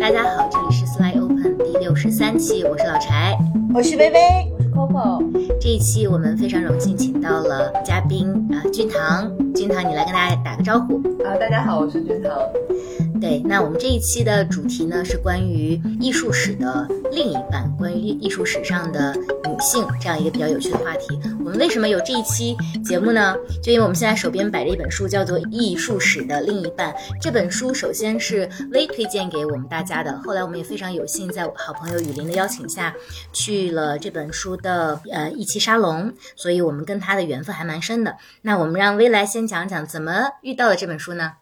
大家好，这里是 Slide Open 第六十三期，我是老柴，我是薇薇，我是 Coco。这一期我们非常荣幸请到了嘉宾啊，君堂，君堂，你来跟大家打个招呼啊，大家好，我是君堂。对，那我们这一期的主题呢是关于艺术史的另一半，关于艺术史上的女性这样一个比较有趣的话题。我们为什么有这一期节目呢？就因为我们现在手边摆着一本书，叫做《艺术史的另一半》。这本书首先是微推荐给我们大家的，后来我们也非常有幸在好朋友雨林的邀请下去了这本书的呃一期沙龙，所以我们跟他的缘分还蛮深的。那我们让微来先讲讲怎么遇到了这本书呢？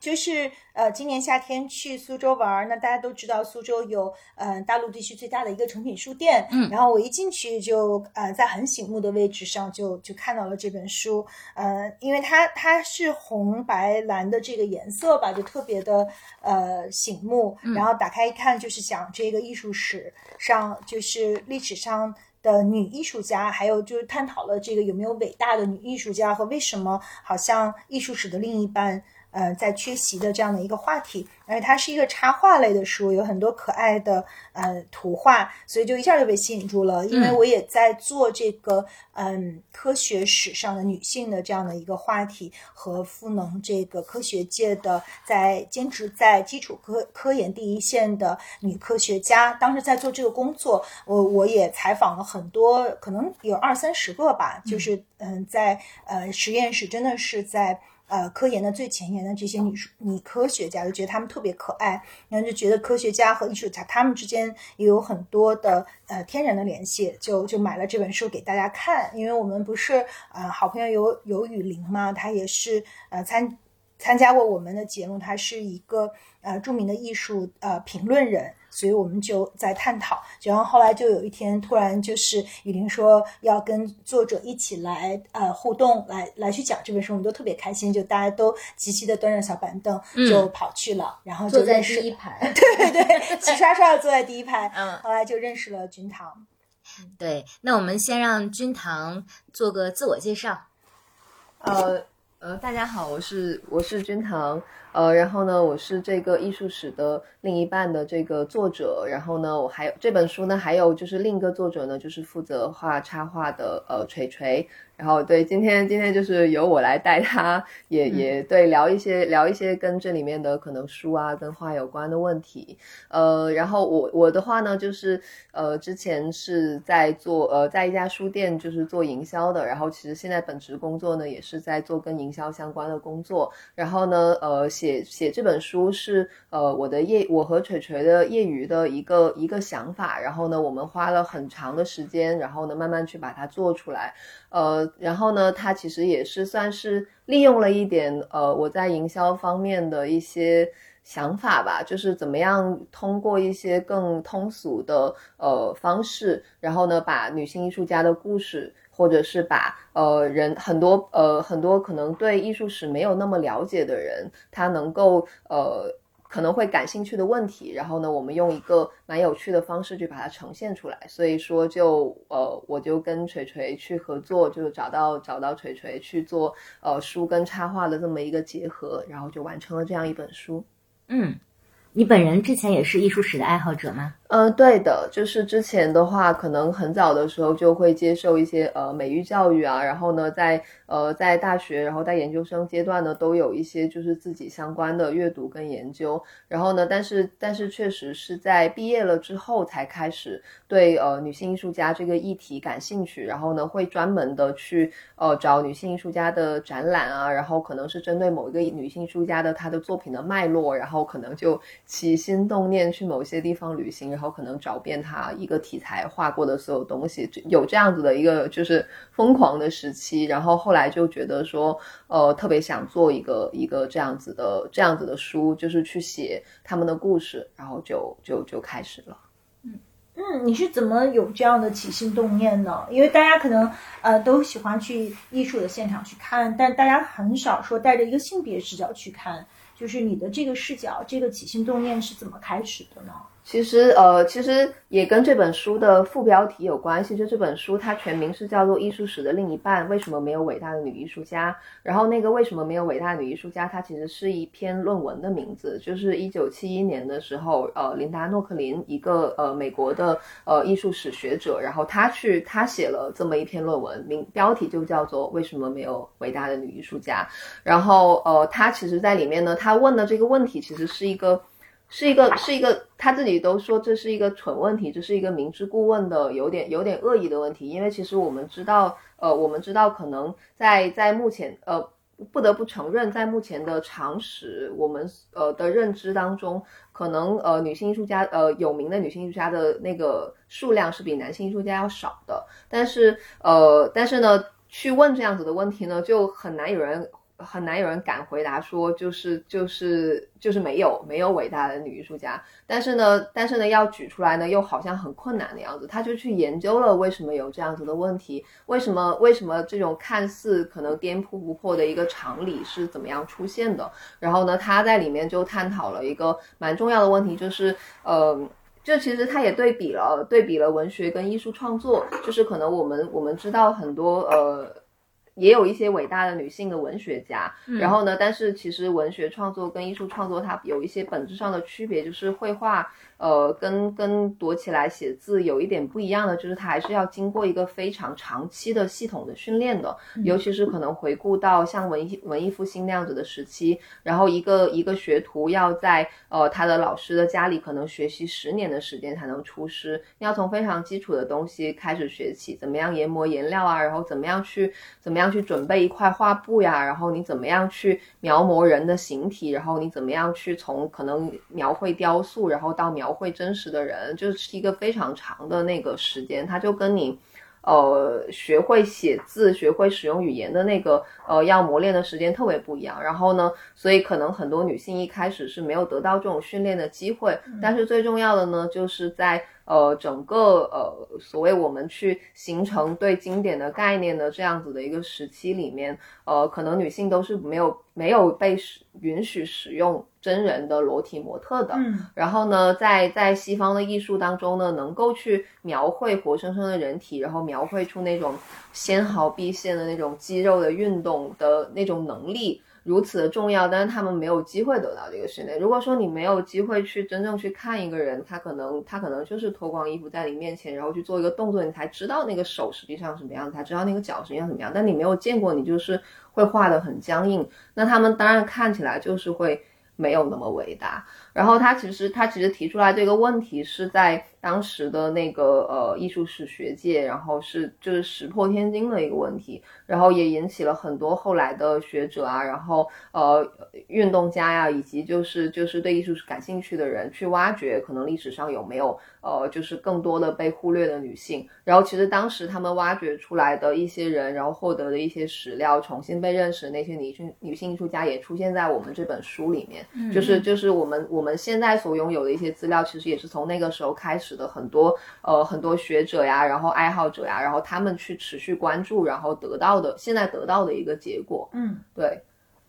就是呃，今年夏天去苏州玩，那大家都知道苏州有呃大陆地区最大的一个诚品书店，嗯，然后我一进去就呃在很醒目的位置上就就看到了这本书，呃，因为它它是红白蓝的这个颜色吧，就特别的呃醒目，然后打开一看就是讲这个艺术史上就是历史上的女艺术家，还有就是探讨了这个有没有伟大的女艺术家和为什么好像艺术史的另一半。呃，在缺席的这样的一个话题，而且它是一个插画类的书，有很多可爱的呃图画，所以就一下就被吸引住了。因为我也在做这个嗯科学史上的女性的这样的一个话题和赋能这个科学界的在坚持在基础科科研第一线的女科学家。当时在做这个工作，我我也采访了很多，可能有二三十个吧，就是嗯在呃实验室真的是在。呃，科研的最前沿的这些女女科学家，就觉得她们特别可爱，然后就觉得科学家和艺术家他们之间也有很多的呃天然的联系，就就买了这本书给大家看。因为我们不是呃好朋友有有雨林嘛，他也是呃参参加过我们的节目，他是一个呃著名的艺术呃评论人。所以我们就在探讨，然后后来就有一天突然就是雨林说要跟作者一起来呃互动，来来去讲这本书，我们都特别开心，就大家都齐齐的端着小板凳就跑去了，然后就在第一排，对对对，齐刷刷的坐在第一排，嗯，后来就认识了君堂。对，那我们先让君堂做个自我介绍。呃呃，大家好，我是我是君堂。呃，然后呢，我是这个艺术史的另一半的这个作者，然后呢，我还有这本书呢，还有就是另一个作者呢，就是负责画插画的呃锤锤。然后对，今天今天就是由我来带他，也也对聊一些聊一些跟这里面的可能书啊跟画有关的问题。呃，然后我我的话呢，就是呃之前是在做呃在一家书店就是做营销的，然后其实现在本职工作呢也是在做跟营销相关的工作。然后呢，呃写写这本书是呃我的业我和锤锤的业余的一个一个想法。然后呢，我们花了很长的时间，然后呢慢慢去把它做出来。呃，然后呢，他其实也是算是利用了一点呃，我在营销方面的一些想法吧，就是怎么样通过一些更通俗的呃方式，然后呢，把女性艺术家的故事，或者是把呃人很多呃很多可能对艺术史没有那么了解的人，他能够呃。可能会感兴趣的问题，然后呢，我们用一个蛮有趣的方式去把它呈现出来。所以说，就呃，我就跟锤锤去合作，就找到找到锤锤去做呃书跟插画的这么一个结合，然后就完成了这样一本书。嗯，你本人之前也是艺术史的爱好者吗？嗯，对的，就是之前的话，可能很早的时候就会接受一些呃美育教育啊，然后呢，在呃在大学，然后在研究生阶段呢，都有一些就是自己相关的阅读跟研究，然后呢，但是但是确实是在毕业了之后才开始对呃女性艺术家这个议题感兴趣，然后呢，会专门的去呃找女性艺术家的展览啊，然后可能是针对某一个女性艺术家的她的作品的脉络，然后可能就起心动念去某些地方旅行。然后可能找遍他一个题材画过的所有东西，有这样子的一个就是疯狂的时期。然后后来就觉得说，呃，特别想做一个一个这样子的这样子的书，就是去写他们的故事。然后就就就开始了。嗯嗯，你是怎么有这样的起心动念呢？因为大家可能呃都喜欢去艺术的现场去看，但大家很少说带着一个性别视角去看。就是你的这个视角，这个起心动念是怎么开始的呢？其实，呃，其实也跟这本书的副标题有关系。就这本书，它全名是叫做《艺术史的另一半》，为什么没有伟大的女艺术家？然后那个为什么没有伟大的女艺术家？它其实是一篇论文的名字。就是一九七一年的时候，呃，琳达·诺克林，一个呃美国的呃艺术史学者，然后他去他写了这么一篇论文，名标题就叫做《为什么没有伟大的女艺术家》。然后，呃，他其实在里面呢，他问的这个问题其实是一个。是一个是一个，他自己都说这是一个蠢问题，这是一个明知故问的有点有点恶意的问题。因为其实我们知道，呃，我们知道可能在在目前，呃，不得不承认，在目前的常识，我们呃的认知当中，可能呃女性艺术家，呃有名的女性艺术家的那个数量是比男性艺术家要少的。但是呃，但是呢，去问这样子的问题呢，就很难有人。很难有人敢回答说就是就是就是没有没有伟大的女艺术家，但是呢，但是呢，要举出来呢，又好像很困难的样子。他就去研究了为什么有这样子的问题，为什么为什么这种看似可能颠扑不破的一个常理是怎么样出现的？然后呢，他在里面就探讨了一个蛮重要的问题，就是呃，就其实他也对比了对比了文学跟艺术创作，就是可能我们我们知道很多呃。也有一些伟大的女性的文学家，然后呢，但是其实文学创作跟艺术创作它有一些本质上的区别，就是绘画。呃，跟跟躲起来写字有一点不一样的，就是它还是要经过一个非常长期的系统的训练的，尤其是可能回顾到像文艺文艺复兴那样子的时期，然后一个一个学徒要在呃他的老师的家里可能学习十年的时间才能出师，要从非常基础的东西开始学起，怎么样研磨颜料啊，然后怎么样去怎么样去准备一块画布呀，然后你怎么样去描摹人的形体，然后你怎么样去从可能描绘雕塑，然后到描。会真实的人就是一个非常长的那个时间，他就跟你，呃，学会写字、学会使用语言的那个呃要磨练的时间特别不一样。然后呢，所以可能很多女性一开始是没有得到这种训练的机会。但是最重要的呢，就是在。呃，整个呃，所谓我们去形成对经典的概念的这样子的一个时期里面，呃，可能女性都是没有没有被使允许使用真人的裸体模特的。嗯，然后呢，在在西方的艺术当中呢，能够去描绘活生生的人体，然后描绘出那种纤毫毕现的那种肌肉的运动的那种能力。如此的重要，但是他们没有机会得到这个训练。如果说你没有机会去真正去看一个人，他可能他可能就是脱光衣服在你面前，然后去做一个动作，你才知道那个手实际上什么样，才知道那个脚实际上怎么样。但你没有见过，你就是会画的很僵硬。那他们当然看起来就是会没有那么伟大。然后他其实他其实提出来这个问题是在。当时的那个呃艺术史学界，然后是就是石破天惊的一个问题，然后也引起了很多后来的学者啊，然后呃运动家呀，以及就是就是对艺术史感兴趣的人去挖掘，可能历史上有没有呃就是更多的被忽略的女性。然后其实当时他们挖掘出来的一些人，然后获得的一些史料，重新被认识的那些女性女性艺术家，也出现在我们这本书里面。就是就是我们我们现在所拥有的一些资料，其实也是从那个时候开始。的很多呃很多学者呀，然后爱好者呀，然后他们去持续关注，然后得到的现在得到的一个结果，嗯，对，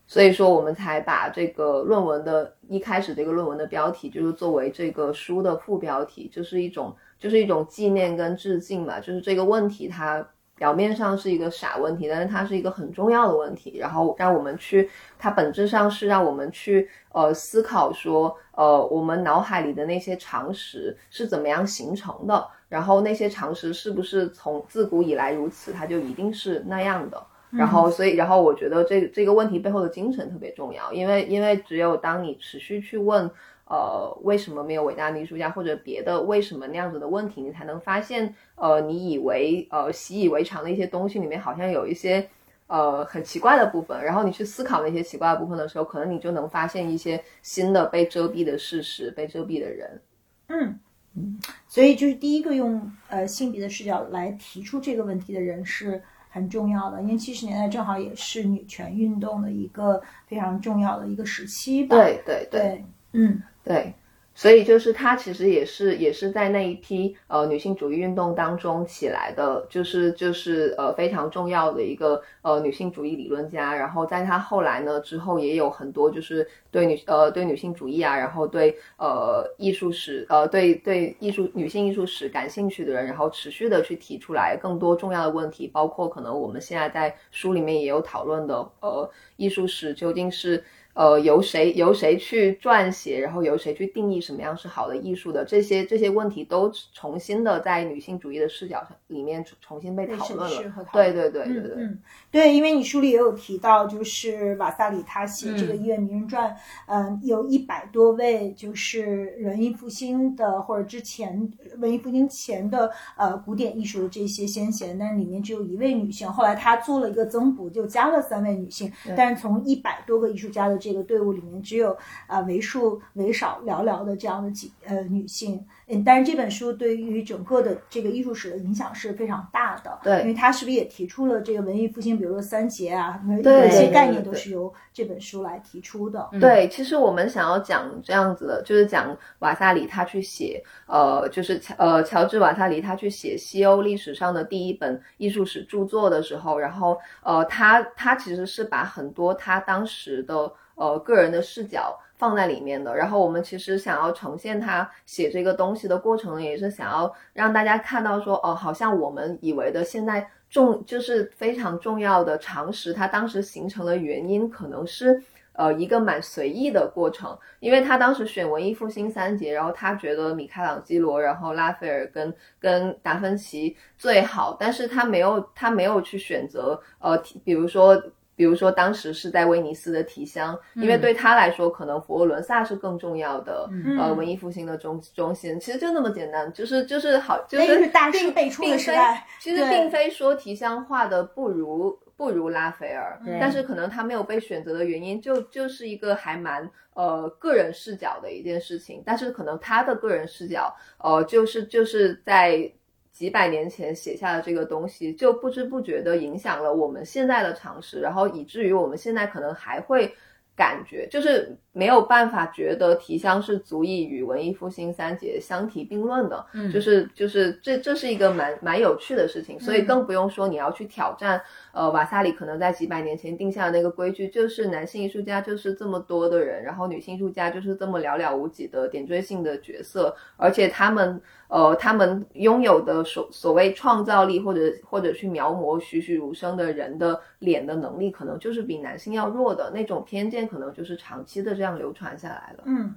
所以说我们才把这个论文的一开始这个论文的标题就是作为这个书的副标题，就是一种就是一种纪念跟致敬嘛，就是这个问题它。表面上是一个傻问题，但是它是一个很重要的问题。然后让我们去，它本质上是让我们去呃思考说，呃，我们脑海里的那些常识是怎么样形成的？然后那些常识是不是从自古以来如此，它就一定是那样的？然后所以，然后我觉得这这个问题背后的精神特别重要，因为因为只有当你持续去问。呃，为什么没有伟大的艺术家或者别的为什么那样子的问题，你才能发现，呃，你以为呃习以为常的一些东西里面好像有一些呃很奇怪的部分，然后你去思考那些奇怪的部分的时候，可能你就能发现一些新的被遮蔽的事实、被遮蔽的人。嗯嗯，所以就是第一个用呃性别的视角来提出这个问题的人是很重要的，因为七十年代正好也是女权运动的一个非常重要的一个时期吧。对对对，嗯。对，所以就是她其实也是也是在那一批呃女性主义运动当中起来的，就是就是呃非常重要的一个呃女性主义理论家。然后在她后来呢之后也有很多就是对女呃对女性主义啊，然后对呃艺术史呃对对艺术女性艺术史感兴趣的人，然后持续的去提出来更多重要的问题，包括可能我们现在在书里面也有讨论的呃艺术史究竟是。呃，由谁由谁去撰写，然后由谁去定义什么样是好的艺术的这些这些问题，都重新的在女性主义的视角上里面重新被讨论了。对对对对对，嗯，对，因为你书里也有提到，就是瓦萨里他写这个《医院名人传》，嗯，有一百多位就是文艺复兴的或者之前文艺复兴前的呃古典艺术的这些先贤，但是里面只有一位女性。后来他做了一个增补，就加了三位女性，但是从一百多个艺术家的这这个队伍里面只有啊为数为少寥寥的这样的几呃女性，嗯，但是这本书对于整个的这个艺术史的影响是非常大的，对，因为它是不是也提出了这个文艺复兴，比如说三杰啊，这些概念都是由这本书来提出的。对，其实我们想要讲这样子的，就是讲瓦萨里他去写，呃，就是乔呃乔治瓦萨里他去写西欧历史上的第一本艺术史著作的时候，然后呃他他其实是把很多他当时的。呃，个人的视角放在里面的。然后我们其实想要呈现他写这个东西的过程，也是想要让大家看到说，哦，好像我们以为的现在重就是非常重要的常识，它当时形成的原因可能是呃一个蛮随意的过程。因为他当时选文艺复兴三杰，然后他觉得米开朗基罗、然后拉斐尔跟跟达芬奇最好，但是他没有他没有去选择呃，比如说。比如说，当时是在威尼斯的提香，因为对他来说，可能佛罗伦萨是更重要的，呃，文艺复兴的中中心。其实就那么简单，就是就是好，就是大师辈出的时代。其实并非说提香画的不如不如拉斐尔，但是可能他没有被选择的原因，就就是一个还蛮呃个人视角的一件事情。但是可能他的个人视角，呃，就是就是在。几百年前写下的这个东西，就不知不觉的影响了我们现在的常识，然后以至于我们现在可能还会感觉，就是没有办法觉得提香是足以与文艺复兴三杰相提并论的。嗯，就是就是这这是一个蛮蛮有趣的事情，所以更不用说你要去挑战。呃，瓦萨里可能在几百年前定下的那个规矩，就是男性艺术家就是这么多的人，然后女性艺术家就是这么寥寥无几的点缀性的角色，而且他们呃，他们拥有的所所谓创造力或者或者去描摹栩栩如生的人的脸的能力，可能就是比男性要弱的那种偏见，可能就是长期的这样流传下来了。嗯。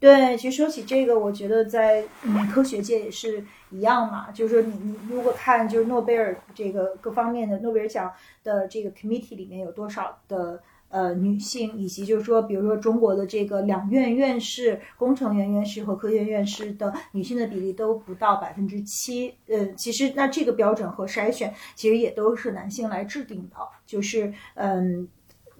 对，其实说起这个，我觉得在嗯科学界也是一样嘛。就是说，你你如果看就是诺贝尔这个各方面的诺贝尔奖的这个 committee 里面有多少的呃女性，以及就是说，比如说中国的这个两院院士、工程院院士和科学院士的女性的比例都不到百分之七。呃，其实那这个标准和筛选其实也都是男性来制定的，就是嗯。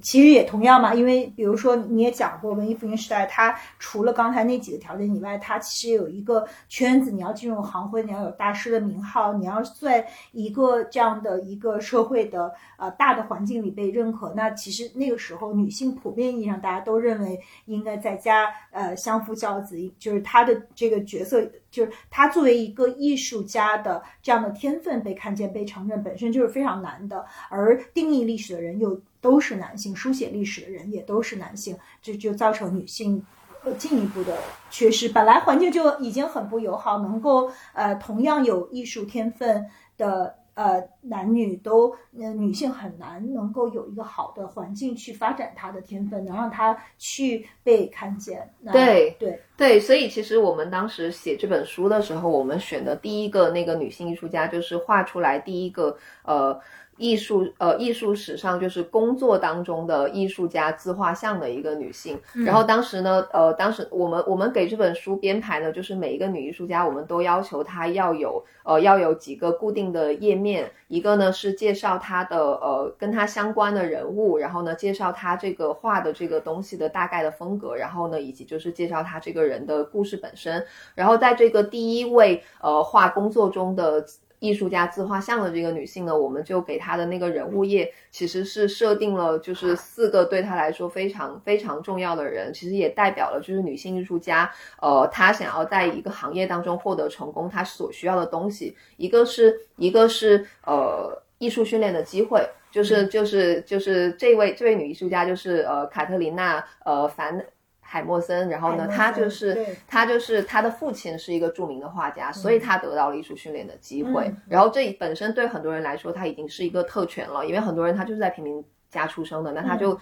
其实也同样嘛，因为比如说你也讲过，文艺复兴时代，它除了刚才那几个条件以外，它其实有一个圈子，你要进入行会，你要有大师的名号，你要在一个这样的一个社会的呃大的环境里被认可。那其实那个时候，女性普遍意义上大家都认为应该在家呃相夫教子，就是她的这个角色，就是她作为一个艺术家的这样的天分被看见、被承认，本身就是非常难的。而定义历史的人又。都是男性，书写历史的人也都是男性，这就造成女性呃进一步的缺失。本来环境就已经很不友好，能够呃同样有艺术天分的呃男女都，呃女性很难能够有一个好的环境去发展她的天分，能让她去被看见。对对对，所以其实我们当时写这本书的时候，我们选的第一个那个女性艺术家，就是画出来第一个呃。艺术呃，艺术史上就是工作当中的艺术家自画像的一个女性。然后当时呢，呃，当时我们我们给这本书编排呢，就是每一个女艺术家，我们都要求她要有呃要有几个固定的页面，一个呢是介绍她的呃跟她相关的人物，然后呢介绍她这个画的这个东西的大概的风格，然后呢以及就是介绍她这个人的故事本身。然后在这个第一位呃画工作中的。艺术家自画像的这个女性呢，我们就给她的那个人物页其实是设定了就是四个对她来说非常非常重要的人，其实也代表了就是女性艺术家，呃，她想要在一个行业当中获得成功，她所需要的东西，一个是一个是呃艺术训练的机会，就是就是就是这位这位女艺术家就是呃卡特琳娜呃凡。海默森，然后呢，他就是他就是他的父亲是一个著名的画家，所以他得到了艺术训练的机会。然后这本身对很多人来说，他已经是一个特权了，因为很多人他就是在平民家出生的，那他就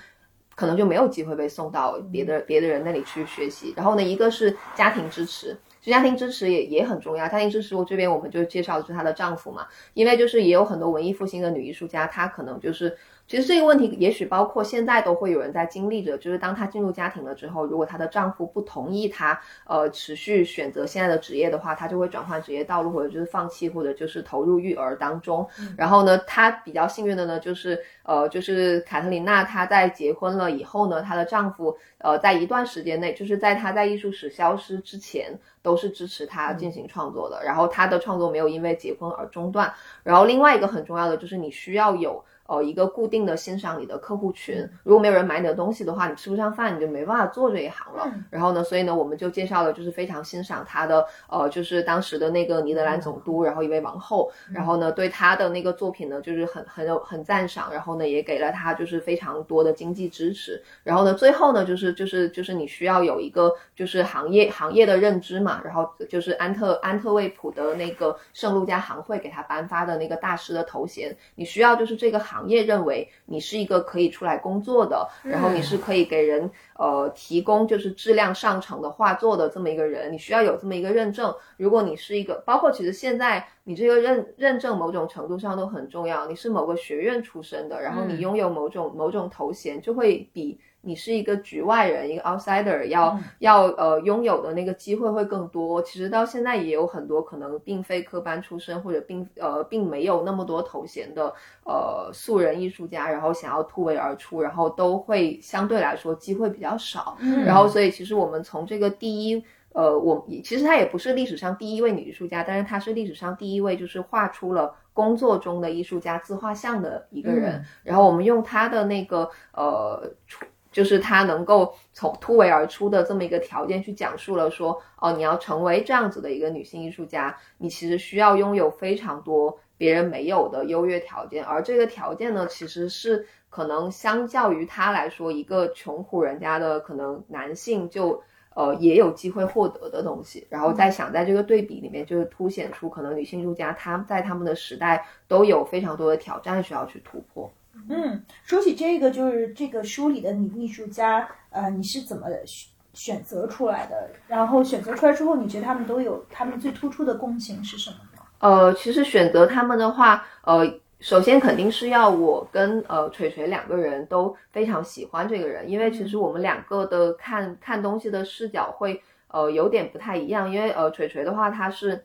可能就没有机会被送到别的别的人那里去学习。然后呢，一个是家庭支持，就家庭支持也也很重要。家庭支持，我这边我们就介绍的是她的丈夫嘛，因为就是也有很多文艺复兴的女艺术家，她可能就是。其实这个问题也许包括现在都会有人在经历着，就是当她进入家庭了之后，如果她的丈夫不同意她呃持续选择现在的职业的话，她就会转换职业道路，或者就是放弃，或者就是投入育儿当中。然后呢，她比较幸运的呢，就是呃就是卡特琳娜她在结婚了以后呢，她的丈夫呃在一段时间内，就是在她在艺术史消失之前，都是支持她进行创作的。然后她的创作没有因为结婚而中断。然后另外一个很重要的就是你需要有。呃，一个固定的欣赏你的客户群，如果没有人买你的东西的话，你吃不上饭，你就没办法做这一行了。然后呢，所以呢，我们就介绍了，就是非常欣赏他的，呃，就是当时的那个尼德兰总督，然后一位王后，然后呢，对他的那个作品呢，就是很很有很赞赏，然后呢，也给了他就是非常多的经济支持。然后呢，最后呢，就是就是就是你需要有一个就是行业行业的认知嘛，然后就是安特安特卫普的那个圣路加行会给他颁发的那个大师的头衔，你需要就是这个行。行业认为你是一个可以出来工作的，然后你是可以给人呃提供就是质量上乘的画作的这么一个人，你需要有这么一个认证。如果你是一个，包括其实现在你这个认认证某种程度上都很重要，你是某个学院出身的，然后你拥有某种某种头衔，就会比。你是一个局外人，一个 outsider，要要呃拥有的那个机会会更多。其实到现在也有很多可能并非科班出身或者并呃并没有那么多头衔的呃素人艺术家，然后想要突围而出，然后都会相对来说机会比较少。然后所以其实我们从这个第一呃我其实她也不是历史上第一位女艺术家，但是她是历史上第一位就是画出了工作中的艺术家自画像的一个人。然后我们用她的那个呃。就是他能够从突围而出的这么一个条件去讲述了说，哦，你要成为这样子的一个女性艺术家，你其实需要拥有非常多别人没有的优越条件，而这个条件呢，其实是可能相较于他来说，一个穷苦人家的可能男性就呃也有机会获得的东西。然后再想在这个对比里面，就是凸显出可能女性艺术家她在他们的时代都有非常多的挑战需要去突破。嗯，说起这个，就是这个书里的女艺术家，呃，你是怎么选选择出来的？然后选择出来之后，你觉得他们都有他们最突出的共性是什么呢？呃，其实选择他们的话，呃，首先肯定是要我跟呃锤锤两个人都非常喜欢这个人，因为其实我们两个的看看东西的视角会呃有点不太一样，因为呃锤锤的话他是。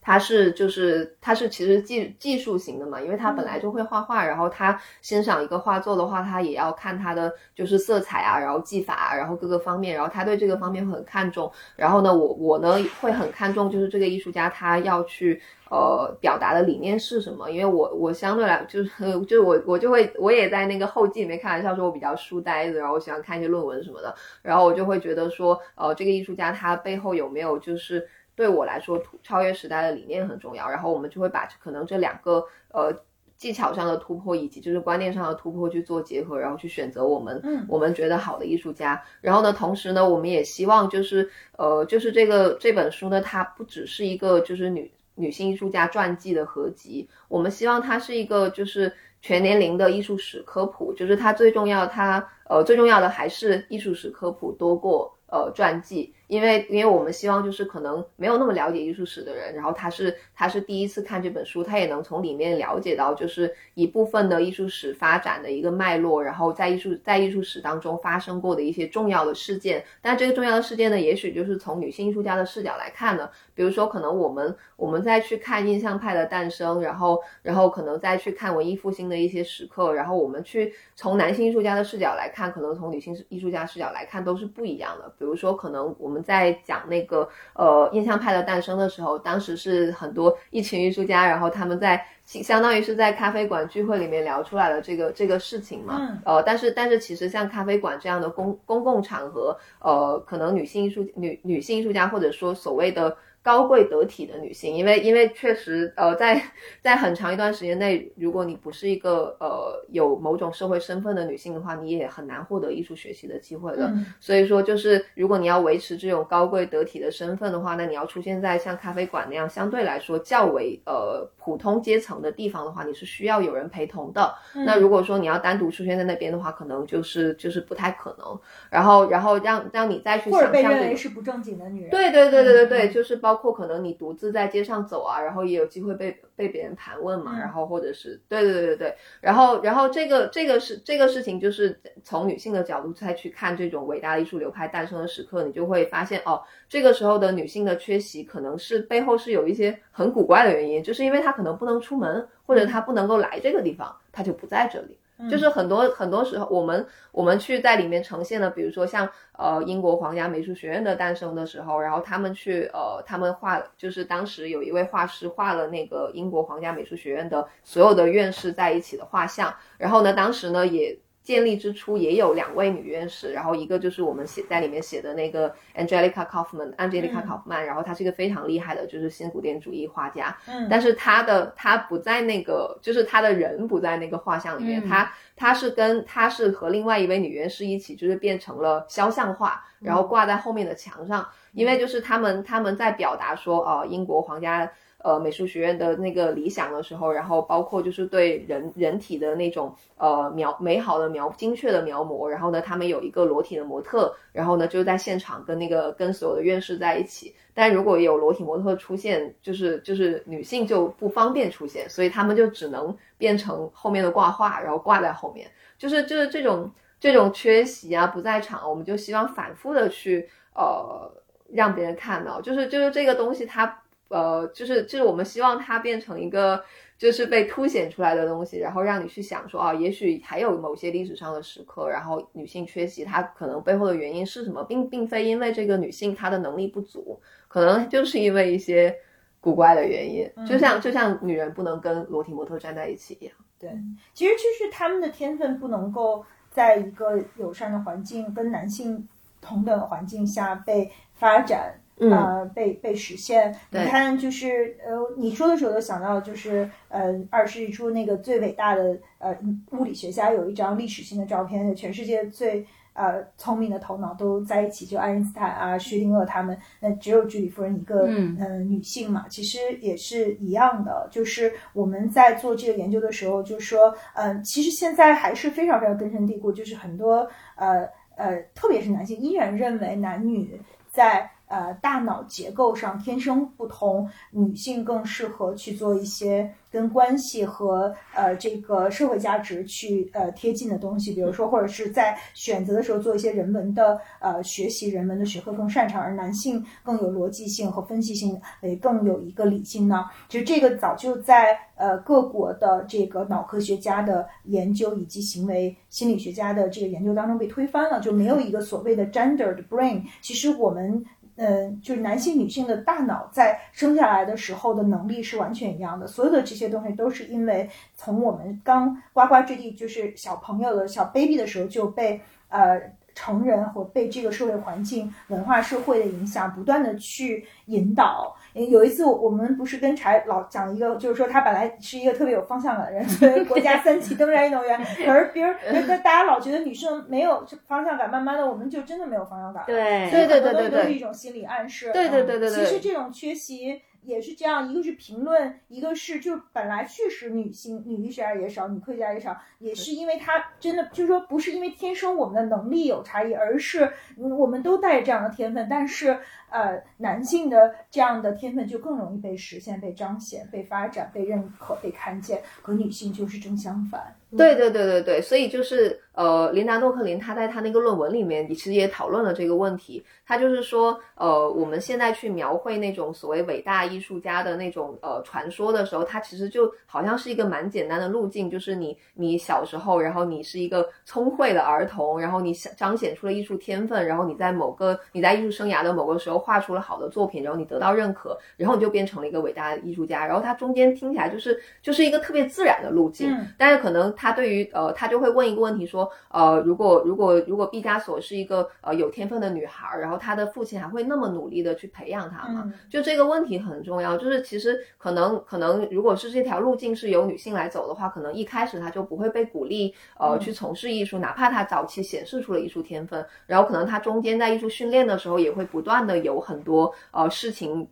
他是就是他是其实技技术型的嘛，因为他本来就会画画，然后他欣赏一个画作的话，他也要看他的就是色彩啊，然后技法啊，然后各个方面，然后他对这个方面会很看重。然后呢，我我呢会很看重就是这个艺术家他要去呃表达的理念是什么，因为我我相对来就是就是我我就会我也在那个后记里面开玩笑说我比较书呆子，然后我喜欢看一些论文什么的，然后我就会觉得说呃这个艺术家他背后有没有就是。对我来说，突超越时代的理念很重要。然后我们就会把可能这两个呃技巧上的突破，以及就是观念上的突破去做结合，然后去选择我们嗯我们觉得好的艺术家。然后呢，同时呢，我们也希望就是呃就是这个这本书呢，它不只是一个就是女女性艺术家传记的合集，我们希望它是一个就是全年龄的艺术史科普。就是它最重要，它呃最重要的还是艺术史科普多过呃传记。因为，因为我们希望就是可能没有那么了解艺术史的人，然后他是他是第一次看这本书，他也能从里面了解到就是一部分的艺术史发展的一个脉络，然后在艺术在艺术史当中发生过的一些重要的事件。但这个重要的事件呢，也许就是从女性艺术家的视角来看呢。比如说，可能我们我们再去看印象派的诞生，然后然后可能再去看文艺复兴的一些时刻，然后我们去从男性艺术家的视角来看，可能从女性艺术家视角来看都是不一样的。比如说，可能我们。在讲那个呃印象派的诞生的时候，当时是很多一群艺术家，然后他们在相当于是在咖啡馆聚会里面聊出来的这个这个事情嘛。嗯呃，但是但是其实像咖啡馆这样的公公共场合，呃，可能女性艺术女女性艺术家或者说所谓的。高贵得体的女性，因为因为确实，呃，在在很长一段时间内，如果你不是一个呃有某种社会身份的女性的话，你也很难获得艺术学习的机会的。嗯所以说，就是如果你要维持这种高贵得体的身份的话，那你要出现在像咖啡馆那样相对来说较为呃普通阶层的地方的话，你是需要有人陪同的。嗯那如果说你要单独出现在那边的话，可能就是就是不太可能。然后然后让让你再去或者被想象为是不正经的女人。对对对对对对，嗯就是包括可能你独自在街上走啊，然后也有机会被被别人盘问嘛，嗯。然后或者是对对对对对，然后然后这个这个是这个事情，就是从女性的角度再去看这种伟大的艺术流派诞生的时刻，你就会发现哦，这个时候的女性的缺席可能是背后是有一些很古怪的原因，就是因为她可能不能出门，或者她不能够来这个地方，她就不在这里。就是很多很多时候，我们我们去在里面呈现的，比如说像呃英国皇家美术学院的诞生的时候，然后他们去呃他们画，就是当时有一位画师画了那个英国皇家美术学院的所有的院士在一起的画像，然后呢，当时呢也。建立之初也有两位女院士，然后一个就是我们写在里面写的那个 Angelica Kaufman，Angelica 嗯。Kaufman，、然后她是一个非常厉害的，就是新古典主义画家，嗯。但是她的她不在那个，就是她的人不在那个画像里面，嗯。他他是跟她是和另外一位女院士一起，就是变成了肖像画，然后挂在后面的墙上，因为就是他们他们在表达说，呃，英国皇家。呃，美术学院的那个理想的时候，然后包括就是对人人体的那种呃描美好的描精确的描摹，然后呢，他们有一个裸体的模特，然后呢就在现场跟那个跟所有的院士在一起，但如果有裸体模特出现，就是就是女性就不方便出现，所以他们就只能变成后面的挂画，然后挂在后面，就是就是这种这种缺席啊不在场，我们就希望反复的去呃让别人看到，就是就是这个东西它呃就是就是我们希望它变成一个。就是被凸显出来的东西，然后让你去想说啊，也许还有某些历史上的时刻，然后女性缺席，它可能背后的原因是什么，并并非因为这个女性她的能力不足，可能就是因为一些古怪的原因，就像就像女人不能跟裸体模特站在一起一样。对，其实就是他们的天分不能够在一个友善的环境跟男性同等环境下被发展。嗯呃，被被实现。你看，就是呃，你说的时候就想到，就是呃，二十世纪初那个最伟大的呃物理学家有一张历史性的照片，全世界最呃聪明的头脑都在一起，就爱因斯坦啊、薛定谔他们，那只有居里夫人一个嗯呃女性嘛，其实也是一样的。就是我们在做这个研究的时候，就说，呃，其实现在还是非常非常根深蒂固，就是很多呃呃，特别是男性依然认为男女在呃大脑结构上天生不同，女性更适合去做一些跟关系和呃这个社会价值去呃贴近的东西，比如说或者是在选择的时候做一些人文的呃学习，人文的学科更擅长，而男性更有逻辑性和分析性，也更有一个理性呢。其实这个早就在呃各国的这个脑科学家的研究以及行为心理学家的这个研究当中被推翻了，就没有一个所谓的 gendered brain。其实我们。嗯，就是男性、女性的大脑在生下来的时候的能力是完全一样的。所有的这些东西都是因为从我们刚呱呱坠地，就是小朋友的小 baby 的时候就被呃成人和被这个社会环境、文化社会的影响，不断的去引导。有一次，我们不是跟柴老讲一个，就是说他本来是一个特别有方向感的人，作为国家三级登山运动员，可是别人大大家老觉得女生没有方向感，慢慢的我们就真的没有方向感了。对所以对对很多东西都是对对一种心理暗示。对对嗯对对对其实这种缺席也是这样，一个是评论，一个是就本来确实女性女艺术家也少，女科学家也少，也是因为她真的就是说不是因为天生我们的能力有差异，而是我们都带着这样的天分，但是呃男性的这样的天分就更容易被实现、被彰显、被发展、被认可、被看见，和女性就是正相反。对对对对对，所以就是呃，琳达·诺克林他在他那个论文里面，其实也讨论了这个问题。他就是说，呃，我们现在去描绘那种所谓伟大艺术家的那种呃传说的时候，它其实就好像是一个蛮简单的路径，就是你你小时候，然后你是一个聪慧的儿童，然后你彰显出了艺术天分，然后你在某个你在艺术生涯的某个时候画出了好的作品，然后你得到认可，然后你就变成了一个伟大的艺术家。然后他中间听起来就是就是一个特别自然的路径，但是可能。他对于呃，他就会问一个问题说，呃，如果如果如果毕加索是一个呃有天分的女孩，然后她的父亲还会那么努力的去培养她吗？就这个问题很重要。就是其实可能可能，如果是这条路径是由女性来走的话，可能一开始她就不会被鼓励呃去从事艺术，哪怕她早期显示出了艺术天分，然后可能她中间在艺术训练的时候也会不断的有很多呃事情。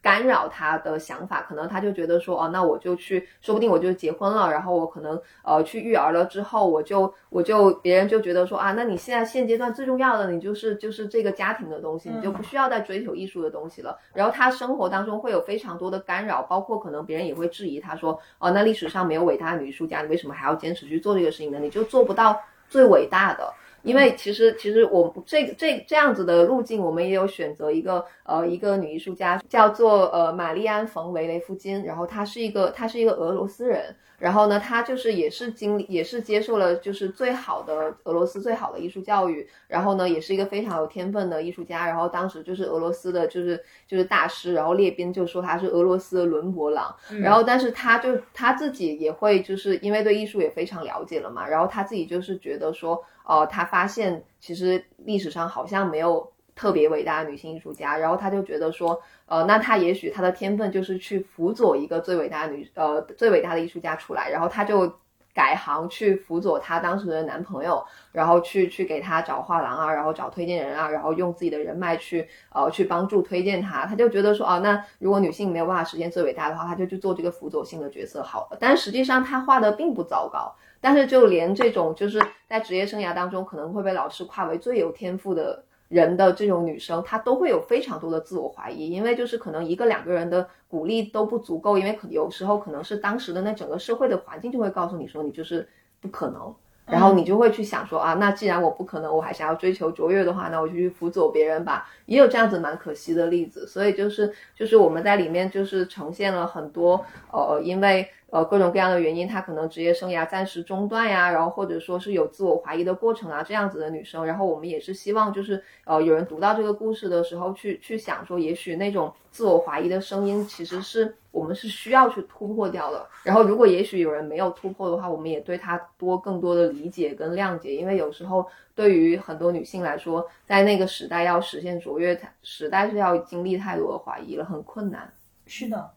干扰他的想法，可能他就觉得说，哦，那我就去，说不定我就结婚了，然后我可能呃去育儿了之后，我就我就别人就觉得说啊，那你现在现阶段最重要的，你就是就是这个家庭的东西，你就不需要再追求艺术的东西了。然后他生活当中会有非常多的干扰，包括可能别人也会质疑他说，哦，那历史上没有伟大的女艺术家，你为什么还要坚持去做这个事情呢？你就做不到最伟大的。因为其实其实我这这这样子的路径，我们也有选择一个呃一个女艺术家，叫做呃玛丽安冯维雷夫金，然后她是一个她是一个俄罗斯人，然后呢他就是也是经历也是接受了就是最好的俄罗斯最好的艺术教育，然后呢也是一个非常有天分的艺术家，然后当时就是俄罗斯的就是就是大师，然后列宾就说他是俄罗斯的伦勃朗，然后但是他就他自己也会就是因为对艺术也非常了解了嘛，然后他自己就是觉得说。哦，他发现其实历史上好像没有特别伟大的女性艺术家，然后他就觉得说，呃，那他也许他的天分就是去辅佐一个最伟大的女，呃，最伟大的艺术家出来，然后他就改行去辅佐他当时的男朋友，然后去去给他找画廊啊，然后找推荐人啊，然后用自己的人脉去呃去帮助推荐他，他就觉得说，哦，那如果女性没有办法实现最伟大的话，他就去做这个辅佐性的角色好了。但实际上他画的并不糟糕。但是就连这种就是在职业生涯当中可能会被老师夸为最有天赋的人的这种女生，她都会有非常多的自我怀疑，因为就是可能一个两个人的鼓励都不足够，因为可有时候可能是当时的那整个社会的环境就会告诉你说你就是不可能，然后你就会去想说啊，那既然我不可能，我还想要追求卓越的话，那我就去辅佐别人吧，也有这样子蛮可惜的例子，所以就是就是我们在里面就是呈现了很多呃，因为。呃，各种各样的原因，她可能职业生涯暂时中断呀，然后或者说是有自我怀疑的过程啊，这样子的女生，然后我们也是希望，就是呃，有人读到这个故事的时候，去去想说，也许那种自我怀疑的声音，其实是我们是需要去突破掉的。然后，如果也许有人没有突破的话，我们也对她多更多的理解跟谅解，因为有时候对于很多女性来说，在那个时代要实现卓越，实在是要经历太多的怀疑了，很困难。是的。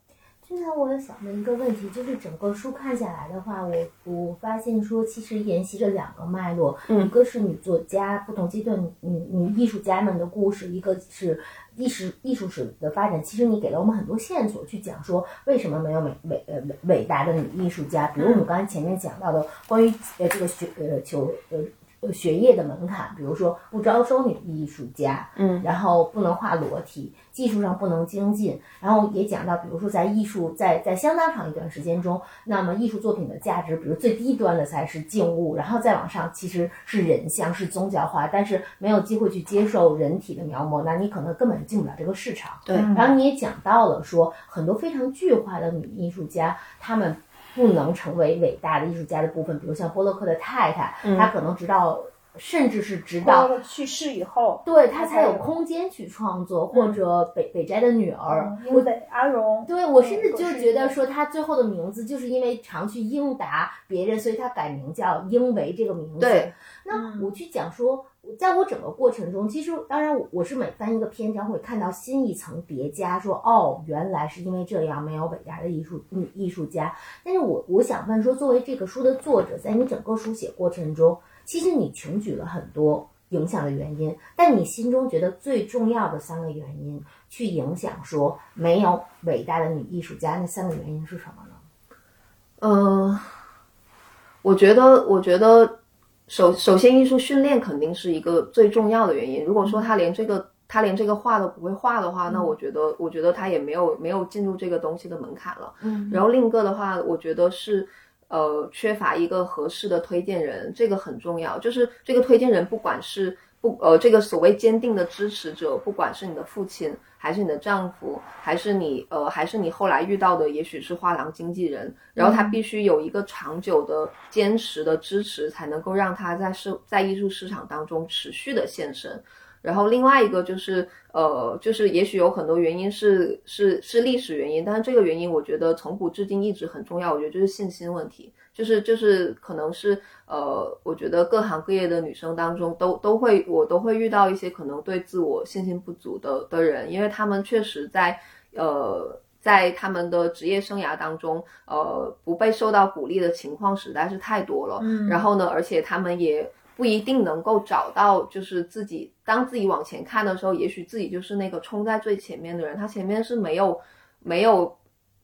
现在我想问一个问题，就是整个书看下来的话，我我发现说，其实沿袭着两个脉络，一个是女作家不同阶段女女艺术家们的故事，一个是艺术艺术史的发展。其实你给了我们很多线索，去讲说为什么没有美伟呃伟伟大的女艺术家，比如我们刚才前面讲到的关于呃这个学呃求呃。学业的门槛，比如说不招收女艺术家，嗯，然后不能画裸体，技术上不能精进，然后也讲到，比如说在艺术在在相当长一段时间中，那么艺术作品的价值，比如最低端的才是静物，然后再往上其实是人像，是宗教画，但是没有机会去接受人体的描摹，那你可能根本进不了这个市场。对，然后你也讲到了说很多非常具化的女艺术家，她们。不能成为伟大的艺术家的部分，比如像波洛克的太太，她可能直到甚至是直到去世以后，对他才有空间去创作，或者北北斋的女儿，我北阿荣，对我甚至就觉得说他最后的名字就是因为常去应答别人，所以他改名叫英维这个名字。对，那我去讲说。在我整个过程中，其实当然我是每翻一个篇章会看到新一层叠加，说哦，原来是因为这样没有伟大的艺术女艺术家。但是我我想问说，作为这个书的作者，在你整个书写过程中，其实你穷举了很多影响的原因，但你心中觉得最重要的三个原因去影响说没有伟大的女艺术家，那三个原因是什么呢？嗯，我觉得，我觉得。首首先，艺术训练肯定是一个最重要的原因。如果说他连这个他连这个画都不会画的话，嗯那我觉得我觉得他也没有没有进入这个东西的门槛了。嗯然后另一个的话，我觉得是。呃，缺乏一个合适的推荐人，这个很重要。就是这个推荐人，不管是不呃，这个所谓坚定的支持者，不管是你的父亲，还是你的丈夫，还是你呃，还是你后来遇到的，也许是画廊经纪人，然后他必须有一个长久的坚持的支持，才能够让他在市在艺术市场当中持续的现身。然后另外一个就是呃，就是也许有很多原因是是是历史原因，但是这个原因我觉得从古至今一直很重要。我觉得就是信心问题，就是就是可能是呃，我觉得各行各业的女生当中都都会我都会遇到一些可能对自我信心不足的的人，因为他们确实在呃。在他们的职业生涯当中，呃，不被受到鼓励的情况实在是太多了。嗯然后呢，而且他们也不一定能够找到，就是自己当自己往前看的时候，也许自己就是那个冲在最前面的人，他前面是没有没有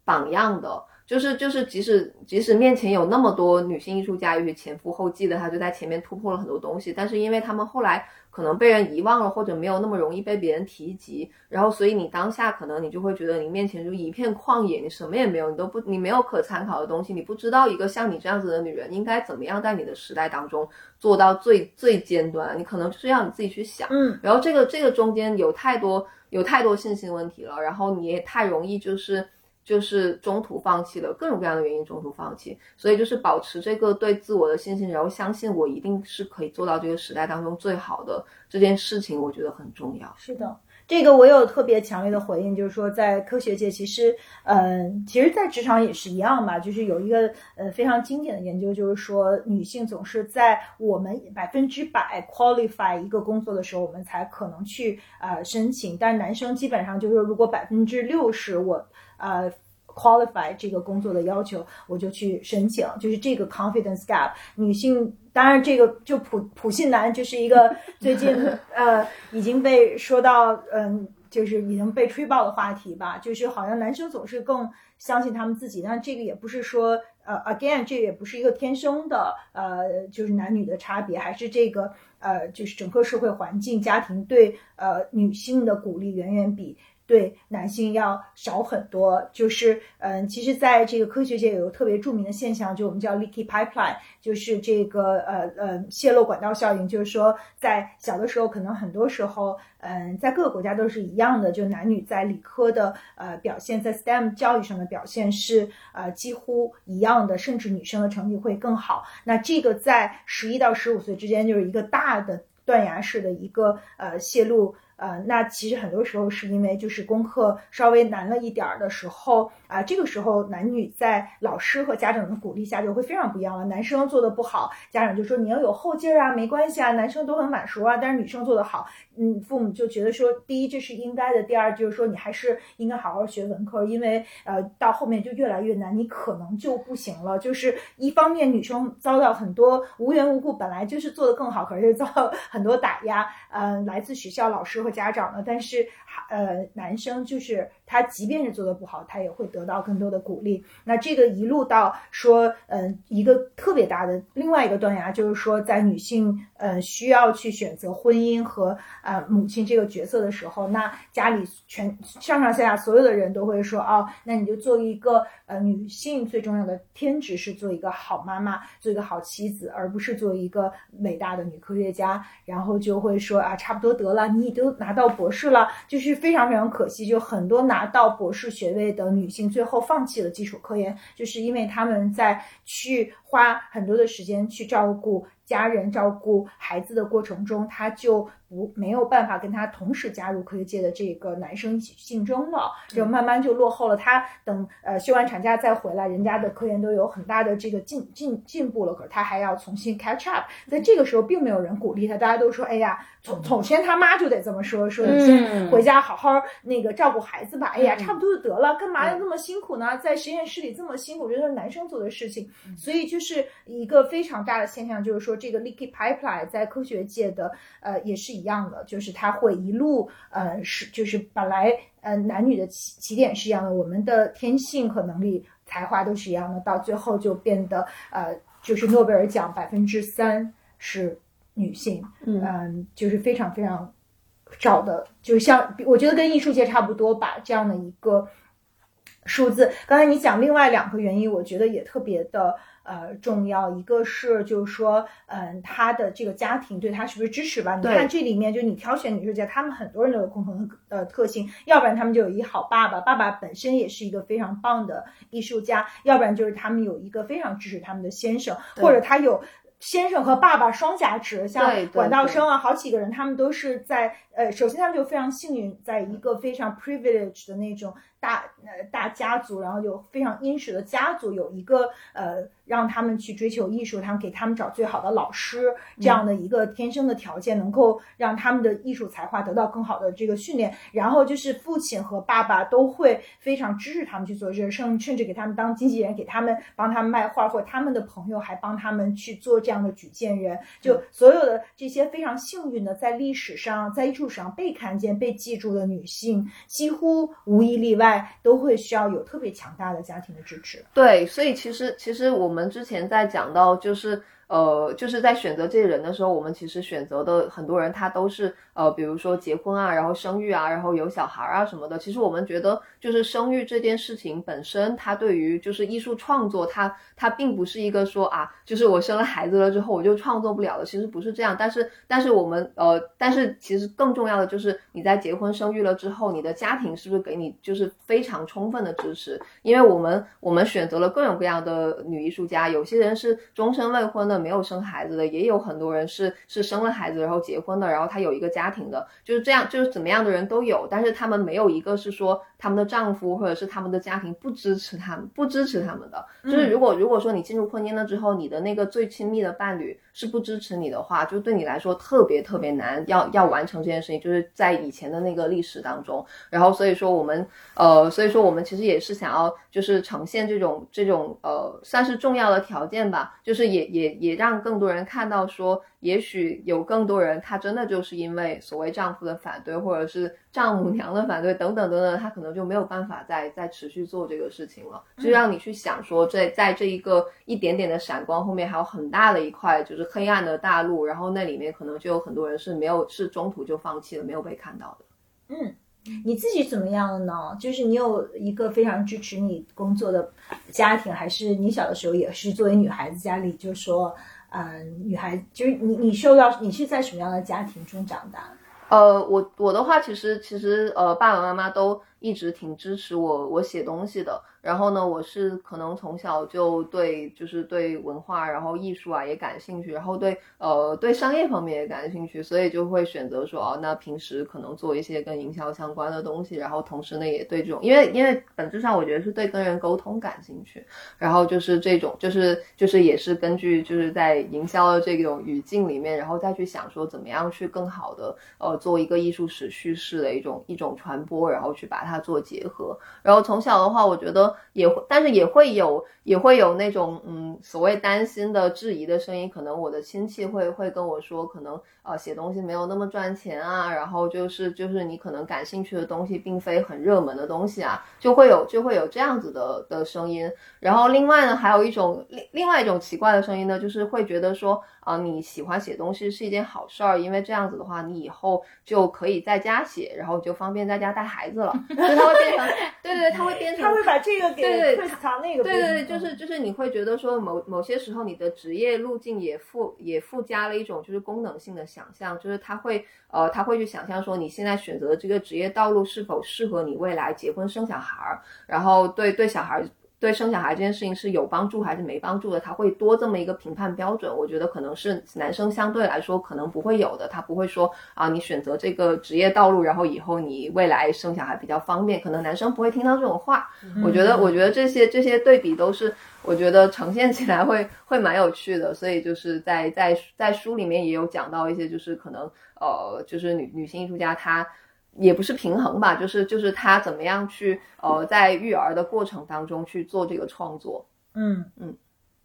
榜样的。就是就是，即使即使面前有那么多女性艺术家，也许前赴后继的，他就在前面突破了很多东西，但是因为他们后来可能被人遗忘了，或者没有那么容易被别人提及，然后所以你当下可能你就会觉得你面前就一片旷野，你什么也没有，你都不你没有可参考的东西，你不知道一个像你这样子的女人应该怎么样在你的时代当中做到最最尖端，你可能就是要你自己去想。嗯然后这个这个中间有太多有太多信心问题了，然后你也太容易就是就是中途放弃了，各种各样的原因中途放弃，所以就是保持这个对自我的信心，然后相信我一定是可以做到这个时代当中最好的这件事情，我觉得很重要。是的，这个我有特别强烈的回应，就是说，在科学界，其实，嗯、其实，在职场也是一样吧。就是有一个呃非常经典的研究，就是说，女性总是在我们百分之百 qualify 一个工作的时候，我们才可能去呃申请，但男生基本上就是说，如果百分之六十我呃。qualify 这个工作的要求，我就去申请，就是这个 confidence gap。女性当然这个就普普信男就是一个最近 呃已经被说到嗯。就是已经被吹爆的话题吧，就是好像男生总是更相信他们自己，但这个也不是说呃，again，这也不是一个天生的呃，就是男女的差别，还是这个呃，就是整个社会环境、家庭对呃女性的鼓励远远比对男性要少很多。就是嗯，其实在这个科学界有个特别著名的现象，就我们叫 leaky pipeline，就是这个呃呃泄漏管道效应，就是说在小的时候可能很多时候。嗯，在各个国家都是一样的，就男女在理科的呃表现，在 STEM 教育上的表现是呃几乎一样的，甚至女生的成绩会更好。那这个在十一到十五岁之间就是一个大的断崖式的一个呃泄露。呃，那其实很多时候是因为就是功课稍微难了一点儿的时候啊、这个时候男女在老师和家长的鼓励下就会非常不一样了。男生做的不好，家长就说你要有后劲儿啊，没关系啊，男生都很晚熟啊，但是女生做的好，嗯，父母就觉得说，第一这是应该的，第二就是说你还是应该好好学文科，因为呃到后面就越来越难，你可能就不行了。就是一方面女生遭到很多无缘无故本来就是做的更好，可是遭到很多打压，呃，来自学校老师家长的，但是呃男生就是他即便是做的不好，他也会得到更多的鼓励。那这个一路到说，嗯、一个特别大的另外一个断崖，就是说在女性呃需要去选择婚姻和呃母亲这个角色的时候，那家里全上上下下所有的人都会说，哦，那你就做一个呃女性最重要的天职是做一个好妈妈，做一个好妻子，而不是做一个伟大的女科学家。然后就会说啊，差不多得了，你都拿到博士了，就是非常非常可惜，就很多拿到博士学位的女性最后放弃了基础科研，就是因为他们在去花很多的时间去照顾家人、照顾孩子的过程中，她就不没有办法跟他同时加入科学界的这个男生一起竞争了，就慢慢就落后了。他等呃休完产假再回来，人家的科研都有很大的这个进进进步了，可是他还要重新 catch up。在这个时候，并没有人鼓励他，大家都说：“哎呀，从从先他妈就得这么说，说你先回家好好那个照顾孩子吧。哎呀，差不多就得了，干嘛要那么辛苦呢？在实验室里这么辛苦，我觉得是男生做的事情。所以就是一个非常大的现象，就是说这个 leaky pipeline 在科学界的呃也是一样的，就是它会一路呃是就是本来呃男女的起起点是一样的，我们的天性和能力才华都是一样的，到最后就变得呃就是诺贝尔奖百分之三是女性，嗯嗯，就是非常非常少的，就像我觉得跟艺术界差不多吧，这样的一个数字。刚才你讲另外两个原因，我觉得也特别的。呃，重要。一个是就是说，嗯，他的这个家庭对他是不是支持吧？你看这里面，就你挑选女艺术家，他们很多人都有共同的呃特性，要不然他们就有一好爸爸，爸爸本身也是一个非常棒的艺术家，要不然就是他们有一个非常支持他们的先生，或者他有先生和爸爸双价值，像管道生啊，好几个人，他们都是在呃，首先他们就非常幸运，在一个非常 privilege 的那种大呃大家族，然后有非常殷实的家族，有一个呃。让他们去追求艺术，他们给他们找最好的老师，这样的一个天生的条件，能够让他们的艺术才华得到更好的这个训练。然后就是父亲和爸爸都会非常支持他们去做这个，甚甚至给他们当经纪人，给他们帮他们卖画，或者他们的朋友还帮他们去做这样的举荐人。就所有的这些非常幸运的，在历史上、在艺术史上被看见、被记住的女性，几乎无一例外都会需要有特别强大的家庭的支持。对，所以其实其实我们。之前在讲到，就是呃，就是在选择这些人的时候，我们其实选择的很多人，他都是。呃，比如说结婚啊，然后生育啊，然后有小孩啊什么的。其实我们觉得，就是生育这件事情本身，它对于就是艺术创作，它它并不是一个说啊，就是我生了孩子了之后我就创作不了了。其实不是这样。但是但是我们呃，但是其实更重要的就是你在结婚生育了之后，你的家庭是不是给你就是非常充分的支持？因为我们我们选择了各种各样的女艺术家，有些人是终身未婚的，没有生孩子的，也有很多人是是生了孩子然后结婚的，然后他有一个家。家庭的就是这样，就是怎么样的人都有，但是他们没有一个是说他们的丈夫或者是他们的家庭不支持他们，不支持他们的。就是如果如果说你进入婚姻了之后，你的那个最亲密的伴侣是不支持你的话，就对你来说特别特别难，要要完成这件事情，就是在以前的那个历史当中。然后所以说我们呃，所以说我们其实也是想要就是呈现这种这种呃，算是重要的条件吧，就是也也也让更多人看到说。也许有更多人，她真的就是因为所谓丈夫的反对，或者是丈母娘的反对等等等等，她可能就没有办法再再持续做这个事情了。就让你去想说，在在这一个一点点的闪光后面，还有很大的一块就是黑暗的大陆，然后那里面可能就有很多人是没有是中途就放弃了，没有被看到的。嗯，你自己怎么样呢？就是你有一个非常支持你工作的家庭，还是你小的时候也是作为女孩子，家里就说？嗯，女孩就是你，你受到你是在什么样的家庭中长大？呃，我我的话，其实其实呃，爸爸妈妈都一直挺支持我我写东西的。然后呢，我是可能从小就对，就是对文化，然后艺术啊也感兴趣，然后对呃对商业方面也感兴趣，所以就会选择说哦，那平时可能做一些跟营销相关的东西，然后同时呢也对这种，因为因为本质上我觉得是对跟人沟通感兴趣，然后就是这种就是就是也是根据就是在营销的这种语境里面，然后再去想说怎么样去更好的呃做一个艺术史叙事的一种一种传播，然后去把它做结合，然后从小的话，我觉得。也会，但是也会有，也会有那种嗯，所谓担心的、质疑的声音。可能我的亲戚会会跟我说，可能呃，写东西没有那么赚钱啊，然后就是就是你可能感兴趣的东西，并非很热门的东西啊，就会有就会有这样子的的声音。然后另外呢，还有一种另另外一种奇怪的声音呢，就是会觉得说。啊，你喜欢写东西是一件好事儿，因为这样子的话，你以后就可以在家写，然后就方便在家带孩子了。就它会变成，对对，它会变成，他会把这个给对对藏那个，对对对，就是就是你会觉得说某某些时候你的职业路径也附也附加了一种就是功能性的想象，就是他会呃他会去想象说你现在选择的这个职业道路是否适合你未来结婚生小孩儿，然后对对小孩。对生小孩这件事情是有帮助还是没帮助的，他会多这么一个评判标准。我觉得可能是男生相对来说可能不会有的，他不会说啊，你选择这个职业道路，然后以后你未来生小孩比较方便，可能男生不会听到这种话。我觉得，我觉得这些这些对比都是，我觉得呈现起来会会蛮有趣的。所以就是在在在书里面也有讲到一些，就是可能呃，就是女女性艺术家她。也不是平衡吧，就是就是他怎么样去呃，在育儿的过程当中去做这个创作。嗯嗯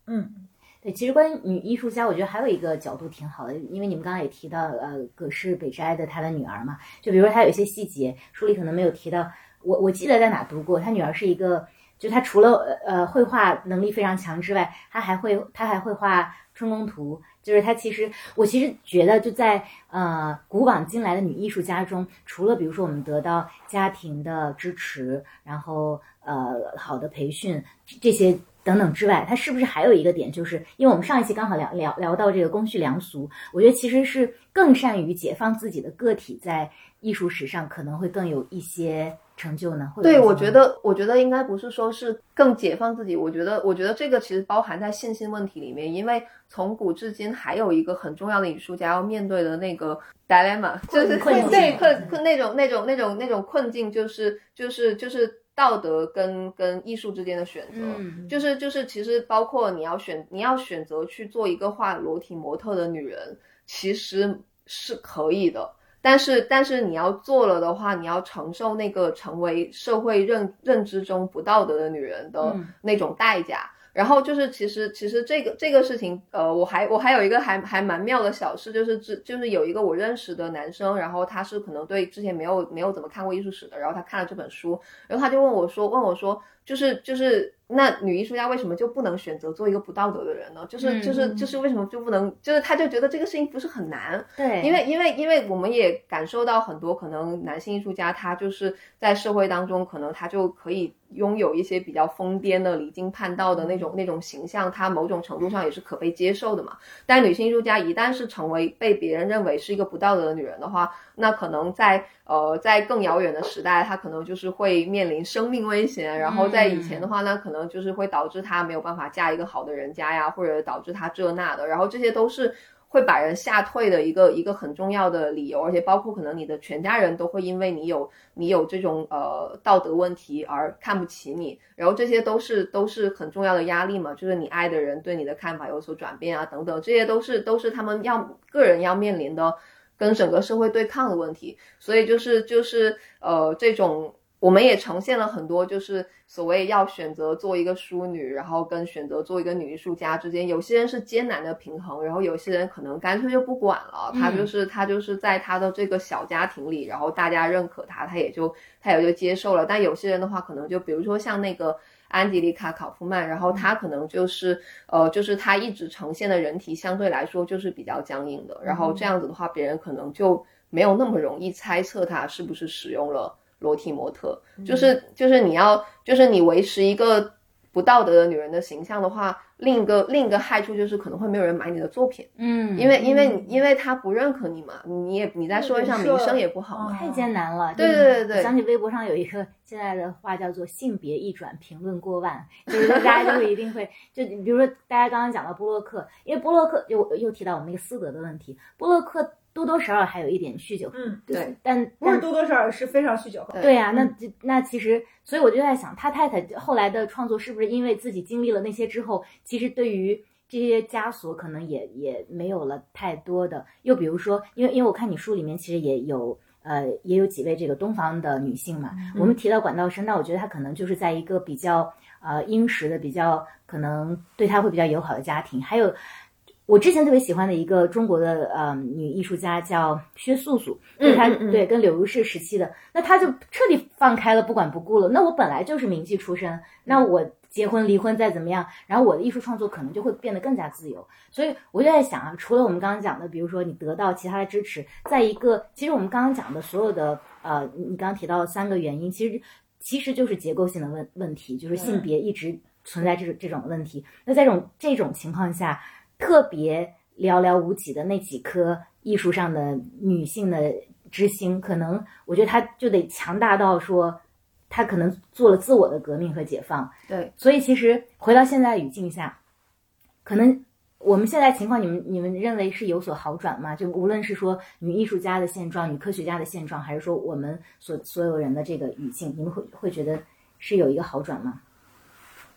嗯，对，其实关于女艺术家，我觉得还有一个角度挺好的，因为你们刚刚也提到呃，葛饰北斋的他的女儿嘛，就比如说他有一些细节，书里可能没有提到，我我记得在哪读过，他女儿是一个。就他除了呃绘画能力非常强之外，他还会他还会画春宫图。就是他其实我其实觉得就在呃古往今来的女艺术家中，除了比如说我们得到家庭的支持，然后呃好的培训这些。等等之外，他是不是还有一个点，就是因为我们上一期刚好聊聊聊到这个公序良俗，我觉得其实是更善于解放自己的个体，在艺术史上可能会更有一些成就呢。对，我觉得，我觉得应该不是说是更解放自己，我觉得，我觉得这个其实包含在信心问题里面，因为从古至今还有一个很重要的艺术家要面对的那个 dilemma，就是对困困那种那种那种那种困境，就是就是就是。道德跟跟艺术之间的选择，就是就是其实包括你要选你要选择去做一个画裸体模特的女人，其实是可以的，但是但是你要做了的话，你要承受那个成为社会认认知中不道德的女人的那种代价。然后就是，其实其实这个这个事情，呃，我还我还有一个还还蛮妙的小事，就是之就是有一个我认识的男生，然后他是可能对之前没有没有怎么看过艺术史的，然后他看了这本书，然后他就问我说，问我说，就是就是。那女艺术家为什么就不能选择做一个不道德的人呢？就是就是就是为什么就不能？就是他就觉得这个事情不是很难。对，因为因为因为我们也感受到很多可能男性艺术家他就是在社会当中可能他就可以拥有一些比较疯癫的离经叛道的那种那种形象，他某种程度上也是可被接受的嘛。但女性艺术家一旦是成为被别人认为是一个不道德的女人的话，那可能在呃在更遥远的时代，他可能就是会面临生命危险。然后在以前的话，呢可能。就是会导致他没有办法嫁一个好的人家呀，或者导致他这那的，然后这些都是会把人吓退的一个一个很重要的理由，而且包括可能你的全家人都会因为你有你有这种呃道德问题而看不起你，然后这些都是都是很重要的压力嘛，就是你爱的人对你的看法有所转变啊等等，这些都是都是他们要个人要面临的跟整个社会对抗的问题，所以就是就是呃这种。我们也呈现了很多，就是所谓要选择做一个淑女，然后跟选择做一个女艺术家之间，有些人是艰难的平衡，然后有些人可能干脆就不管了，他就是他就是在他的这个小家庭里，然后大家认可他，他也就他也就接受了。但有些人的话，可能就比如说像那个安吉丽卡·考夫曼，然后他可能就是呃，就是他一直呈现的人体相对来说就是比较僵硬的，然后这样子的话，别人可能就没有那么容易猜测他是不是使用了。裸体模特，就是就是你要就是你维持一个不道德的女人的形象的话，另一个另一个害处就是可能会没有人买你的作品，嗯，因为因为你因为他不认可你嘛，你也你在社会上名声也不好，太艰难了。对对对对，想起微博上有一个现在的话叫做“性别一转评论过万”，就是大家就会一定会就比如说大家刚刚讲到波洛克，因为波洛克又又提到我们那个斯德的问题，波洛克。多多少少还有一点酗酒，嗯，对，但不是多多少少是非常酗酒。对呀，那那其实，所以我就在想，他太太后来的创作是不是因为自己经历了那些之后，其实对于这些枷锁可能也也没有了太多的。又比如说，因为因为我看你书里面其实也有呃也有几位这个东方的女性嘛，我们提到管道生，那我觉得她可能就是在一个比较呃殷实的、比较可能对她会比较友好的家庭，还有。我之前特别喜欢的一个中国的呃女艺术家叫薛素素，对她对跟柳如是时期的，那她就彻底放开了，不管不顾了。那我本来就是名妓出身，那我结婚离婚再怎么样，然后我的艺术创作可能就会变得更加自由。所以我就在想啊，除了我们刚刚讲的，比如说你得到其他的支持，在一个其实我们刚刚讲的所有的呃，你刚刚提到三个原因，其实其实就是结构性的问问题，就是性别一直存在这种这种问题。那在这种这种情况下。特别寥寥无几的那几颗艺术上的女性的之星，可能我觉得她就得强大到说，她可能做了自我的革命和解放。对，所以其实回到现在语境下，可能我们现在情况，你们你们认为是有所好转吗？就无论是说女艺术家的现状、女科学家的现状，还是说我们所所有人的这个语境，你们会会觉得是有一个好转吗？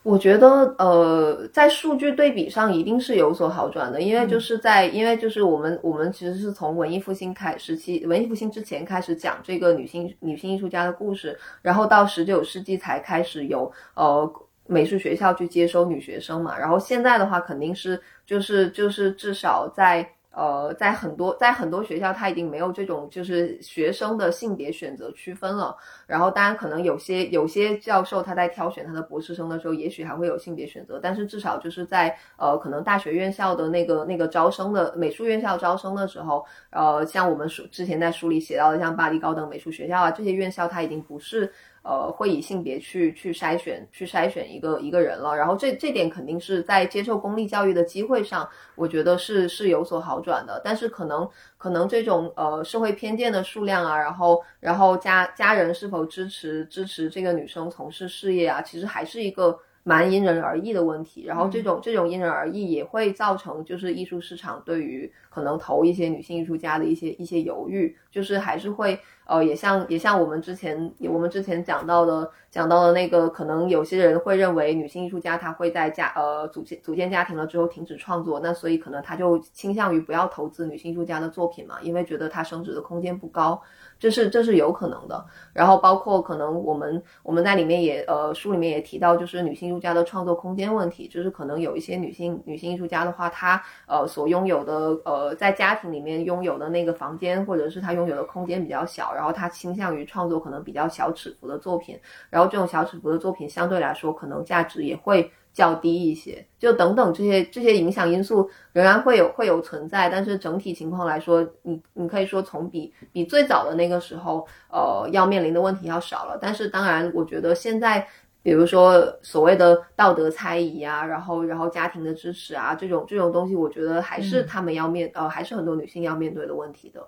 我觉得，呃，在数据对比上一定是有所好转的，因为就是在，因为就是我们，我们其实是从文艺复兴开时期，文艺复兴之前开始讲这个女性女性艺术家的故事，然后到十九世纪才开始有呃美术学校去接收女学生嘛，然后现在的话肯定是就是就是至少在。呃，在很多在很多学校，他已经没有这种就是学生的性别选择区分了。然后，当然可能有些有些教授他在挑选他的博士生的时候，也许还会有性别选择，但是至少就是在呃可能大学院校的那个那个招生的美术院校招生的时候，呃，像我们书之前在书里写到的，像巴黎高等美术学校啊这些院校，它已经不是。呃，会以性别去去筛选，去筛选一个一个人了。然后这这点肯定是在接受公立教育的机会上，我觉得是是有所好转的。但是可能可能这种呃社会偏见的数量啊，然后然后家家人是否支持支持这个女生从事事业啊，其实还是一个。蛮因人而异的问题，然后这种这种因人而异也会造成就是艺术市场对于可能投一些女性艺术家的一些一些犹豫，就是还是会呃也像也像我们之前我们之前讲到的讲到的那个，可能有些人会认为女性艺术家她会在家呃组建组建家庭了之后停止创作，那所以可能他就倾向于不要投资女性艺术家的作品嘛，因为觉得她升值的空间不高。这是这是有可能的，然后包括可能我们我们在里面也呃书里面也提到，就是女性艺术家的创作空间问题，就是可能有一些女性女性艺术家的话，她呃所拥有的呃在家庭里面拥有的那个房间或者是她拥有的空间比较小，然后她倾向于创作可能比较小尺幅的作品，然后这种小尺幅的作品相对来说可能价值也会。较低一些，就等等这些这些影响因素仍然会有会有存在，但是整体情况来说，你你可以说从比比最早的那个时候，呃，要面临的问题要少了。但是当然，我觉得现在，比如说所谓的道德猜疑啊，然后然后家庭的支持啊，这种这种东西，我觉得还是他们要面呃，还是很多女性要面对的问题的。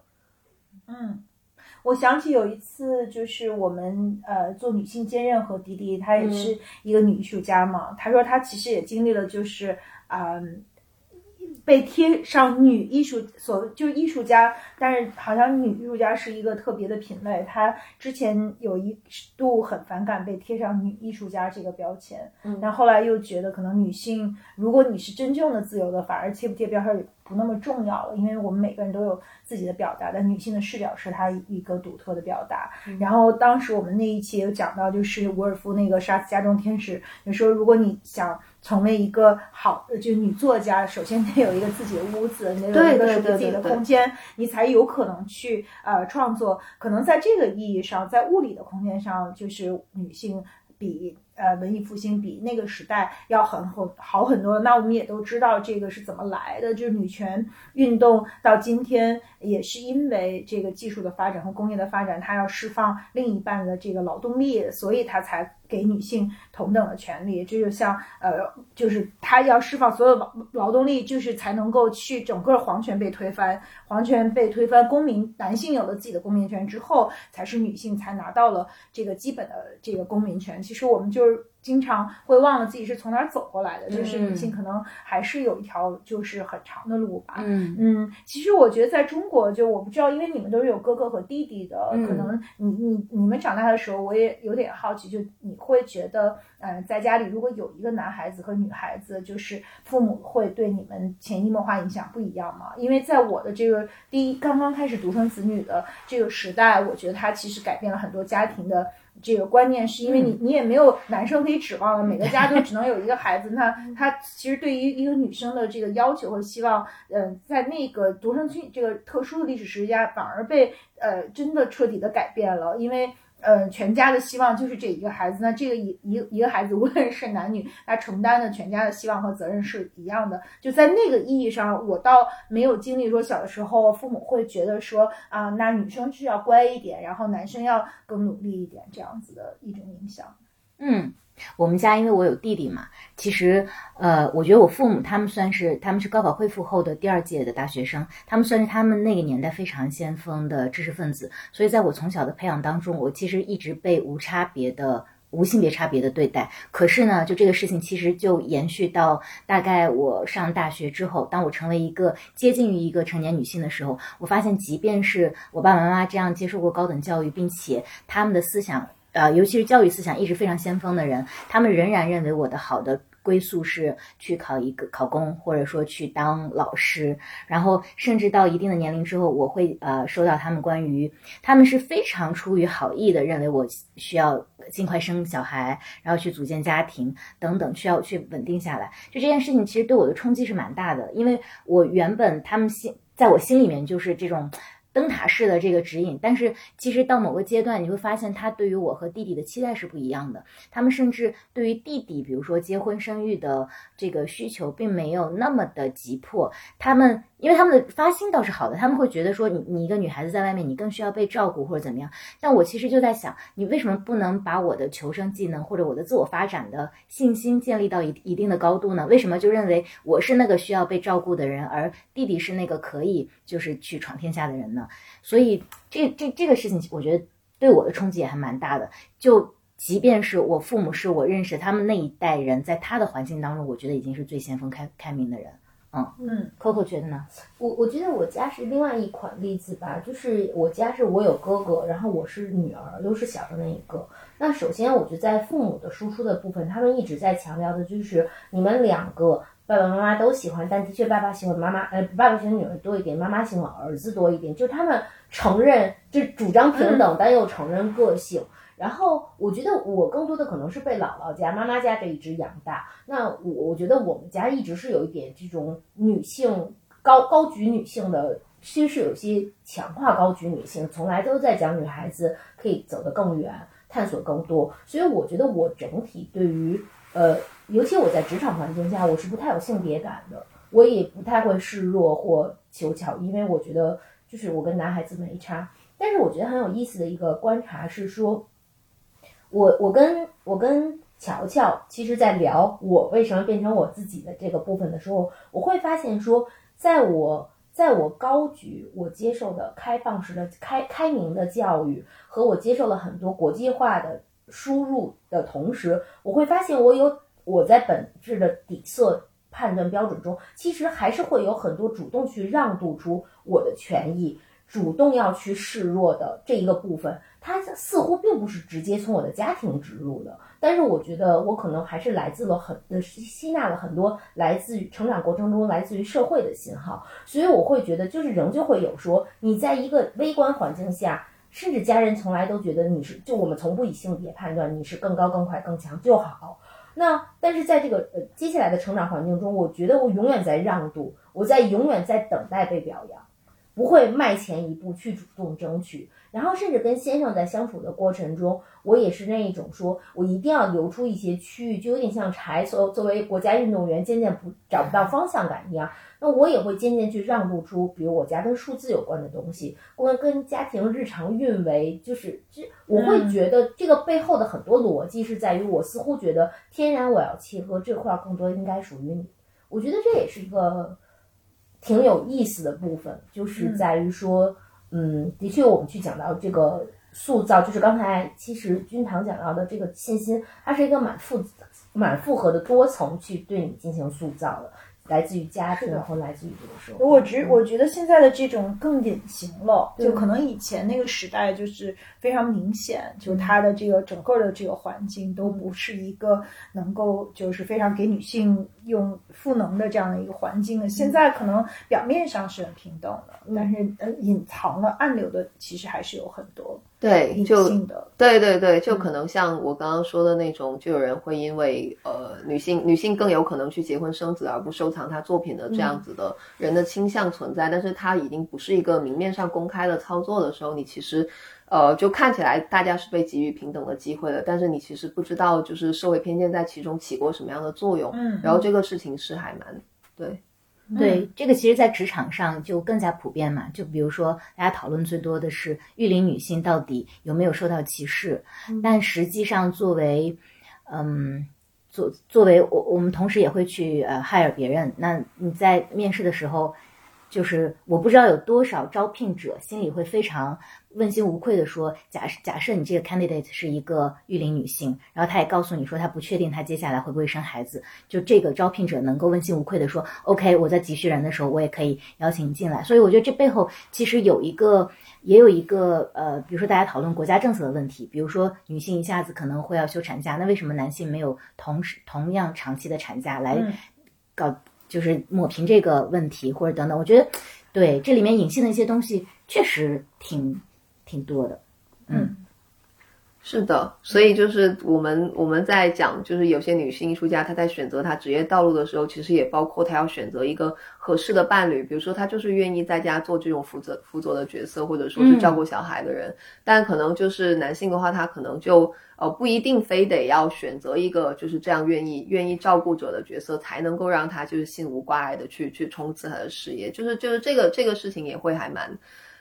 嗯。我想起有一次，就是我们呃做女性兼任和迪迪，她也是一个女艺术家嘛。她说她其实也经历了，就是啊。被贴上女艺术所就是艺术家，但是好像女艺术家是一个特别的品类。她之前有一度很反感被贴上女艺术家这个标签，嗯，但后来又觉得可能女性，如果你是真正的自由的，反而贴不贴标签不那么重要了，因为我们每个人都有自己的表达，但女性的视角是她一个独特的表达。然后当时我们那一期有讲到，就是伍尔夫那个《杀死家中天使》，就说如果你想。成为一个好，就女作家，首先得有一个自己的屋子，得有一个属于自己的空间，你才有可能去呃创作。可能在这个意义上，在物理的空间上，就是女性比。呃，文艺复兴比那个时代要很好好很多。那我们也都知道这个是怎么来的，就是女权运动到今天也是因为这个技术的发展和工业的发展，它要释放另一半的这个劳动力，所以它才给女性同等的权利。这就像呃，就是他要释放所有劳劳动力，就是才能够去整个皇权被推翻，皇权被推翻，公民男性有了自己的公民权之后，才是女性才拿到了这个基本的这个公民权。其实我们就是。经常会忘了自己是从哪儿走过来的，就是女性可能还是有一条就是很长的路吧。嗯嗯，其实我觉得在中国，就我不知道，因为你们都是有哥哥和弟弟的，可能你你你们长大的时候，我也有点好奇，就你会觉得，嗯，在家里如果有一个男孩子和女孩子，就是父母会对你们潜移默化影响不一样吗？因为在我的这个第一刚刚开始独生子女的这个时代，我觉得它其实改变了很多家庭的。这个观念是因为你你也没有男生可以指望了，每个家都只能有一个孩子。那他其实对于一个女生的这个要求和希望，嗯，在那个独生子女这个特殊的历史时间，反而被呃真的彻底的改变了，因为。呃，全家的希望就是这一个孩子。那这个一一一个孩子，无论是男女，他承担的全家的希望和责任是一样的。就在那个意义上，我倒没有经历说小的时候父母会觉得说啊，那女生是要乖一点，然后男生要更努力一点这样子的一种影响。嗯。我们家因为我有弟弟嘛，其实呃，我觉得我父母他们算是他们是高考恢复后的第二届的大学生，他们算是他们那个年代非常先锋的知识分子，所以在我从小的培养当中，我其实一直被无差别的、无性别差别的对待。可是呢，就这个事情其实就延续到大概我上大学之后，当我成为一个接近于一个成年女性的时候，我发现，即便是我爸爸妈妈这样接受过高等教育，并且他们的思想。呃，尤其是教育思想一直非常先锋的人，他们仍然认为我的好的归宿是去考一个考公，或者说去当老师。然后，甚至到一定的年龄之后，我会呃收到他们关于他们是非常出于好意的，认为我需要尽快生小孩，然后去组建家庭等等，需要去稳定下来。就这件事情，其实对我的冲击是蛮大的，因为我原本他们心。在我心里面就是这种。灯塔式的这个指引，但是其实到某个阶段，你会发现他对于我和弟弟的期待是不一样的。他们甚至对于弟弟，比如说结婚生育的这个需求，并没有那么的急迫。他们。因为他们的发心倒是好的，他们会觉得说你你一个女孩子在外面，你更需要被照顾或者怎么样。但我其实就在想，你为什么不能把我的求生技能或者我的自我发展的信心建立到一一定的高度呢？为什么就认为我是那个需要被照顾的人，而弟弟是那个可以就是去闯天下的人呢？所以这这这个事情，我觉得对我的冲击也还蛮大的。就即便是我父母是我认识他们那一代人，在他的环境当中，我觉得已经是最先锋开开明的人。嗯嗯，Coco 觉得呢？我我觉得我家是另外一款例子吧，就是我家是我有哥哥，然后我是女儿，又是小的那一个。那首先，我觉得在父母的输出的部分，他们一直在强调的就是你们两个爸爸妈妈都喜欢，但的确爸爸喜欢妈妈，呃，爸爸喜欢女儿多一点，妈妈喜欢儿子多一点，就他们承认，就主张平等，但又承认个性。然后我觉得我更多的可能是被姥姥家、妈妈家这一支养大。那我我觉得我们家一直是有一点这种女性高高举女性的，其实是有些强化高举女性，从来都在讲女孩子可以走得更远，探索更多。所以我觉得我整体对于呃，尤其我在职场环境下，我是不太有性别感的，我也不太会示弱或求巧，因为我觉得就是我跟男孩子没差。但是我觉得很有意思的一个观察是说。我我跟我跟乔乔，其实，在聊我为什么变成我自己的这个部分的时候，我会发现说，在我在我高举我接受的开放式的开开明的教育和我接受了很多国际化的输入的同时，我会发现我有我在本质的底色判断标准中，其实还是会有很多主动去让渡出我的权益，主动要去示弱的这一个部分。它似乎并不是直接从我的家庭植入的，但是我觉得我可能还是来自了很呃吸纳了很多来自于成长过程中来自于社会的信号，所以我会觉得就是仍旧会有说你在一个微观环境下，甚至家人从来都觉得你是就我们从不以性别判断你是更高更快更强就好。那但是在这个呃接下来的成长环境中，我觉得我永远在让渡，我在永远在等待被表扬，不会迈前一步去主动争取。然后，甚至跟先生在相处的过程中，我也是那一种，说我一定要留出一些区域，就有点像柴作作为国家运动员渐渐不找不到方向感一样。那我也会渐渐去让步出，比如我家跟数字有关的东西，关跟家庭日常运维，就是这我会觉得这个背后的很多逻辑是在于，我似乎觉得天然我要切割这块更多应该属于你。我觉得这也是一个挺有意思的部分，就是在于说。嗯，嗯的确，我们去讲到这个塑造，就是刚才其实君堂讲到的这个信心，它是一个满复满复合的多层去对你进行塑造的。来自于家庭，然后来自于这个社会。我觉我觉得现在的这种更隐形了，就可能以前那个时代就是非常明显，就它的这个整个的这个环境都不是一个能够就是非常给女性用赋能的这样的一个环境的。现在可能表面上是很平等的，但是呃隐藏了暗流的其实还是有很多。对，就对对对，就可能像我刚刚说的那种，就有人会因为呃女性女性更有可能去结婚生子而不收藏她作品的这样子的人的倾向存在，但是它已经不是一个明面上公开的操作的时候，你其实呃就看起来大家是被给予平等的机会的，但是你其实不知道就是社会偏见在其中起过什么样的作用，嗯，然后这个事情是还蛮对。对，这个其实，在职场上就更加普遍嘛。就比如说，大家讨论最多的是育龄女性到底有没有受到歧视，但实际上，作为，嗯，作作为我，我们同时也会去呃 hire 别人。那你在面试的时候，就是我不知道有多少招聘者心里会非常。问心无愧的说，假假设你这个 candidate 是一个育龄女性，然后她也告诉你说她不确定她接下来会不会生孩子，就这个招聘者能够问心无愧的说，OK，我在急需人的时候，我也可以邀请你进来。所以我觉得这背后其实有一个，也有一个呃，比如说大家讨论国家政策的问题，比如说女性一下子可能会要休产假，那为什么男性没有同时同样长期的产假来搞，就是抹平这个问题或者等等？我觉得对这里面隐性的一些东西确实挺。挺多的，嗯，是的，所以就是我们我们在讲，就是有些女性艺术家她在选择她职业道路的时候，其实也包括她要选择一个合适的伴侣，比如说她就是愿意在家做这种辅佐辅佐的角色，或者说是照顾小孩的人。但可能就是男性的话，他可能就呃不一定非得要选择一个就是这样愿意愿意照顾者的角色，才能够让他就是心无挂碍的去去冲刺他的事业。就是就是这个这个事情也会还蛮。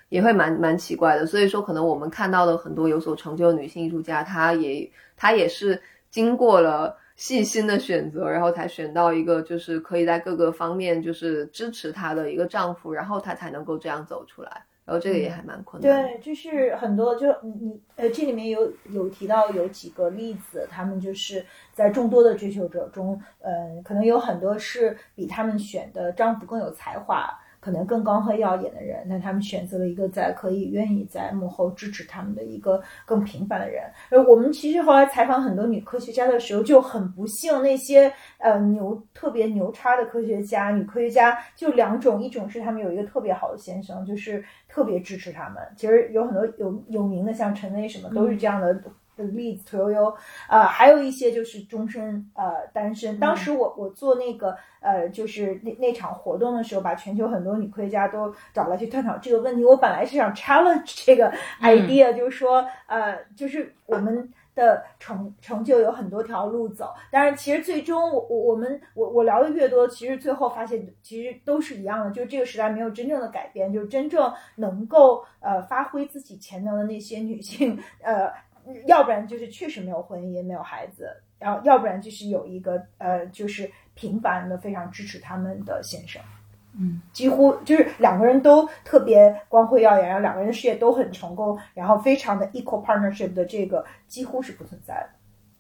也会蛮蛮奇怪的，所以说可能我们看到的很多有所成就的女性艺术家，她也她也是经过了细心的选择，然后才选到一个就是可以在各个方面就是支持她的一个丈夫，然后她才能够这样走出来，然后这个也还蛮困难。对，就是很多就你你呃这里面有有提到有几个例子，他们就是在众多的追求者中，呃，可能有很多是比他们选的丈夫更有才华。可能更光辉耀眼的人，那他们选择了一个在可以愿意在幕后支持他们的一个更平凡的人。而我们其实后来采访很多女科学家的时候，就很不幸，那些呃牛特别牛叉的科学家，女科学家就两种，一种是他们有一个特别好的先生，就是特别支持他们。其实有很多有有名的，像陈薇什么，都是这样的。的例子，屠呦呦，呃，还有一些就是终身呃单身。当时我我做那个呃，就是那那场活动的时候，把全球很多女科学家都找来去探讨这个问题。我本来是想 challenge 这个 idea，就是说呃，就是我们的成成就有很多条路走，但是其实最终我我我们我我聊的越多，其实最后发现其实都是一样的，就是这个时代没有真正的改变，就是真正能够呃发挥自己潜能的那些女性呃。要不然就是确实没有婚姻，没有孩子，然后要不然就是有一个呃，就是平凡的非常支持他们的先生，嗯，几乎就是两个人都特别光辉耀眼，然后两个人事业都很成功，然后非常的 equal partnership 的这个几乎是不存在的。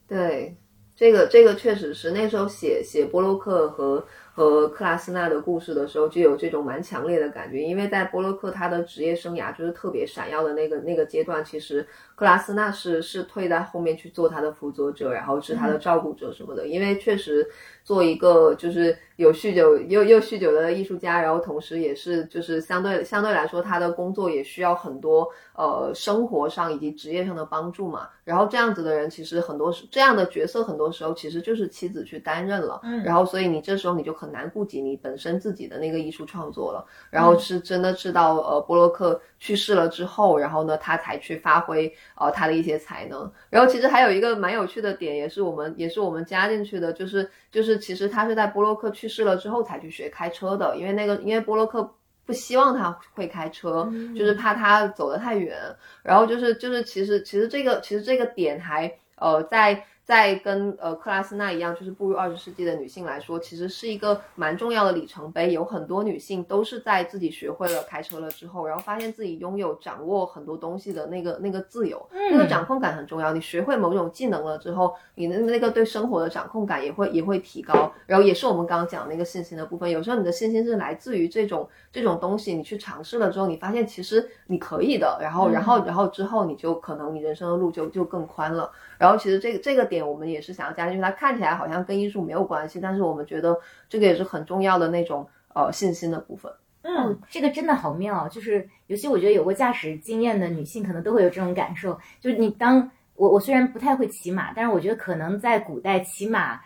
对，这个这个确实是那时候写写波洛克和。和克拉斯纳的故事的时候，就有这种蛮强烈的感觉，因为在波洛克他的职业生涯就是特别闪耀的那个那个阶段，其实克拉斯纳是是退在后面去做他的辅佐者，然后是他的照顾者什么的，因为确实做一个就是有酗酒又又酗酒的艺术家，然后同时也是就是相对相对来说他的工作也需要很多呃生活上以及职业上的帮助嘛，然后这样子的人其实很多这样的角色很多时候其实就是妻子去担任了，嗯，然后所以你这时候你就很。很难顾及你本身自己的那个艺术创作了，然后是真的是到呃波洛克去世了之后，然后呢他才去发挥呃他的一些才能。然后其实还有一个蛮有趣的点，也是我们也是我们加进去的，就是就是其实他是在波洛克去世了之后才去学开车的，因为那个因为波洛克不希望他会开车，就是怕他走得太远。然后就是就是其实其实这个其实这个点还呃在。在跟呃克拉斯纳一样，就是步入二十世纪的女性来说，其实是一个蛮重要的里程碑。有很多女性都是在自己学会了开车了之后，然后发现自己拥有掌握很多东西的那个那个自由，那个掌控感很重要。你学会某种技能了之后，你的那个对生活的掌控感也会也会提高。然后也是我们刚刚讲那个信心的部分。有时候你的信心是来自于这种这种东西，你去尝试了之后，你发现其实你可以的。然后然后然后之后你就可能你人生的路就就更宽了。然后其实这个这个点我们也是想要加进去，它看起来好像跟艺术没有关系，但是我们觉得这个也是很重要的那种呃信心的部分。嗯，这个真的好妙，就是尤其我觉得有过驾驶经验的女性可能都会有这种感受，就是你当我我虽然不太会骑马，但是我觉得可能在古代骑马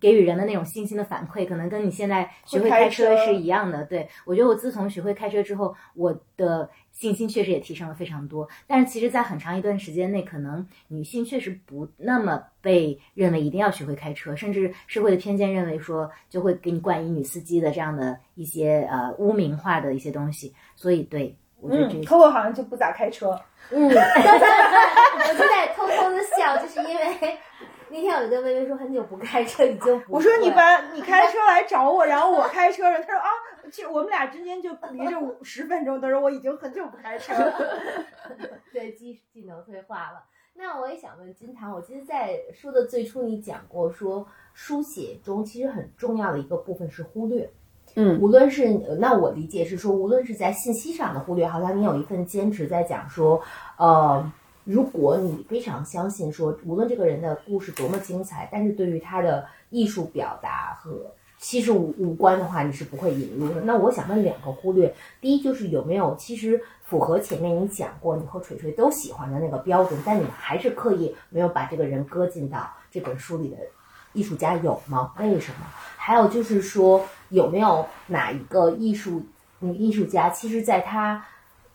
给予人的那种信心的反馈，可能跟你现在学会开车是一样的。对我觉得我自从学会开车之后，我的。信心确实也提升了非常多，但是其实，在很长一段时间内，可能女性确实不那么被认为一定要学会开车，甚至社会的偏见认为说就会给你冠以女司机的这样的一些呃污名化的一些东西。所以，对我觉得这，Coco 好像就不咋开车。嗯，我就在偷偷的笑，就是因为那天我就跟微微说很久不开车，已经我说你把你开车来找我，然后我开车了，他说啊。其实我们俩之间就离着五十分钟，他说我已经很久不开车了。对，技技能退化了。那我也想问金堂，我记得在书的最初你讲过，说书写中其实很重要的一个部分是忽略。嗯，无论是那我理解是说，无论是在信息上的忽略，好像你有一份坚持在讲说，呃，如果你非常相信说，无论这个人的故事多么精彩，但是对于他的艺术表达和其实无无关的话，你是不会引入的。那我想问两个忽略，第一就是有没有其实符合前面你讲过你和锤锤都喜欢的那个标准，但你们还是刻意没有把这个人搁进到这本书里的艺术家有吗？为什么？还有就是说有没有哪一个艺术女艺术家，其实在她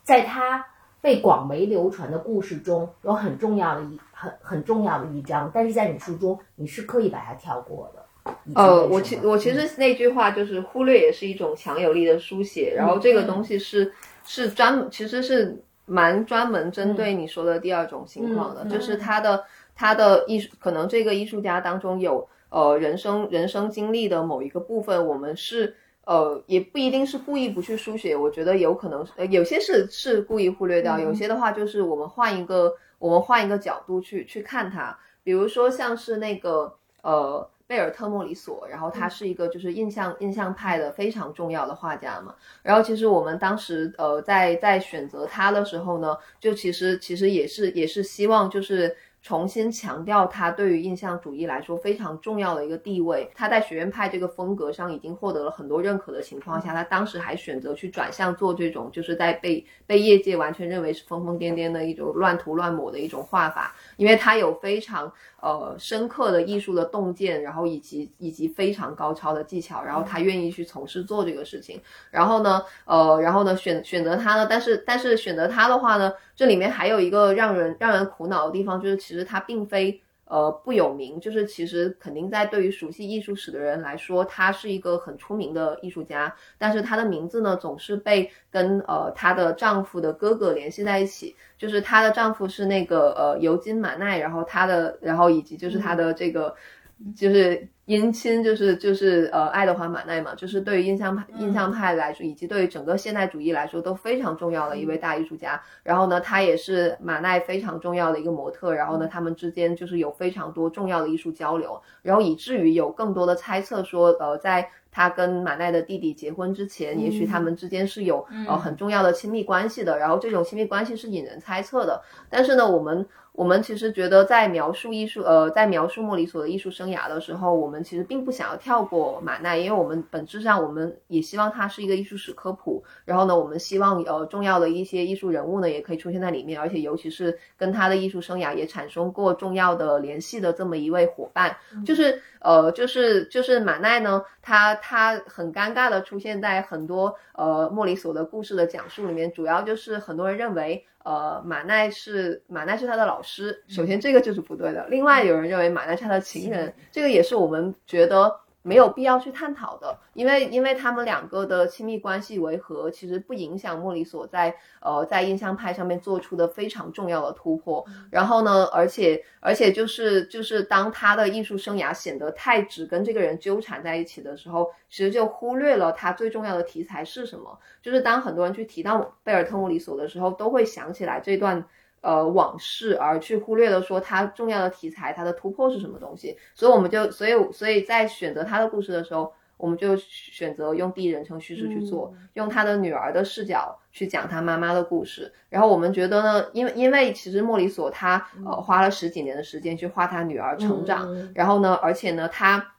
在她被广为流传的故事中有很重要的一很很重要的一章，但是在你书中你是刻意把它跳过的。呃，我其我其实那句话就是忽略也是一种强有力的书写，然后这个东西是是专其实是蛮专门针对你说的第二种情况的，就是他的他的艺术可能这个艺术家当中有呃人生人生经历的某一个部分，我们是呃也不一定是故意不去书写，我觉得有可能呃有些是是故意忽略掉，有些的话就是我们换一个我们换一个角度去去看它，比如说像是那个呃。贝尔特莫里索，然后他是一个就是印象印象派的非常重要的画家嘛。然后其实我们当时呃在在选择他的时候呢，就其实其实也是也是希望就是重新强调他对于印象主义来说非常重要的一个地位。他在学院派这个风格上已经获得了很多认可的情况下，他当时还选择去转向做这种就是在被被业界完全认为是疯疯癫癫的一种乱涂乱抹的一种画法，因为他有非常。呃，深刻的艺术的洞见，然后以及以及非常高超的技巧，然后他愿意去从事做这个事情，然后呢，呃，然后呢选选择他呢，但是但是选择他的话呢，这里面还有一个让人让人苦恼的地方，就是其实他并非。呃，不有名，就是其实肯定在对于熟悉艺术史的人来说，他是一个很出名的艺术家。但是他的名字呢，总是被跟呃她的丈夫的哥哥联系在一起。就是她的丈夫是那个呃尤金马奈，然后她的，然后以及就是她的这个。就是姻亲，就是就是呃，爱德华马奈嘛，就是对于印象派印象派来说，以及对于整个现代主义来说都非常重要的一位大艺术家。然后呢，他也是马奈非常重要的一个模特。然后呢，他们之间就是有非常多重要的艺术交流。然后以至于有更多的猜测说，呃，在他跟马奈的弟弟结婚之前，也许他们之间是有呃很重要的亲密关系的。然后这种亲密关系是引人猜测的。但是呢，我们。我们其实觉得，在描述艺术，呃，在描述莫里索的艺术生涯的时候，我们其实并不想要跳过马奈，因为我们本质上，我们也希望它是一个艺术史科普。然后呢，我们希望呃重要的一些艺术人物呢，也可以出现在里面，而且尤其是跟他的艺术生涯也产生过重要的联系的这么一位伙伴，就是呃，就是就是马奈呢，他他很尴尬的出现在很多呃莫里索的故事的讲述里面，主要就是很多人认为。呃，马奈是马奈是他的老师，首先这个就是不对的。另外，有人认为马奈是他的情人，这个也是我们觉得。没有必要去探讨的，因为因为他们两个的亲密关系为何，其实不影响莫里索在呃在印象派上面做出的非常重要的突破。然后呢，而且而且就是就是当他的艺术生涯显得太只跟这个人纠缠在一起的时候，其实就忽略了他最重要的题材是什么。就是当很多人去提到贝尔特莫里索的时候，都会想起来这段。呃，往事而去忽略了说他重要的题材，他的突破是什么东西，所以我们就，所以，所以在选择他的故事的时候，我们就选择用第一人称叙事去做，用他的女儿的视角去讲他妈妈的故事。然后我们觉得呢，因为因为其实莫里索他呃花了十几年的时间去画他女儿成长，然后呢，而且呢他。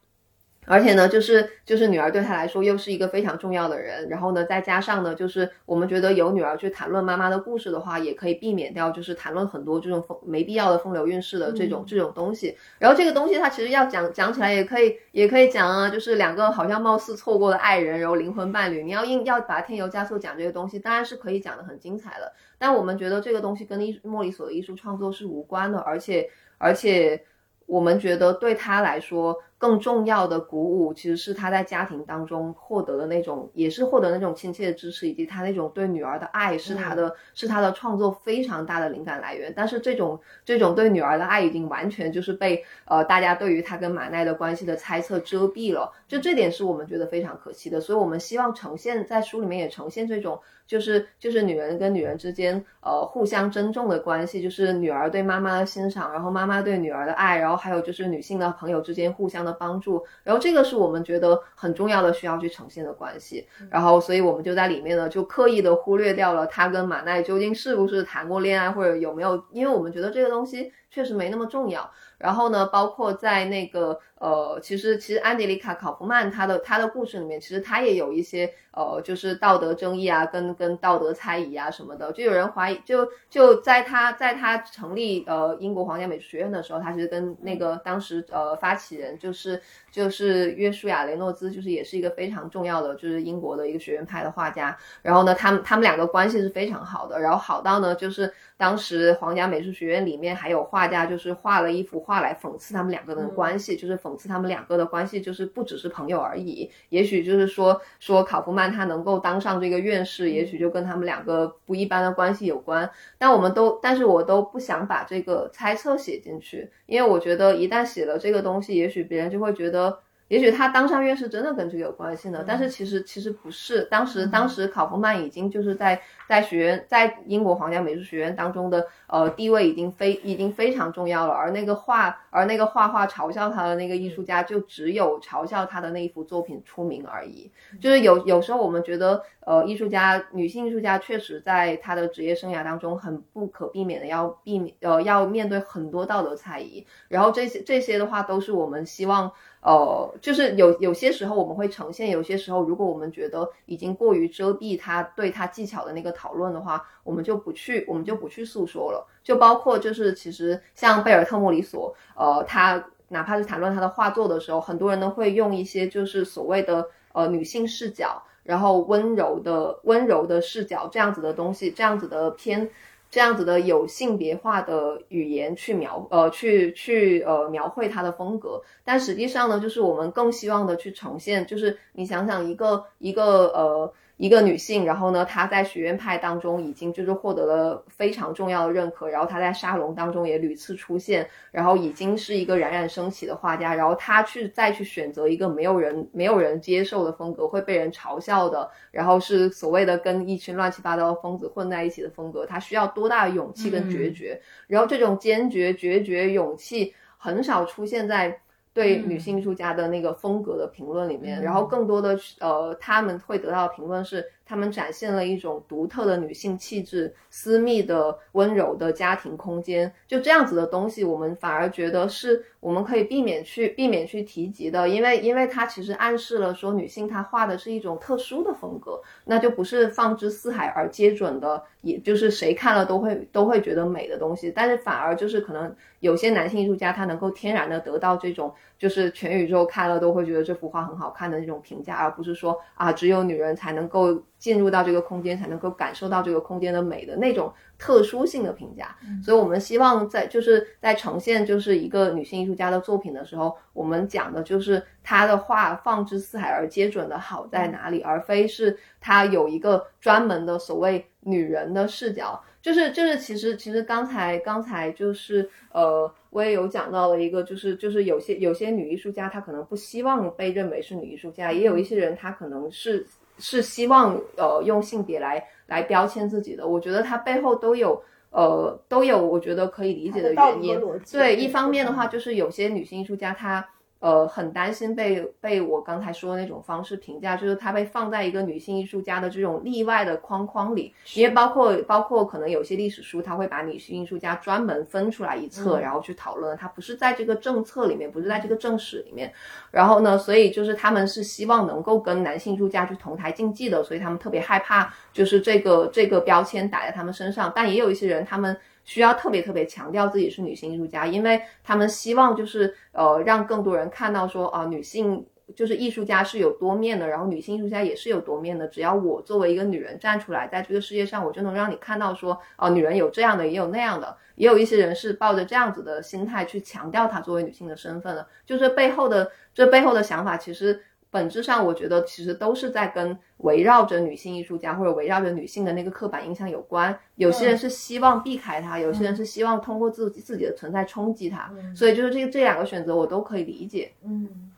而且呢，就是就是女儿对他来说又是一个非常重要的人。然后呢，再加上呢，就是我们觉得有女儿去谈论妈妈的故事的话，也可以避免掉就是谈论很多这种风没必要的风流韵事的这种这种东西。然后这个东西它其实要讲讲起来也可以也可以讲啊，就是两个好像貌似错过的爱人，然后灵魂伴侣，你要硬要把添油加醋讲这个东西，当然是可以讲的很精彩的。但我们觉得这个东西跟艺莫里索的艺术创作是无关的，而且而且我们觉得对他来说。更重要的鼓舞，其实是他在家庭当中获得的那种，也是获得那种亲切的支持，以及他那种对女儿的爱，是他的，是他的创作非常大的灵感来源。但是这种这种对女儿的爱，已经完全就是被呃大家对于他跟马奈的关系的猜测遮蔽了。就这点是我们觉得非常可惜的。所以我们希望呈现在书里面也呈现这种，就是就是女人跟女人之间呃互相珍重的关系，就是女儿对妈妈的欣赏，然后妈妈对女儿的爱，然后还有就是女性的朋友之间互相的。帮助，然后这个是我们觉得很重要的需要去呈现的关系，然后所以我们就在里面呢，就刻意的忽略掉了他跟马奈究竟是不是谈过恋爱，或者有没有，因为我们觉得这个东西。确实没那么重要。然后呢，包括在那个呃，其实其实安迪里卡考夫曼他的他的故事里面，其实他也有一些呃，就是道德争议啊，跟跟道德猜疑啊什么的。就有人怀疑，就就在他在他成立呃英国皇家美术学院的时候，他其实跟那个当时呃发起人就是就是约书亚雷诺兹，就是也是一个非常重要的就是英国的一个学院派的画家。然后呢，他们他们两个关系是非常好的，然后好到呢，就是当时皇家美术学院里面还有画家，就是画了一幅画来讽刺他们两个人的关系，就是讽刺他们两个的关系，就是不只是朋友而已。也许就是说说考夫曼他能够当上这个院士，也许就跟他们两个不一般的关系有关。但我们都，但是我都不想把这个猜测写进去，因为我觉得一旦写了这个东西，也许别人就会觉得。也许他当上院士真的跟这个有关系呢，但是其实其实不是。当时当时考夫曼已经就是在在学院在英国皇家美术学院当中的呃地位已经非已经非常重要了，而那个画而那个画画嘲笑他的那个艺术家就只有嘲笑他的那一幅作品出名而已。就是有有时候我们觉得呃艺术家女性艺术家确实在她的职业生涯当中很不可避免的要避免呃要面对很多道德猜疑，然后这些这些的话都是我们希望。呃，就是有有些时候我们会呈现，有些时候如果我们觉得已经过于遮蔽他对他技巧的那个讨论的话，我们就不去，我们就不去诉说了。就包括就是其实像贝尔特莫里索，呃，他哪怕是谈论他的画作的时候，很多人都会用一些就是所谓的呃女性视角，然后温柔的温柔的视角这样子的东西，这样子的偏。这样子的有性别化的语言去描呃去去呃描绘他的风格，但实际上呢，就是我们更希望的去呈现，就是你想想一个一个呃。一个女性，然后呢，她在学院派当中已经就是获得了非常重要的认可，然后她在沙龙当中也屡次出现，然后已经是一个冉冉升起的画家，然后她去再去选择一个没有人没有人接受的风格，会被人嘲笑的，然后是所谓的跟一群乱七八糟的疯子混在一起的风格，她需要多大的勇气跟决绝，然后这种坚决、决绝、勇气很少出现在。对女性艺术家的那个风格的评论里面，然后更多的呃，他们会得到的评论是。他们展现了一种独特的女性气质、私密的、温柔的家庭空间，就这样子的东西，我们反而觉得是我们可以避免去避免去提及的，因为因为它其实暗示了说女性她画的是一种特殊的风格，那就不是放之四海而皆准的，也就是谁看了都会都会觉得美的东西，但是反而就是可能有些男性艺术家他能够天然的得到这种就是全宇宙看了都会觉得这幅画很好看的那种评价，而不是说啊只有女人才能够。进入到这个空间才能够感受到这个空间的美的那种特殊性的评价，所以我们希望在就是在呈现就是一个女性艺术家的作品的时候，我们讲的就是她的画放之四海而皆准的好在哪里，而非是她有一个专门的所谓女人的视角。就是就是其实其实刚才刚才就是呃我也有讲到了一个就是就是有些有些女艺术家她可能不希望被认为是女艺术家，也有一些人她可能是。是希望呃用性别来来标签自己的，我觉得它背后都有呃都有我觉得可以理解的原因。对，一方面的话就是有些女性艺术家她。呃，很担心被被我刚才说的那种方式评价，就是她被放在一个女性艺术家的这种例外的框框里，因为包括包括可能有些历史书，他会把女性艺术家专门分出来一册，然后去讨论，它不是在这个政策里面，不是在这个正史里面，然后呢，所以就是他们是希望能够跟男性艺术家去同台竞技的，所以他们特别害怕，就是这个这个标签打在他们身上，但也有一些人他们。需要特别特别强调自己是女性艺术家，因为他们希望就是呃让更多人看到说啊女性就是艺术家是有多面的，然后女性艺术家也是有多面的。只要我作为一个女人站出来，在这个世界上，我就能让你看到说哦女人有这样的，也有那样的。也有一些人是抱着这样子的心态去强调她作为女性的身份的，就是背后的这背后的想法其实。本质上，我觉得其实都是在跟围绕着女性艺术家或者围绕着女性的那个刻板印象有关。有些人是希望避开它，有些人是希望通过自己自己的存在冲击它。所以就是这这两个选择，我都可以理解。嗯，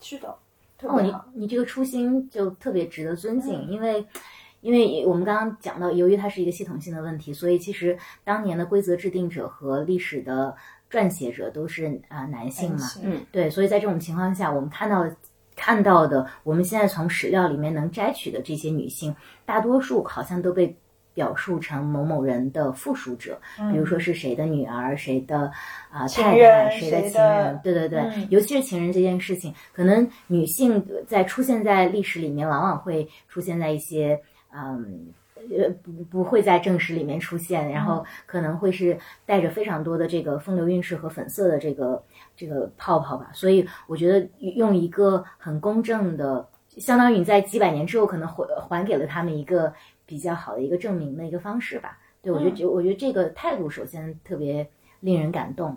是的。哦，你你这个初心就特别值得尊敬，因为因为我们刚刚讲到，由于它是一个系统性的问题，所以其实当年的规则制定者和历史的撰写者都是啊男性嘛。嗯，对，所以在这种情况下，我们看到。看到的，我们现在从史料里面能摘取的这些女性，大多数好像都被表述成某某人的附属者，比如说是谁的女儿、谁的啊、情太太、谁的谁的情人，对对对，嗯。尤其是情人这件事情，可能女性在出现在历史里面，往往会出现在一些嗯。呃，不不会在正史里面出现，然后可能会是带着非常多的这个风流韵事和粉色的这个这个泡泡吧。所以我觉得用一个很公正的，相当于你在几百年之后可能还还给了他们一个比较好的一个证明的一个方式吧。对我觉得，我觉得这个态度首先特别令人感动。嗯，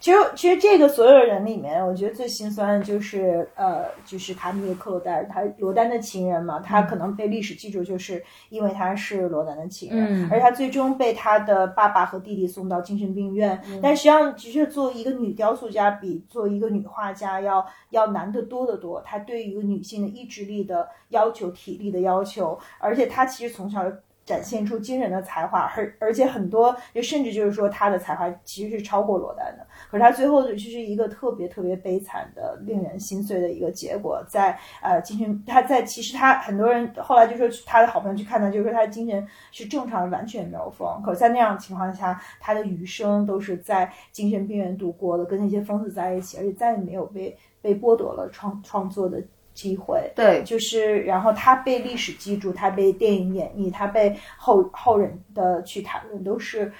其实其实这个所有人里面，我觉得最心酸的就是呃，就是卡米尔克罗戴尔，他罗丹的情人嘛，他可能被历史记住，就是因为他是罗丹的情人，嗯而他最终被他的爸爸和弟弟送到精神病院。但实际上，其实作为一个女雕塑家，比作为一个女画家要要难得多得多。她对于一个女性的意志力的要求、体力的要求，而且她其实从小。展现出惊人的才华，而而且很多，就甚至就是说他的才华其实是超过罗丹的。可是他最后就是一个特别特别悲惨的、令人心碎的一个结果，在呃精神，他在其实他很多人后来就说他的好朋友去看他，就是说他的精神是正常，完全没有疯。可在那样情况下，他的余生都是在精神病院度过的，跟那些疯子在一起，而且再也没有被被剥夺了创创作的机会。对，就是，然后他被历史记住，他被电影演绎，他被后后人的去谈论，都是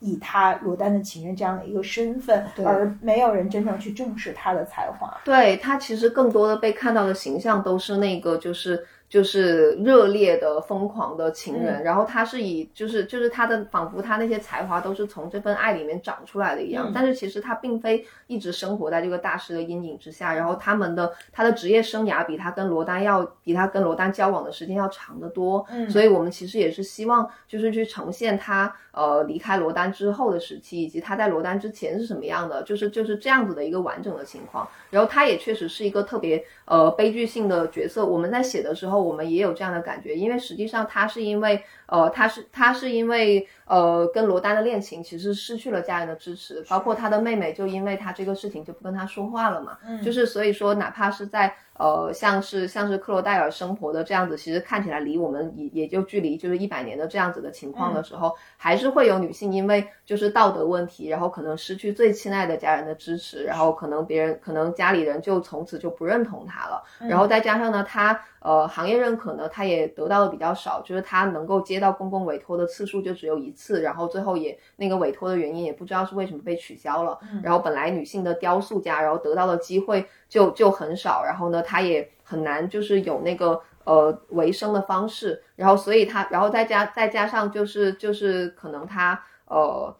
以他罗丹的情人这样的一个身份，而没有人真正去正视他的才华。对他其实更多的被看到的形象都是那个就是就是热烈的疯狂的情人，嗯。然后他是以就是就是他的仿佛他那些才华都是从这份爱里面长出来的一样，嗯。但是其实他并非一直生活在这个大师的阴影之下，然后他们的他的职业生涯比他跟罗丹要比他跟罗丹交往的时间要长得多，嗯。所以我们其实也是希望就是去呈现他呃离开罗丹之后的时期，以及他在罗丹之前是什么样的，就是就是这样子的一个完整的情况。然后他也确实是一个特别呃悲剧性的角色。我们在写的时候，我们也有这样的感觉，因为实际上他是因为呃他是他是因为呃跟罗丹的恋情其实失去了家人的支持，包括他的妹妹就因为他这个事情就不跟他说话了嘛。嗯。就是所以说，哪怕是在呃像是像是克罗戴尔生活的这样子，其实看起来离我们也也就距离就是一百年的这样子的情况的时候，还是会有女性因为就是道德问题，然后可能失去最亲爱的家人的支持，然后可能别人可能家里人就从此就不认同她了，然后再加上呢，她呃行业认可呢，她也得到的比较少，就是她能够接到公共委托的次数就只有一次，然后最后也那个委托的原因也不知道是为什么被取消了，然后本来女性的雕塑家，然后得到的机会就就很少，然后呢，她也很难就是有那个呃维生的方式，然后所以她，然后再加再加上就是就是可能她呃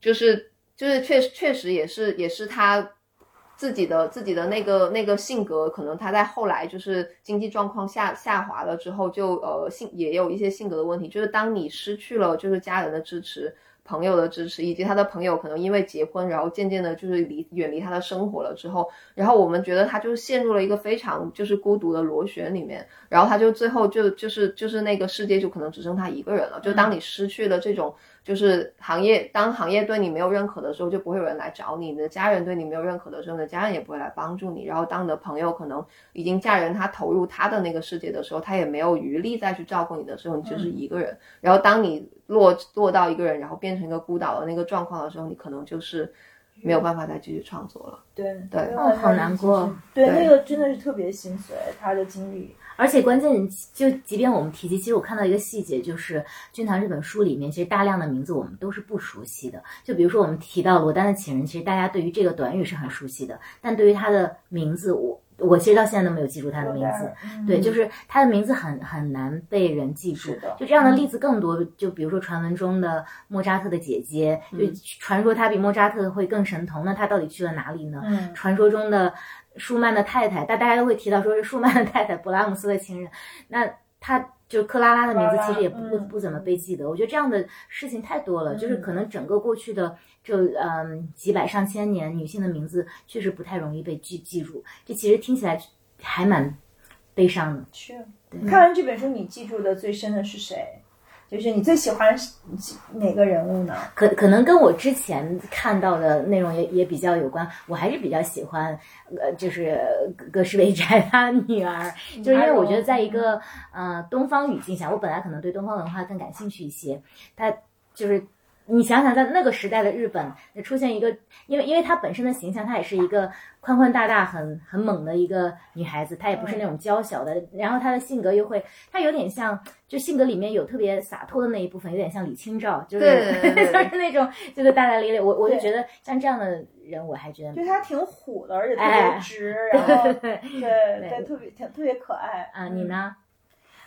就是就是确实确实也是也是她自己的自己的那个那个性格，可能他在后来就是经济状况下下滑了之后就，呃性也有一些性格的问题，就是当你失去了就是家人的支持。朋友的支持，以及他的朋友可能因为结婚，然后渐渐的就是离远离他的生活了之后，然后我们觉得他就陷入了一个非常就是孤独的螺旋里面，然后他就最后就就是就是那个世界就可能只剩他一个人了。就当你失去了这种就是行业，当行业对你没有认可的时候，就不会有人来找你；你的家人对你没有认可的时候，你的家人也不会来帮助你。然后当你的朋友可能已经嫁人，他投入他的那个世界的时候，他也没有余力再去照顾你的时候，你就是一个人。然后当你落落到一个人，然后变成一个孤岛的那个状况的时候，你可能就是没有办法再继续创作了。对对哦好难过。对，对那个真的是特别心碎，他的经历。而且关键，就即便我们提及，其实我看到一个细节，就是《军堂》这本书里面，其实大量的名字我们都是不熟悉的。就比如说我们提到罗丹的情人，其实大家对于这个短语是很熟悉的，但对于他的名字，我我其实到现在都没有记住他的名字。嗯对，就是他的名字很很难被人记住。就这样的例子更多，就比如说传闻中的莫扎特的姐姐，嗯就传说他比莫扎特会更神童，那他到底去了哪里呢？嗯传说中的舒曼的太太，但大家都会提到说是舒曼的太太，勃拉姆斯的情人。那他就克拉拉的名字其实也不不不怎么被记得。我觉得这样的事情太多了，就是可能整个过去的这嗯几百上千年，女性的名字确实不太容易被记记住。这其实听起来还蛮悲伤的。是。看完这本书，你记住的最深的是谁？就是你最喜欢哪个人物呢？可可能跟我之前看到的内容也也比较有关。我还是比较喜欢，呃，就是葛饰北斋他女儿，就是因为我觉得在一个呃东方语境下，我本来可能对东方文化更感兴趣一些，他就是。你想想，在那个时代的日本，出现一个，因为因为她本身的形象，她也是一个宽宽大大、很很猛的一个女孩子，她也不是那种娇小的，然后她的性格又会，她有点像，就性格里面有特别洒脱的那一部分，有点像李清照，就是 就是那种就是大大咧咧。我我就觉得像这样的人，我还觉得，就她挺虎的，而且特别直，然后 对对，特别挺特别可爱啊。你呢？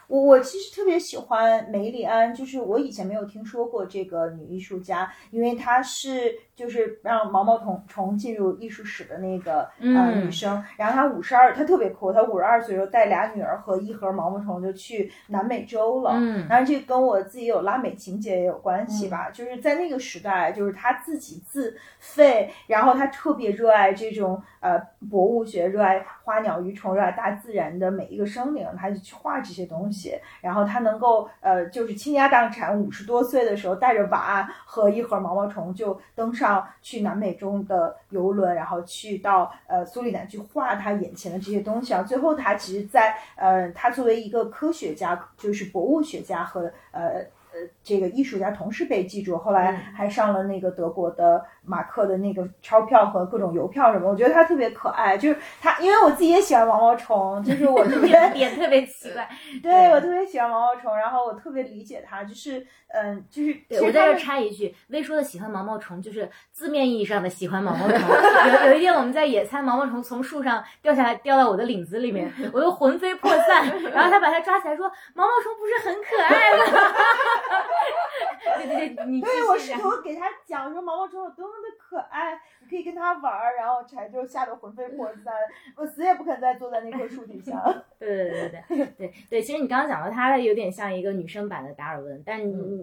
我我其实特别喜欢梅里安，就是我以前没有听说过这个女艺术家，因为她是就是让毛毛虫虫进入艺术史的那个呃女生。然后她五十二，她特别酷，她五十二岁时候带俩女儿和一盒毛毛虫就去南美洲了。嗯，然后这跟我自己有拉美情节也有关系吧，就是在那个时代，就是她自己自费，然后她特别热爱这种呃博物学，热爱花鸟鱼虫，热爱大自然的每一个生灵，他就去画这些东西。然后他能够呃，就是倾家荡产，五十多岁的时候带着娃和一盒毛毛虫就登上去南美洲的游轮，然后去到呃苏里南去画他眼前的这些东西啊。最后他其实，在呃，他作为一个科学家，就是博物学家和呃呃。这个艺术家同时被记住，后来还上了那个德国的马克的那个钞票和各种邮票什么。我觉得他特别可爱，就是他，因为我自己也喜欢毛毛虫，就是我特别点特别奇怪，对我特别喜欢毛毛虫，然后我特别理解他，就是嗯，就是我在这插一句，微说的喜欢毛毛虫就是字面意义上的喜欢毛毛虫。有有一天我们在野餐，毛毛虫从树上掉下来，掉到我的领子里面，我都魂飞魄散。然后他把它抓起来说：“毛毛虫不是很可爱吗？”对对对，你对我试图给他讲说毛毛虫有多可爱，你可以跟他玩儿，然后柴就吓得魂飞魄散，我死也不肯再坐在那棵树底下。对对对对对对，其实你刚刚讲到他有点像一个女生版的达尔文，但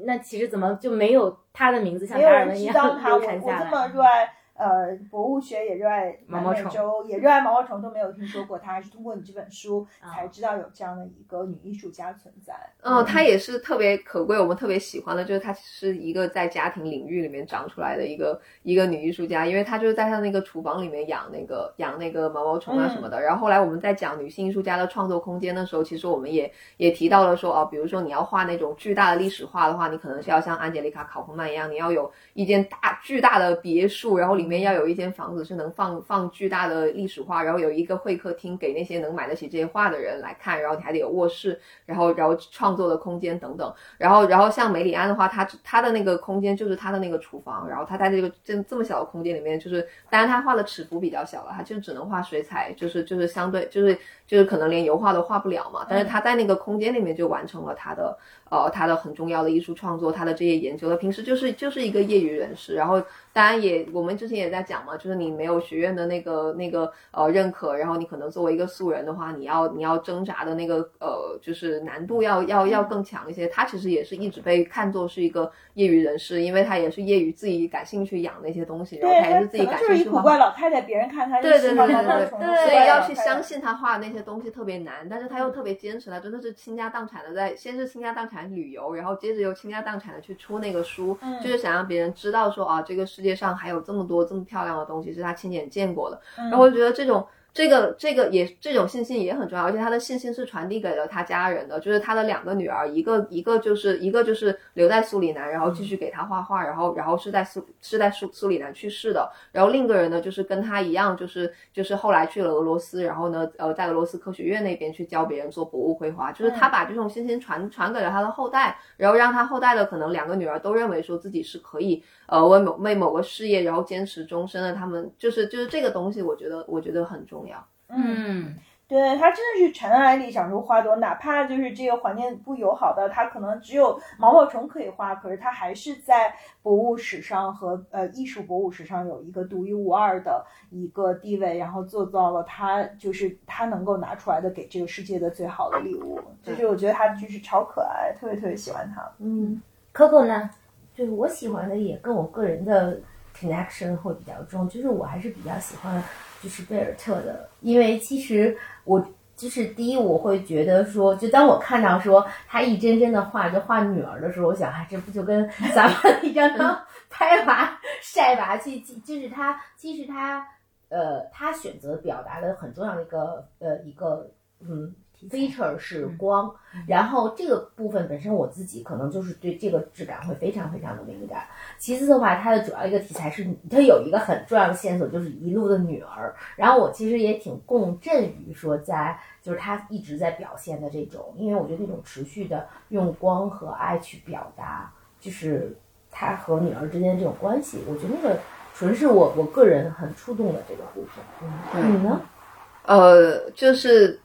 那其实怎么就没有他的名字像达尔文一样 流传下来？我这么热爱。呃，博物学也热爱南美洲，也热爱毛毛虫，都没有听说过他，还是通过你这本书才知道有这样的一个女艺术家存在。嗯，她也是特别可贵，我们特别喜欢的，就是她是一个在家庭领域里面长出来的一个一个女艺术家，因为她就是在她那个厨房里面养那个养那个毛毛虫啊什么的。然后后来我们在讲女性艺术家的创作空间的时候，其实我们也也提到了说，哦，比如说你要画那种巨大的历史画的话，你可能是要像安杰丽卡考夫曼一样，你要有一间大巨大的别墅，然后里里面要有一间房子是能放放巨大的历史画，然后有一个会客厅给那些能买得起这些画的人来看，然后你还得有卧室，然后然后创作的空间等等，然后然后像梅里安的话，他他的那个空间就是他的那个厨房，然后他在这个这这么小的空间里面，就是当然他画的尺幅比较小了，他就只能画水彩，就是就是相对就是就是可能连油画都画不了嘛，但是他在那个空间里面就完成了他的。呃，他的很重要的艺术创作，他的这些研究，他平时就是就是一个业余人士。然后，当然也，我们之前也在讲嘛，就是你没有学院的那个那个呃认可，然后你可能作为一个素人的话，你要你要挣扎的那个呃，就是难度要要要更强一些。他其实也是一直被看作是一个业余人士，因为他也是业余自己感兴趣养那些东西，然后他也是自己感兴趣。就是一古怪老太太，别人看他对对对对对，所以要去相信他画的那些东西特别难，但是他又特别坚持，他真的是倾家荡产的在，先是倾家荡产。旅游，然后接着又倾家荡产的去出那个书，就是想让别人知道说啊，这个世界上还有这么多这么漂亮的东西是他亲眼见过的。然后我觉得这种。这个这个也这种信心也很重要，而且他的信心是传递给了他家人的，就是他的两个女儿，一个一个就是一个就是留在苏里南，然后继续给他画画，然后然后是在苏是在苏苏里南去世的，然后另一个人呢就是跟他一样，就是就是后来去了俄罗斯，然后呢呃在俄罗斯科学院那边去教别人做博物绘画，就是他把这种信心传传给了他的后代，然后让他后代的可能两个女儿都认为说自己是可以。呃，为某为某个事业，然后坚持终身的，他们就是就是这个东西，我觉得我觉得很重要。嗯，对他真的是尘埃里长出花朵，哪怕就是这个环境不友好的，它可能只有毛毛虫可以画，可是它还是在博物史上和呃艺术博物史上有一个独一无二的一个地位，然后做到了他就是他能够拿出来的给这个世界的最好的礼物，就是我觉得他就是超可爱，特别特别喜欢他。嗯，Coco 呢？就是我喜欢的也跟我个人的 connection 会比较重，就是我还是比较喜欢就是贝尔特的，因为其实我就是第一，我会觉得说，就当我看到说他一帧帧的画，就画女儿的时候，我想，哎，这不就跟咱们 一张张拍娃晒娃去，就是他其实他呃，他选择表达的很重要的一个呃一个嗯。Feature 是光，然后这个部分本身我自己可能就是对这个质感会非常非常的敏感。其次的话，它的主要一个题材是它有一个很重要的线索，就是一路的女儿。然后我其实也挺共振于说，在就是他一直在表现的这种，因为我觉得那种持续的用光和爱去表达，就是他和女儿之间这种关系，我觉得那个纯是我我个人很触动的这个部分。嗯，你呢？呃，就是。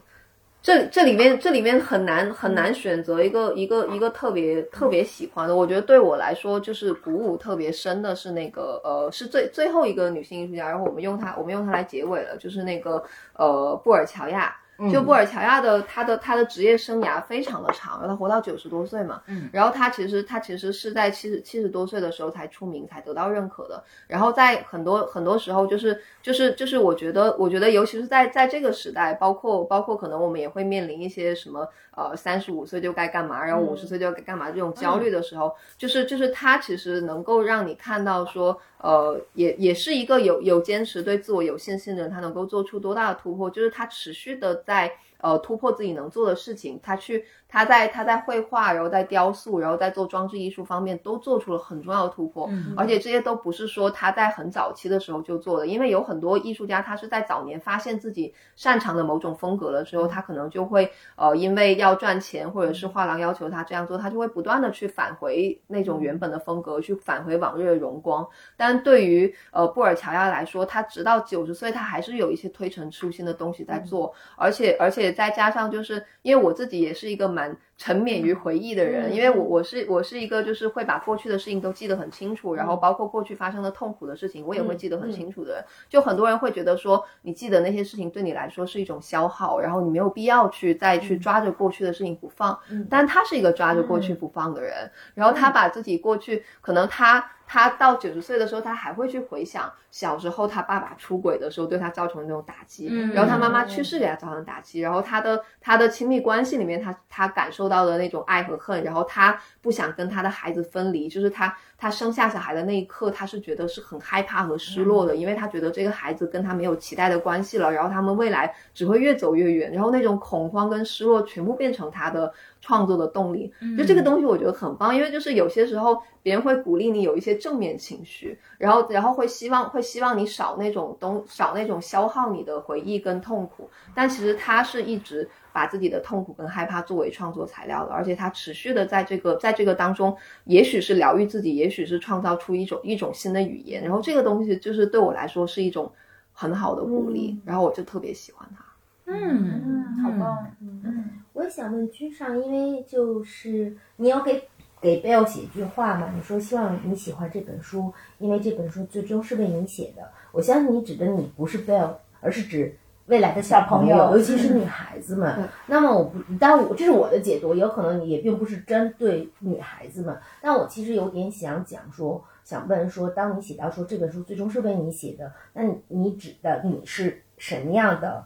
这这里面这里面很难很难选择一个一个一个特别特别喜欢的。我觉得对我来说，就是鼓舞特别深的是那个呃，是最最后一个女性艺术家，然后我们用它我们用它来结尾了，就是那个呃布尔乔亚。就布尔乔亚的他的他的职业生涯非常的长，他活到九十多岁嘛，嗯，然后他其实他其实是在七十七十多岁的时候才出名，才得到认可的。然后在很多很多时候，就是就是就是我觉得我觉得尤其是在在这个时代，包括包括可能我们也会面临一些什么呃三十五岁就该干嘛，然后五十岁就该干嘛这种焦虑的时候，就是就是他其实能够让你看到说。呃，也也是一个有有坚持、对自我有信心的人，他能够做出多大的突破？就是他持续的在呃突破自己能做的事情，他去。他在他在绘画，然后在雕塑，然后在做装置艺术方面都做出了很重要的突破，而且这些都不是说他在很早期的时候就做的，因为有很多艺术家他是在早年发现自己擅长的某种风格的时候，他可能就会呃因为要赚钱或者是画廊要求他这样做，他就会不断的去返回那种原本的风格，去返回往日的荣光。但对于呃布尔乔亚来说，他直到九十岁，他还是有一些推陈出新的东西在做，而且而且再加上就是因为我自己也是一个。蛮沉湎于回忆的人，因为我我是我是一个就是会把过去的事情都记得很清楚，然后包括过去发生的痛苦的事情，我也会记得很清楚的人。就很多人会觉得说，你记得那些事情对你来说是一种消耗，然后你没有必要去再去抓着过去的事情不放。但他是一个抓着过去不放的人，然后他把自己过去可能他。他到九十岁的时候，他还会去回想小时候他爸爸出轨的时候对他造成的那种打击，然后他妈妈去世给他造成的打击，然后他的他的亲密关系里面，他他感受到的那种爱和恨，然后他不想跟他的孩子分离，就是他他生下小孩的那一刻，他是觉得是很害怕和失落的，因为他觉得这个孩子跟他没有期待的关系了，然后他们未来只会越走越远，然后那种恐慌跟失落全部变成他的。创作的动力，就这个东西我觉得很棒，因为就是有些时候别人会鼓励你有一些正面情绪，然后然后会希望会希望你少那种东少那种消耗你的回忆跟痛苦，但其实他是一直把自己的痛苦跟害怕作为创作材料的，而且他持续的在这个在这个当中，也许是疗愈自己，也许是创造出一种一种新的语言，然后这个东西就是对我来说是一种很好的鼓励，然后我就特别喜欢他。嗯，好棒。嗯，我也想问君上，因为就是你要给给贝尔写一句话嘛？你说希望你喜欢这本书，因为这本书最终是为你写的。我相信你指的你不是贝尔，而是指未来的小朋友，尤其是女孩子们。那么我不，但我这是我的解读，有可能也并不是针对女孩子们。但我其实有点想讲说，想问说，当你写到说这本书最终是为你写的，那你指的你是什么样的？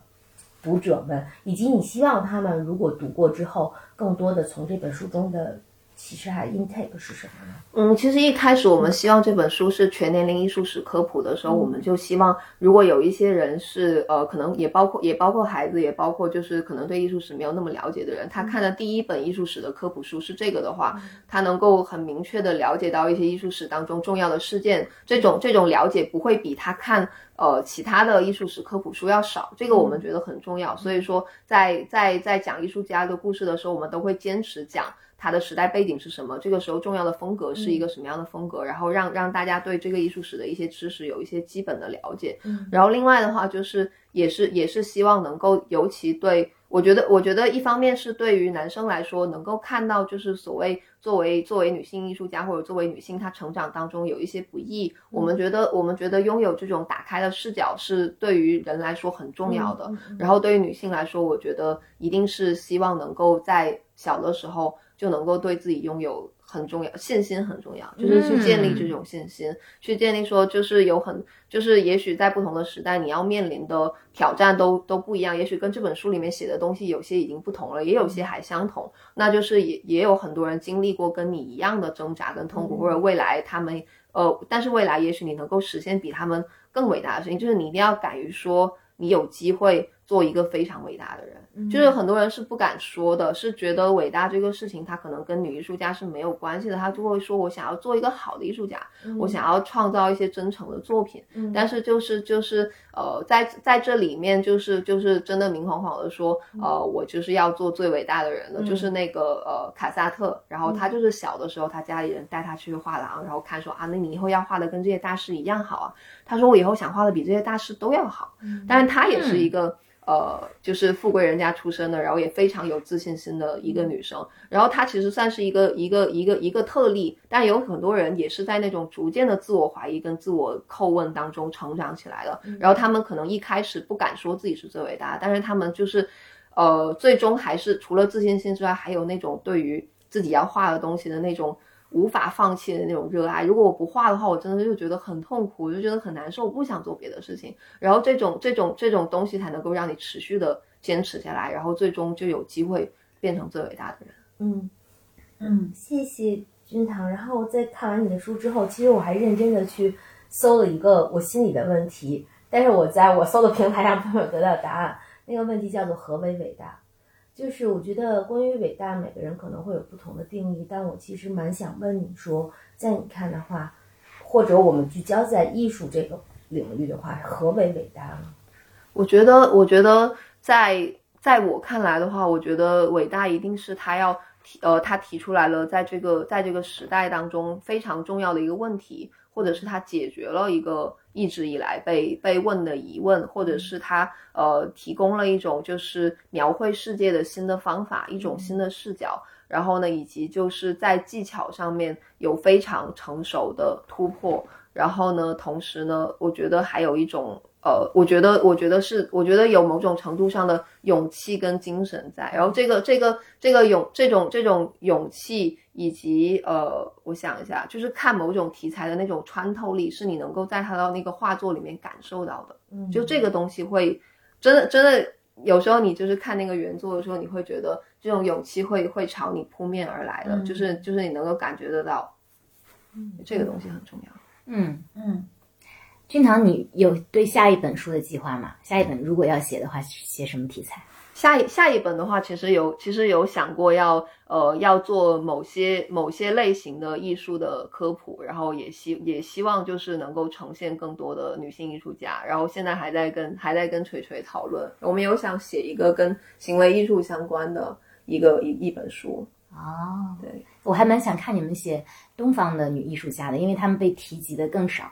读者们，以及你希望他们如果读过之后，更多的从这本书中的其实还 intake 是什么呢？嗯，其实一开始我们希望这本书是全年龄艺术史科普的时候，我们就希望如果有一些人是呃，可能也包括也包括孩子，也包括就是可能对艺术史没有那么了解的人，他看的第一本艺术史的科普书是这个的话，他能够很明确的了解到一些艺术史当中重要的事件，这种这种了解不会比他看。呃，其他的艺术史科普书要少，这个我们觉得很重要。所以说，在在在讲艺术家的故事的时候，我们都会坚持讲他的时代背景是什么，这个时候重要的风格是一个什么样的风格，然后让让大家对这个艺术史的一些知识有一些基本的了解。嗯然后另外的话，就是也是也是希望能够，尤其对。我觉得，我觉得一方面是对于男生来说，能够看到就是所谓作为作为女性艺术家或者作为女性，她成长当中有一些不易。我们觉得，我们觉得拥有这种打开的视角是对于人来说很重要的。然后对于女性来说，我觉得一定是希望能够在小的时候就能够对自己拥有。很重要，信心很重要，就是去建立这种信心，去建立说，就是有很，就是也许在不同的时代，你要面临的挑战都都不一样，也许跟这本书里面写的东西有些已经不同了，也有些还相同，那就是也也有很多人经历过跟你一样的挣扎跟痛苦，或者未来他们呃，但是未来也许你能够实现比他们更伟大的事情，就是你一定要敢于说，你有机会。做一个非常伟大的人，就是很多人是不敢说的，是觉得伟大这个事情，他可能跟女艺术家是没有关系的，他就会说我想要做一个好的艺术家，我想要创造一些真诚的作品。但是就是就是呃，在在这里面，就是就是真的明晃晃的说，呃，我就是要做最伟大的人了，就是那个呃卡萨特，然后他就是小的时候，他家里人带他去画廊，然后看说啊，那你以后要画的跟这些大师一样好啊。他说我以后想画的比这些大师都要好，但是他也是一个。呃，就是富贵人家出身的，然后也非常有自信心的一个女生。然后她其实算是一个一个一个一个特例，但有很多人也是在那种逐渐的自我怀疑跟自我叩问当中成长起来的。然后他们可能一开始不敢说自己是最伟大的，但是他们就是，呃，最终还是除了自信心之外，还有那种对于自己要画的东西的那种。无法放弃的那种热爱。如果我不画的话，我真的就觉得很痛苦，我就觉得很难受，我不想做别的事情。然后这种这种这种东西才能够让你持续的坚持下来，然后最终就有机会变成最伟大的人。嗯嗯，谢谢君堂。然后在看完你的书之后，其实我还认真的去搜了一个我心里的问题，但是我在我搜的平台上没有得到答案。那个问题叫做何为伟大？就是我觉得关于伟大，每个人可能会有不同的定义，但我其实蛮想问你说，在你看的话，或者我们聚焦在艺术这个领域的话，何为伟大呢？我觉得，我觉得在在我看来的话，我觉得伟大一定是他要提呃，他提出来了，在这个在这个时代当中非常重要的一个问题，或者是他解决了一个。一直以来被被问的疑问，或者是他呃提供了一种就是描绘世界的新的方法，一种新的视角，然后呢，以及就是在技巧上面有非常成熟的突破，然后呢，同时呢，我觉得还有一种。呃，我觉得，我觉得是，我觉得有某种程度上的勇气跟精神在。然后这个，这个，这个勇，这种，这种勇气，以及呃，我想一下，就是看某种题材的那种穿透力，是你能够在他的那个画作里面感受到的。嗯，就这个东西会真的，真的，有时候你就是看那个原作的时候，你会觉得这种勇气会会朝你扑面而来的，就是就是你能够感觉得到，嗯，这个东西很重要。嗯嗯。俊堂，你有对下一本书的计划吗？下一本如果要写的话，写什么题材？下一下一本的话，其实有其实有想过要呃要做某些某些类型的艺术的科普，然后也希也希望就是能够呈现更多的女性艺术家。然后现在还在跟还在跟锤锤讨论，我们有想写一个跟行为艺术相关的一个一一本书。哦，对我还蛮想看你们写东方的女艺术家的，因为他们被提及的更少。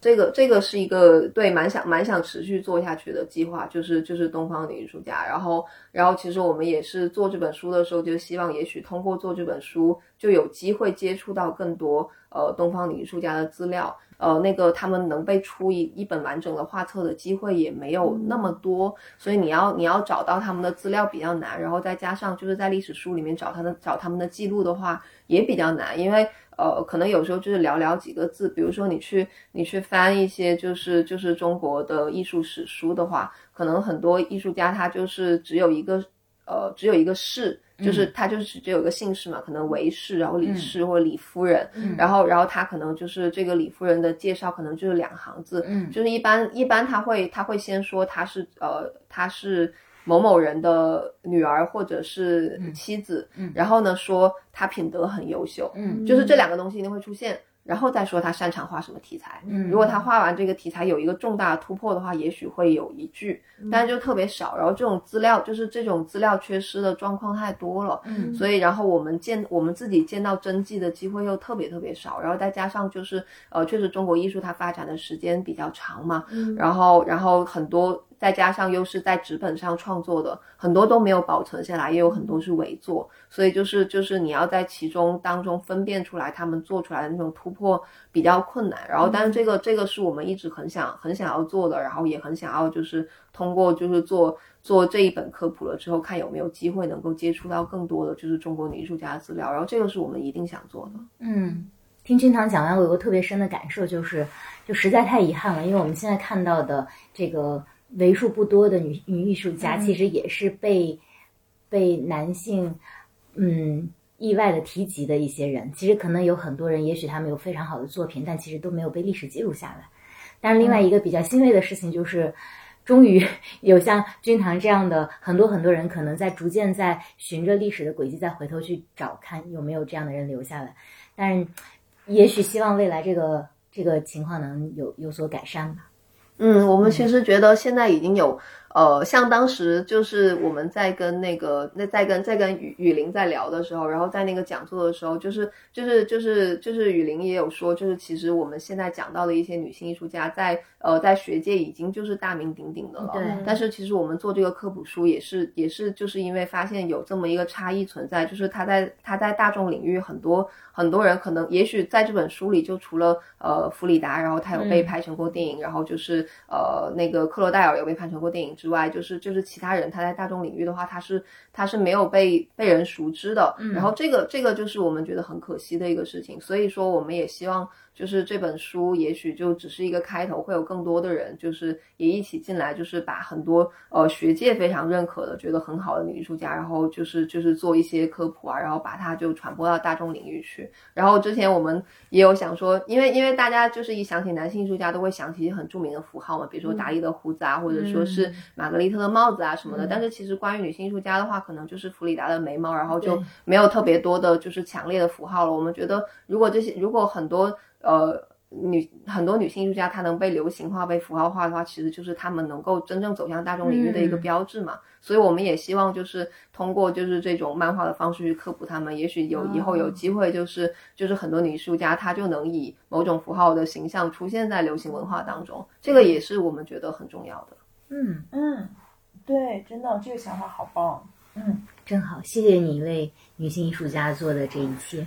这个这个是一个对蛮想蛮想持续做下去的计划，就是就是东方的艺术家，然后然后其实我们也是做这本书的时候，就希望也许通过做这本书，就有机会接触到更多呃东方的艺术家的资料，呃那个他们能被出一一本完整的画册的机会也没有那么多，所以你要你要找到他们的资料比较难，然后再加上就是在历史书里面找他的找他们的记录的话也比较难，因为。呃，可能有时候就是寥寥几个字，比如说你去你去翻一些就是就是中国的艺术史书的话，可能很多艺术家他就是只有一个呃只有一个氏，就是他就是只有一个姓氏嘛，可能韦氏，然后李氏或者李夫人，然后然后他可能就是这个李夫人的介绍可能就是两行字，就是一般一般他会他会先说他是呃他是。某某人的女儿或者是妻子，然后呢说他品德很优秀，嗯，就是这两个东西一定会出现，然后再说他擅长画什么题材。嗯，如果他画完这个题材有一个重大的突破的话，也许会有一句，但是就特别少。然后这种资料就是这种资料缺失的状况太多了，嗯，所以然后我们见我们自己见到真迹的机会又特别特别少，然后再加上就是呃，确实中国艺术它发展的时间比较长嘛，嗯，然后然后很多。再加上又是在纸本上创作的，很多都没有保存下来，也有很多是伪作，所以就是就是你要在其中当中分辨出来他们做出来的那种突破比较困难。然后，但是这个这个是我们一直很想很想要做的，然后也很想要就是通过就是做做这一本科普了之后，看有没有机会能够接触到更多的就是中国女艺术家的资料。然后这个是我们一定想做的。嗯，听君堂讲完，我有个特别深的感受，就是就实在太遗憾了，因为我们现在看到的这个为数不多的女女艺术家，其实也是被被男性嗯意外的提及的一些人。其实可能有很多人，也许他们有非常好的作品，但其实都没有被历史记录下来。但是另外一个比较欣慰的事情就是。终于 有像君堂这样的很多很多人，可能在逐渐在循着历史的轨迹，再回头去找看有没有这样的人留下来。但是，也许希望未来这个这个情况能有有所改善吧。嗯，我们其实觉得现在已经有。呃，像当时就是我们在跟那个那在跟在跟雨雨林在聊的时候，然后在那个讲座的时候，就是就是就是就是雨林也有说，就是其实我们现在讲到的一些女性艺术家，在呃在学界已经就是大名鼎鼎的了。对。但是其实我们做这个科普书也是也是就是因为发现有这么一个差异存在，就是他在他在大众领域很多很多人可能也许在这本书里就除了呃弗里达，然后他有被拍成过电影，然后就是呃那个克罗戴尔有被拍成过电影。之外，就是就是其他人，他在大众领域的话，他是他是没有被被人熟知的。然后这个这个就是我们觉得很可惜的一个事情。所以说，我们也希望就是这本书也许就只是一个开头，会有更多的人就是也一起进来，就是把很多呃学界非常认可的、觉得很好的女艺术家，然后就是就是做一些科普啊，然后把它就传播到大众领域去。然后之前我们也有想说，因为因为大家就是一想起男性艺术家，都会想起很著名的符号嘛，比如说达利的胡子啊，或者说是。玛格丽特的帽子啊什么的，但是其实关于女性艺术家的话，可能就是弗里达的眉毛，然后就没有特别多的，就是强烈的符号了。我们觉得，如果这些，如果很多呃女很多女性艺术家她能被流行化、被符号化的话，其实就是她们能够真正走向大众领域的一个标志嘛。所以我们也希望就是通过就是这种漫画的方式去科普她们，也许有以后有机会，就是就是很多女艺术家她就能以某种符号的形象出现在流行文化当中，这个也是我们觉得很重要的。嗯嗯，对，真的这个想法好棒。嗯，真好，谢谢你为女性艺术家做的这一切。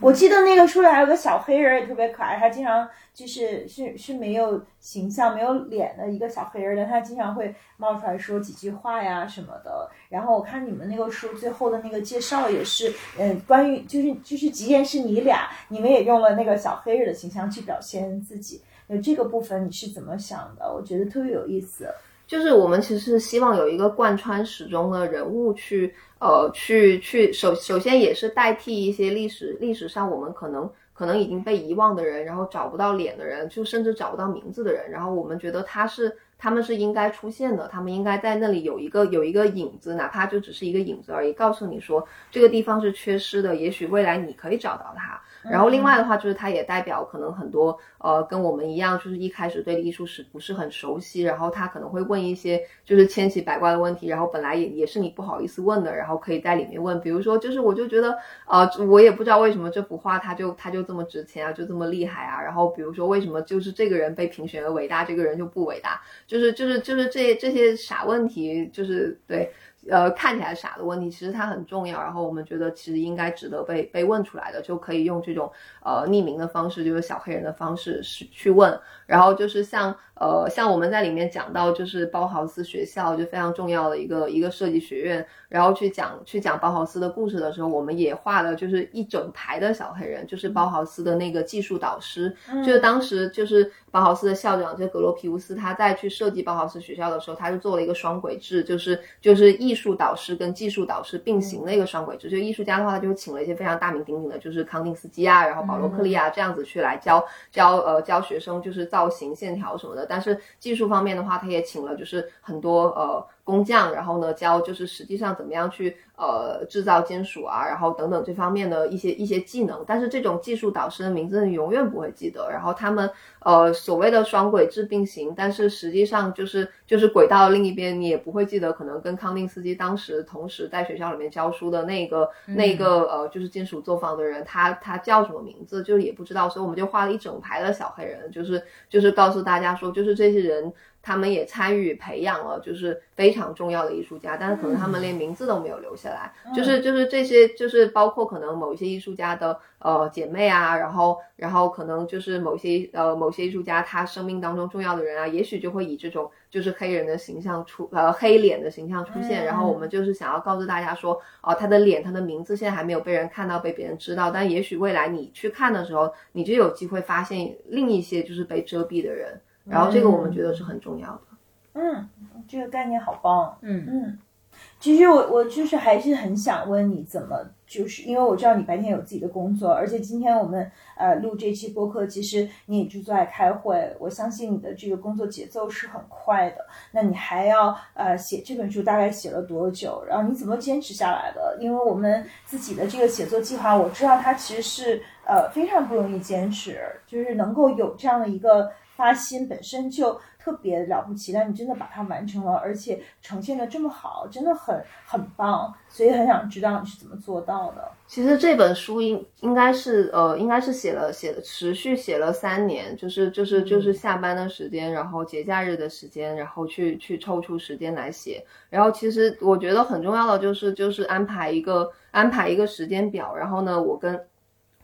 我记得那个书里还有个小黑人也特别可爱，他经常就是是是没有形象、没有脸的一个小黑人，但他经常会冒出来说几句话呀什么的。然后我看你们那个书最后的那个介绍也是，嗯，关于就是就是即便是你俩，你们也用了那个小黑人的形象去表现自己。那这个部分你是怎么想的？我觉得特别有意思。就是我们其实希望有一个贯穿始终的人物去，呃，去去首首先也是代替一些历史历史上我们可能可能已经被遗忘的人，然后找不到脸的人，就甚至找不到名字的人，然后我们觉得他是他们是应该出现的，他们应该在那里有一个有一个影子，哪怕就只是一个影子而已，告诉你说这个地方是缺失的，也许未来你可以找到他。然后另外的话，就是它也代表可能很多呃跟我们一样，就是一开始对艺术史不是很熟悉，然后他可能会问一些就是千奇百怪的问题，然后本来也也是你不好意思问的，然后可以在里面问，比如说就是我就觉得呃我也不知道为什么这幅画它就它就这么值钱啊，就这么厉害啊，然后比如说为什么就是这个人被评选为伟大，这个人就不伟大，就是就是就是这这些傻问题，就是对。呃，看起来傻的问题，其实它很重要。然后我们觉得，其实应该值得被被问出来的，就可以用这种呃匿名的方式，就是小黑人的方式是去问。然后就是像呃像我们在里面讲到，就是包豪斯学校就非常重要的一个一个设计学院。然后去讲去讲包豪斯的故事的时候，我们也画了就是一整排的小黑人，就是包豪斯的那个技术导师，就是当时就是包豪斯的校长，就格罗皮乌斯，他在去设计包豪斯学校的时候，他就做了一个双轨制，就是就是艺术导师跟技术导师并行的一个双轨制。就艺术家的话，他就请了一些非常大名鼎鼎的，就是康定斯基啊，然后保罗克利啊这样子去来教教呃教学生，就是造型、线条什么的。但是技术方面的话，他也请了就是很多呃。工匠，然后呢教就是实际上怎么样去呃制造金属啊，然后等等这方面的一些一些技能。但是这种技术导师的名字你永远不会记得。然后他们呃所谓的双轨制并行，但是实际上就是就是轨道另一边你也不会记得，可能跟康定斯基当时同时在学校里面教书的那个那个呃就是金属作坊的人，他他叫什么名字就也不知道。所以我们就画了一整排的小黑人，就是就是告诉大家说，就是这些人。他们也参与培养了，就是非常重要的艺术家，但是可能他们连名字都没有留下来。就是就是这些，就是包括可能某一些艺术家的呃姐妹啊，然后然后可能就是某些呃某些艺术家他生命当中重要的人啊，也许就会以这种就是黑人的形象出呃黑脸的形象出现。然后我们就是想要告诉大家说，哦，他的脸他的名字现在还没有被人看到，被别人知道，但也许未来你去看的时候，你就有机会发现另一些就是被遮蔽的人。然后这个我们觉得是很重要的。嗯，这个概念好棒。嗯嗯，其实我我就是还是很想问你怎么，就是因为我知道你白天有自己的工作，而且今天我们呃录这期播客，其实你也就在开会。我相信你的这个工作节奏是很快的，那你还要呃写这本书，大概写了多久？然后你怎么坚持下来的？因为我们自己的这个写作计划，我知道它其实是呃非常不容易坚持，就是能够有这样的一个。发心本身就特别了不起，但你真的把它完成了，而且呈现的这么好，真的很很棒，所以很想知道你是怎么做到的。其实这本书应应该是呃，应该是写了写了持续写了三年，就是就是就是下班的时间，然后节假日的时间，然后去去抽出时间来写。然后其实我觉得很重要的就是就是安排一个安排一个时间表，然后呢，我跟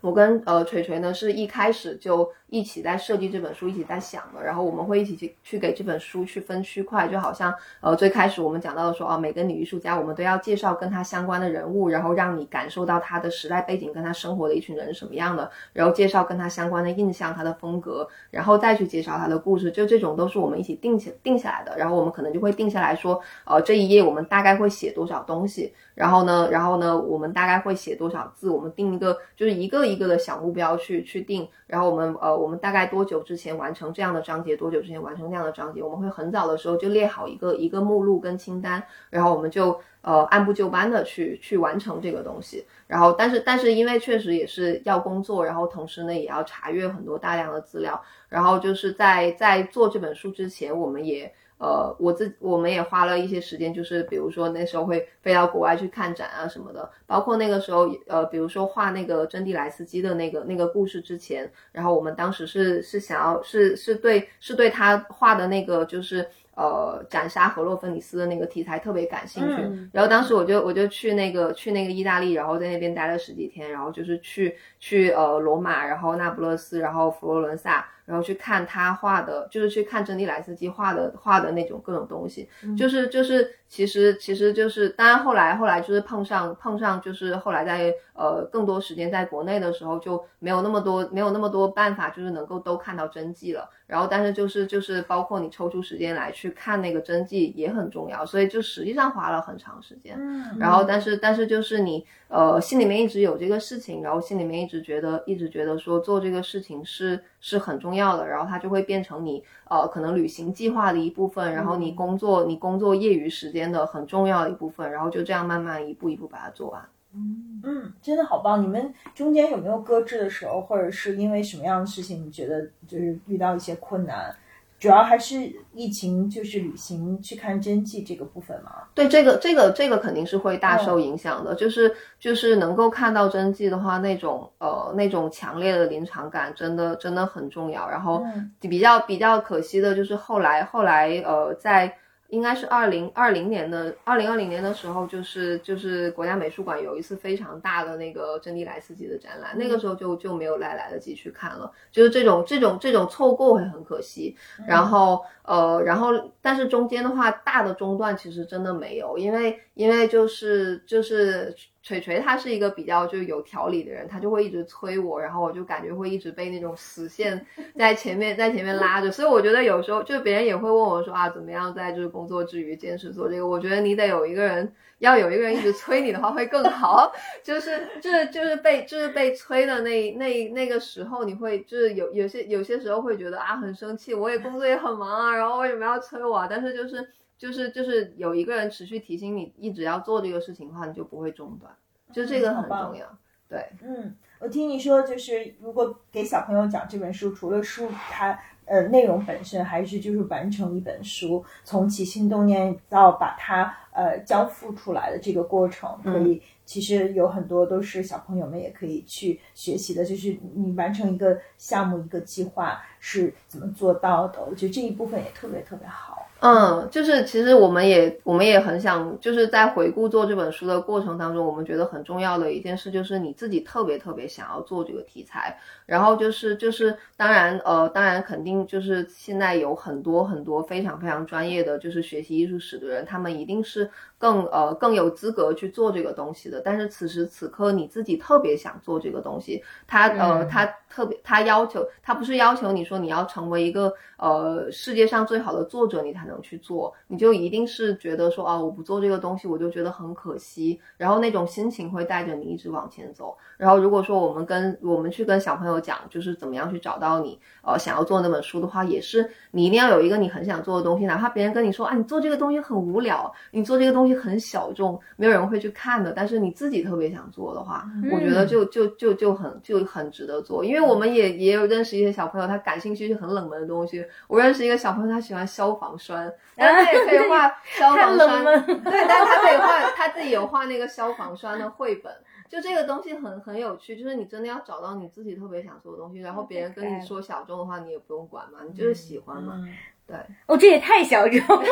我跟呃锤锤呢是一开始就。一起在设计这本书，一起在想的，然后我们会一起去去给这本书去分区块，就好像呃最开始我们讲到的说，哦每个女艺术家我们都要介绍跟她相关的人物，然后让你感受到她的时代背景跟她生活的一群人是什么样的，然后介绍跟她相关的印象、她的风格，然后再去介绍她的故事，就这种都是我们一起定起定下来的，然后我们可能就会定下来说，呃这一页我们大概会写多少东西，然后呢，然后呢我们大概会写多少字，我们定一个就是一个一个的小目标去去定，然后我们呃。我们大概多久之前完成这样的章节？多久之前完成那样的章节？我们会很早的时候就列好一个一个目录跟清单，然后我们就呃按部就班的去去完成这个东西。然后，但是但是因为确实也是要工作，然后同时呢也要查阅很多大量的资料。然后就是在在做这本书之前，我们也。呃，我自我们也花了一些时间，就是比如说那时候会飞到国外去看展啊什么的，包括那个时候，呃，比如说画那个真蒂莱斯基的那个那个故事之前，然后我们当时是是想要是是对是对他画的那个就是呃斩杀荷洛芬尼斯的那个题材特别感兴趣，然后当时我就我就去那个去那个意大利，然后在那边待了十几天，然后就是去去呃罗马，然后那不勒斯，然后佛罗伦萨。然后去看他画的，就是去看珍妮莱斯基画的画的那种各种东西，就是就是，其实其实就是，当然后来后来就是碰上碰上，就是后来在呃更多时间在国内的时候，就没有那么多没有那么多办法，就是能够都看到真迹了。然后但是就是就是包括你抽出时间来去看那个真迹也很重要，所以就实际上花了很长时间。然后但是但是就是你呃心里面一直有这个事情，然后心里面一直觉得一直觉得说做这个事情是是很重。要的，然后它就会变成你呃可能旅行计划的一部分，然后你工作你工作业余时间的很重要的一部分，然后就这样慢慢一步一步把它做完。嗯嗯，真的好棒！你们中间有没有搁置的时候，或者是因为什么样的事情，你觉得就是遇到一些困难？主要还是疫情，就是旅行去看真迹这个部分嘛。对，这个这个这个肯定是会大受影响的。就是就是能够看到真迹的话，那种呃那种强烈的临场感，真的真的很重要。然后比较比较可惜的就是后来后来呃在。应该是二零二零年的二零二零年的时候，就是就是国家美术馆有一次非常大的那个珍妮莱斯基的展览，那个时候就就没有来来得及去看了，就是这种这种这种错过会很可惜。然后呃，然后但是中间的话，大的中断其实真的没有，因为因为就是就是。锤锤他是一个比较就是有条理的人，他就会一直催我，然后我就感觉会一直被那种死线 在前面在前面拉着，所以我觉得有时候就别人也会问我说啊，怎么样在就是工作之余坚持做这个？我觉得你得有一个人，要有一个人一直催你的话会更好。就是就是就是被就是被催的那那那个时候，你会就是有有些有些时候会觉得啊很生气，我也工作也很忙啊，然后为什么要催我？啊但是就是。就是就是有一个人持续提醒你，一直要做这个事情的话，你就不会中断。就这个很重要。对，嗯，我听你说，就是如果给小朋友讲这本书，除了书它呃内容本身，还是就是完成一本书，从起心动念到把它呃交付出来的这个过程，可以其实有很多都是小朋友们也可以去学习的，就是你完成一个项目一个计划是怎么做到的，我觉得这一部分也特别特别好。嗯，就是其实我们也我们也很想，就是在回顾做这本书的过程当中，我们觉得很重要的一件事就是你自己特别特别想要做这个题材，然后就是就是当然呃当然肯定就是现在有很多很多非常非常专业的就是学习艺术史的人，他们一定是更呃更有资格去做这个东西的。但是此时此刻你自己特别想做这个东西，他呃他特别他要求他不是要求你说你要成为一个呃世界上最好的作者，你才能。去做，你就一定是觉得说啊，我不做这个东西，我就觉得很可惜。然后那种心情会带着你一直往前走。然后如果说我们跟我们去跟小朋友讲，就是怎么样去找到你呃想要做那本书的话，也是你一定要有一个你很想做的东西，哪怕别人跟你说啊，你做这个东西很无聊，你做这个东西很小众，没有人会去看的。但是你自己特别想做的话，我觉得就就就就很就很值得做。因为我们也也有认识一些小朋友，他感兴趣是很冷门的东西。我认识一个小朋友，他喜欢消防栓。然后他也可以画消 防栓，对，但他可以画，他自己有画那个消防栓的绘本。就这个东西很很有趣，就是你真的要找到你自己特别想做的东西，然后别人跟你说小众的话，你也不用管嘛，你就是喜欢嘛。对，哦，这也太小众。了。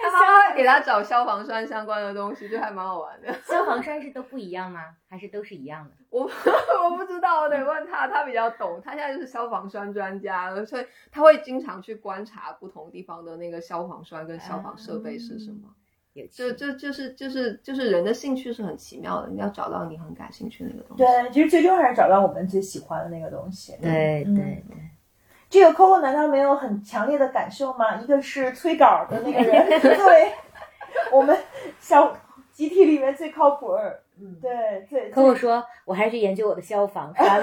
他妈妈给他找消防栓相关的东西，就还蛮好玩的。消防栓是都不一样吗？还是都是一样的？我 我不知道，我得问他，他比较懂。他现在就是消防栓专家了，所以他会经常去观察不同地方的那个消防栓跟消防设备是什么。也就就就是就是就是人的兴趣是很奇妙的，你要找到你很感兴趣那个东西。对，其实最终还是找到我们最喜欢的那个东西。对对对。这个 Coco 难道没有很强烈的感受吗？一个是催稿的那个人，对我们小集体里面最靠谱。嗯，对对。Coco 说：“我还是研究我的消防栓。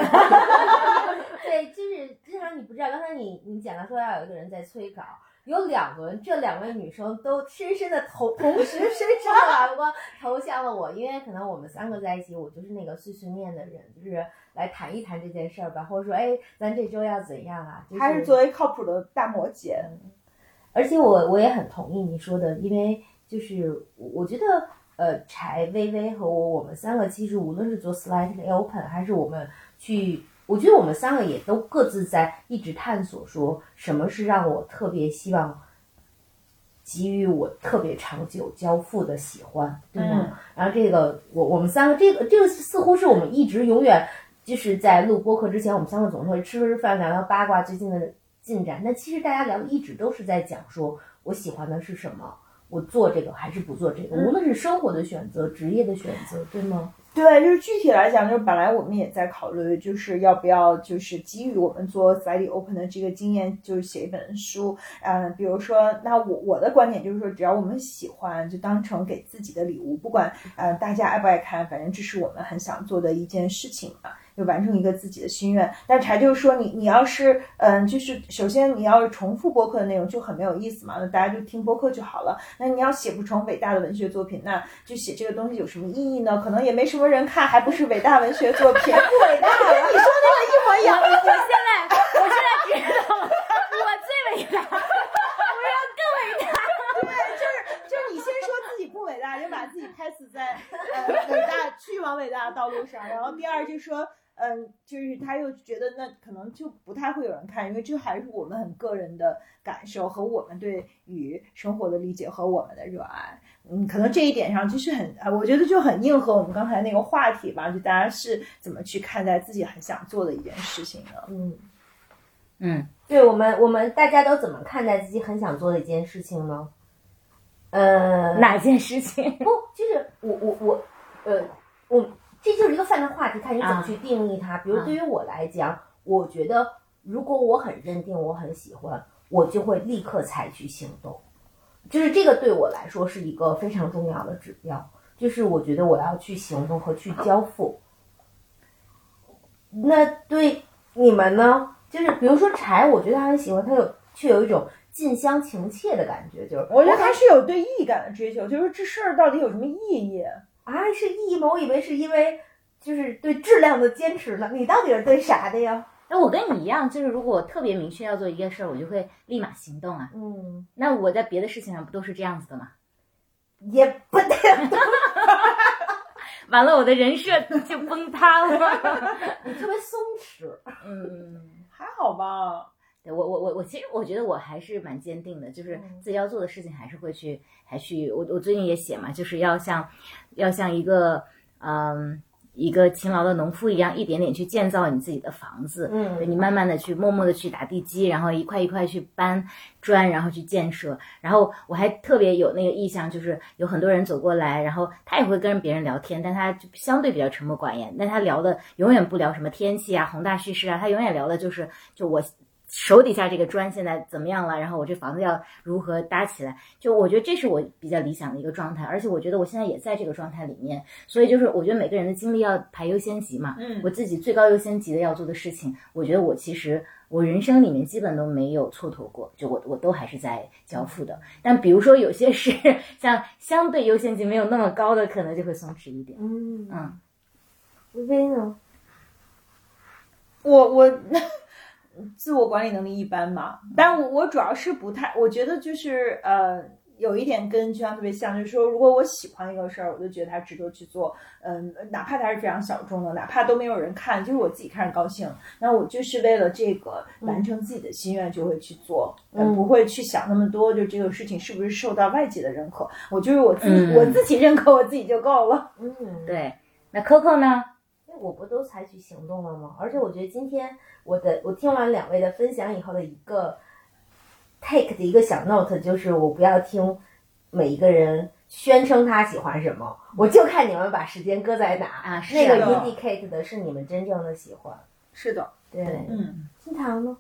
对，就是至少你不知道，刚才你你讲到说要有一个人在催稿，有两个人，这两位女生都深深的投，同时深深的把光投向了我，因为可能我们三个在一起，我就是那个碎碎念的人，就是。来谈一谈这件事儿吧，或者说，哎，咱这周要怎样啊？还是作为靠谱的大摩羯。而且我我也很同意你说的，因为就是我觉得，呃，柴、微微和我，我们三个其实无论是做 slightly open，还是我们去，我觉得我们三个也都各自在一直探索，说什么是让我特别希望给予我特别长久交付的喜欢，对吗？然后这个，我我们三个，这个这个似乎是我们一直永远。就是在录播客之前，我们三个总是会吃吃饭，聊聊八卦最近的进展。那其实大家聊的一直都是在讲，说我喜欢的是什么，我做这个还是不做这个，无论是生活的选择、职业的选择，对吗？对，就是具体来讲，就是本来我们也在考虑，就是要不要就是基于我们做 study open 的这个经验，就是写一本书。嗯，比如说，那我我的观点就是说，只要我们喜欢，就当成给自己的礼物，不管呃大家爱不爱看，反正这是我们很想做的一件事情嘛。就完成一个自己的心愿，但柴就是说，你你要是嗯，就是首先你要是重复播客的内容就很没有意思嘛，那大家就听播客就好了。那你要写不成伟大的文学作品，那就写这个东西有什么意义呢？可能也没什么人看，还不是伟大文学作品？不伟大 你说那个一模一样。我现在我现在知道了，我最伟大，我要更伟大。对，就是就是你先说自己不伟大，就把自己拍死在呃伟大去往伟大的道路上，然后第二就说。嗯，就是他又觉得那可能就不太会有人看，因为这还是我们很个人的感受和我们对于生活的理解和我们的热爱。嗯，可能这一点上就是很，我觉得就很应和我们刚才那个话题吧，就大家是怎么去看待自己很想做的一件事情的。嗯嗯，对我们，我们大家都怎么看待自己很想做的一件事情呢？呃，哪件事情？不，就是我我我，呃，我。这就是一个泛的话题，看你怎么去定义它。比如对于我来讲，我觉得如果我很认定我很喜欢，我就会立刻采取行动。就是这个对我来说是一个非常重要的指标。就是我觉得我要去行动和去交付。那对你们呢？就是比如说柴，我觉得他很喜欢，他有却有一种近乡情怯的感觉。就是我觉得他是有对意义感的追求，就是这事儿到底有什么意义？啊，是意义吗？我以为是因为就是对质量的坚持了。你到底是对啥的呀？那我跟你一样，就是如果我特别明确要做一件事儿，我就会立马行动啊。嗯，那我在别的事情上不都是这样子的吗？也不太 多，完了，我的人设就崩塌了。你特别松弛。嗯，还好吧。对我我我我其实我觉得我还是蛮坚定的，就是自己要做的事情还是会去，还去。我我最近也写嘛，就是要像要像一个嗯一个勤劳的农夫一样，一点点去建造你自己的房子。嗯你慢慢的去默默的去打地基，然后一块一块去搬砖，然后去建设。然后我还特别有那个意向，就是有很多人走过来，然后他也会跟别人聊天，但他就相对比较沉默寡言。但他聊的永远不聊什么天气啊、宏大叙事啊，他永远聊的就是就我。手底下这个砖现在怎么样了？然后我这房子要如何搭起来？就我觉得这是我比较理想的一个状态，而且我觉得我现在也在这个状态里面，所以就是我觉得每个人的精力要排优先级嘛。嗯我自己最高优先级的要做的事情，我觉得我其实我人生里面基本都没有蹉跎过，就我我都还是在交付的。但比如说有些事像相对优先级没有那么高的，可能就会松弛一点。嗯嗯，微微呢？我我自我管理能力一般嘛，但我我主要是不太，我觉得就是呃，有一点跟君阳特别像，就是说，如果我喜欢一个事儿，我就觉得它值得去做，嗯、哪怕它是非常小众的，哪怕都没有人看，就是我自己看着高兴，那我就是为了这个完成自己的心愿就会去做，呃嗯不会去想那么多，就这个事情是不是受到外界的认可，我就是我自己、嗯我自己认可我自己就够了。嗯，对。那 Coco 呢？我不都采取行动了吗？而且我觉得今天我的我听完两位的分享以后的一个 take 的一个小 note 就是我不要听每一个人宣称他喜欢什么，我就看你们把时间搁在哪啊是那个 indicate 的是你们真正的喜欢。是的，对，嗯，金堂呢？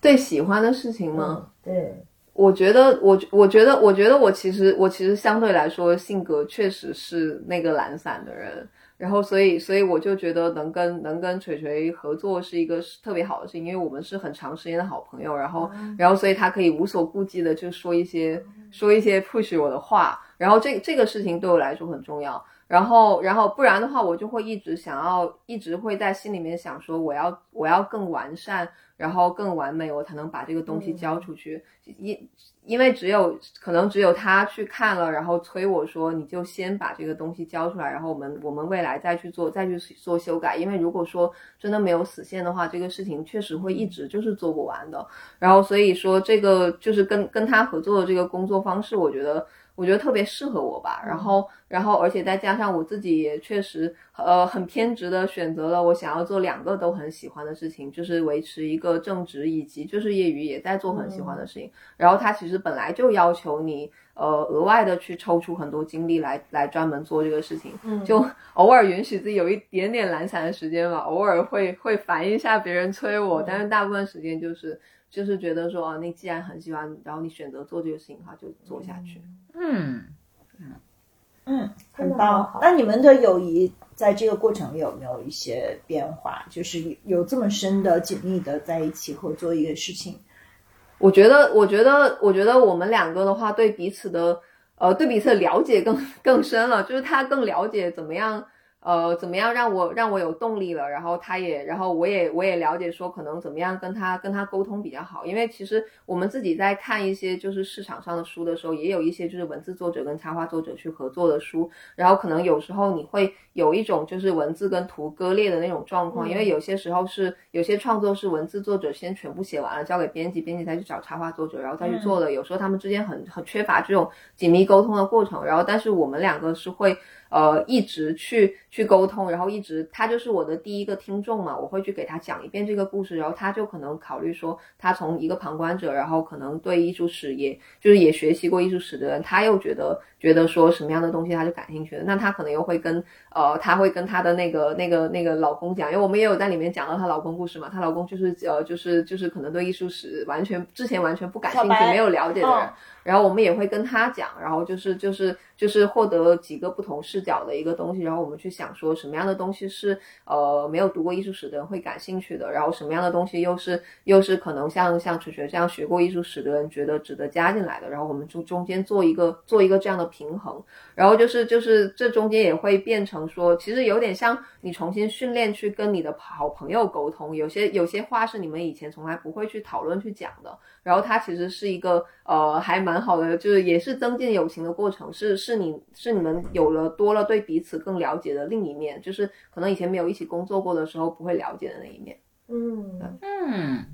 对喜欢的事情吗？对，我觉得，我我觉得，我觉得我其实我其实相对来说性格确实是那个懒散的人，然后所以所以我就觉得能跟能跟锤锤合作是一个特别好的事情，因为我们是很长时间的好朋友，然后然后所以他可以无所顾忌的就说一些说一些 push 我的话，然后这这个事情对我来说很重要。然后，然后不然的话，我就会一直想要，一直会在心里面想说，我要我要更完善，然后更完美，我才能把这个东西交出去。因因为只有可能只有他去看了，然后催我说，你就先把这个东西交出来，然后我们我们未来再去做再去做修改。因为如果说真的没有死线的话，这个事情确实会一直就是做不完的。然后所以说这个就是跟跟他合作的这个工作方式，我觉得。我觉得特别适合我吧，然后，然后，而且再加上我自己也确实，呃，很偏执的选择了我想要做两个都很喜欢的事情，就是维持一个正职，以及就是业余也在做很喜欢的事情。然后它其实本来就要求你，呃，额外的去抽出很多精力来来专门做这个事情，嗯。就偶尔允许自己有一点点懒散的时间吧，偶尔会会烦一下别人催我，但是大部分时间就是就是觉得说，啊，你既然很喜欢，然后你选择做这个事情的话，就做下去。嗯，嗯，嗯嗯很棒。那你们的友谊在这个过程有没有一些变化？就是有这么深的、紧密的在一起合作一个事情？我觉得，我觉得，我觉得我们两个的话，对彼此的，呃，对彼此的了解更更深了。就是他更了解怎么样，呃，怎么样让我让我有动力了。然后他也，然后我也我也了解说，可能怎么样跟他跟他沟通比较好。因为其实我们自己在看一些就是市场上的书的时候，也有一些就是文字作者跟插画作者去合作的书。然后可能有时候你会有一种就是文字跟图割裂的那种状况，因为有些时候是有些创作是文字作者先全部写完了，交给编辑，编辑再去找插画作者，然后再去做的。有时候他们之间很很缺乏这种紧密沟通的过程。然后，但是我们两个是会呃一直去去沟通，然后一直他就是我的第一个听众嘛，我会去给他讲一遍这个故事，然后他就可能考虑说，他从一个旁观者，然后可能对艺术史也就是也学习过艺术史的人，他又觉得觉得说什么样的东西他就感兴趣的，那他可能又会跟呃他会跟他的那个那个那个老公讲，因为我们也有在里面讲到她老公故事嘛，她老公就是呃就是就是可能对艺术史完全之前完全不感兴趣，没有了解的人。嗯然后我们也会跟他讲，然后就是就是就是获得几个不同视角的一个东西，然后我们去想说什么样的东西是呃没有读过艺术史的人会感兴趣的，然后什么样的东西又是又是可能像像楚学这样学过艺术史的人觉得值得加进来的，然后我们中中间做一个做一个这样的平衡。然后就是就是这中间也会变成说，其实有点像你重新训练去跟你的好朋友沟通，有些有些话是你们以前从来不会去讨论去讲的。然后它其实是一个呃还蛮好的，就是也是增进友情的过程，是是你是你们有了多了对彼此更了解的另一面，就是可能以前没有一起工作过的时候不会了解的那一面。嗯嗯，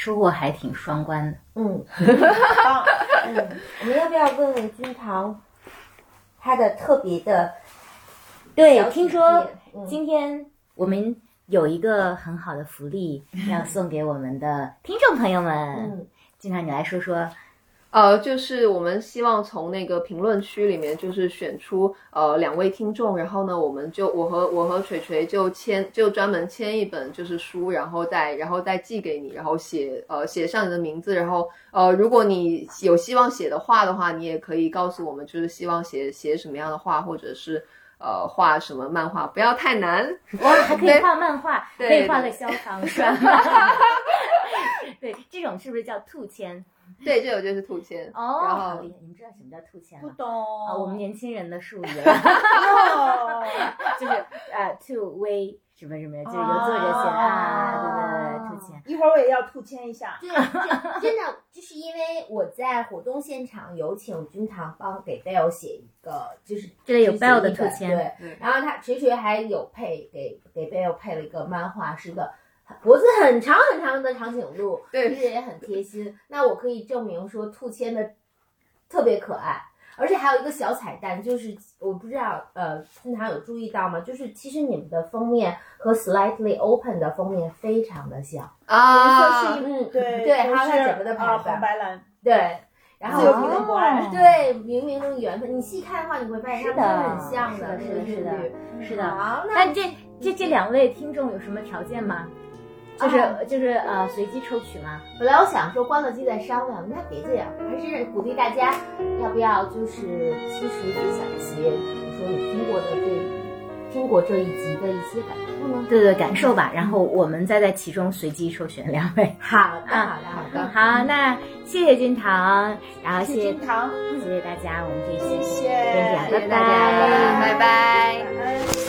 收获还挺双关的。嗯 棒嗯，我们要不要问问君堂他的特别的对，听说今天我们有一个很好的福利要送给我们的听众朋友们。嗯金堂你来说说。呃，就是我们希望从那个评论区里面，就是选出呃两位听众，然后呢，我们就我和我和锤锤就签就专门签一本就是书，然后再然后再寄给你，然后写呃写上你的名字，然后呃如果你有希望写的话的话，你也可以告诉我们，就是希望写写什么样的话，或者是呃画什么漫画，不要太难。哇，还可以画漫画，可以画个消防栓。对，这种是不是叫兔签？对，这首就是兔签。哦，然后好厉害！你们知道什么叫兔签吗？不懂啊，我们年轻人的术语 就是呃，two way 什么什么，就是由作者写的啊，对对对，兔签。一会儿我也要兔签一下。对，真的就是因为我在活动现场有请君堂帮给 Bell 写一个，就是这里有写 Bell 的兔签对嗯，然后他锤锤还有配给给 Bell 配了一个漫画师的。脖子很长很长的长颈鹿，对其实也很贴心。那我可以证明说，兔签的特别可爱，而且还有一个小彩蛋，就是我不知道呃，经常有注意到吗？就是其实你们的封面和 Slightly Open 的封面非常的像，啊颜色是一嗯，对对，还有它整个的啊排版红，白蓝，对，然后。对，冥冥中的缘分。你细看的话，你会发现是它们很像的是的是的是的好，那那这这这两位听众有什么条件吗？就是啊就是呃，随机抽取嘛？本来我想说关了机再商量，那别这样，还是鼓励大家，要不要就是其实分享一些，比如说你听过的这听过这一集的一些感受呢？对对，感受吧。然后我们再在其中随机抽选两位。好的，啊好的，好的。好，那谢谢君堂，然后谢谢金堂，谢谢大家，我们这一期谢谢先这样，谢谢大家，拜拜。拜拜。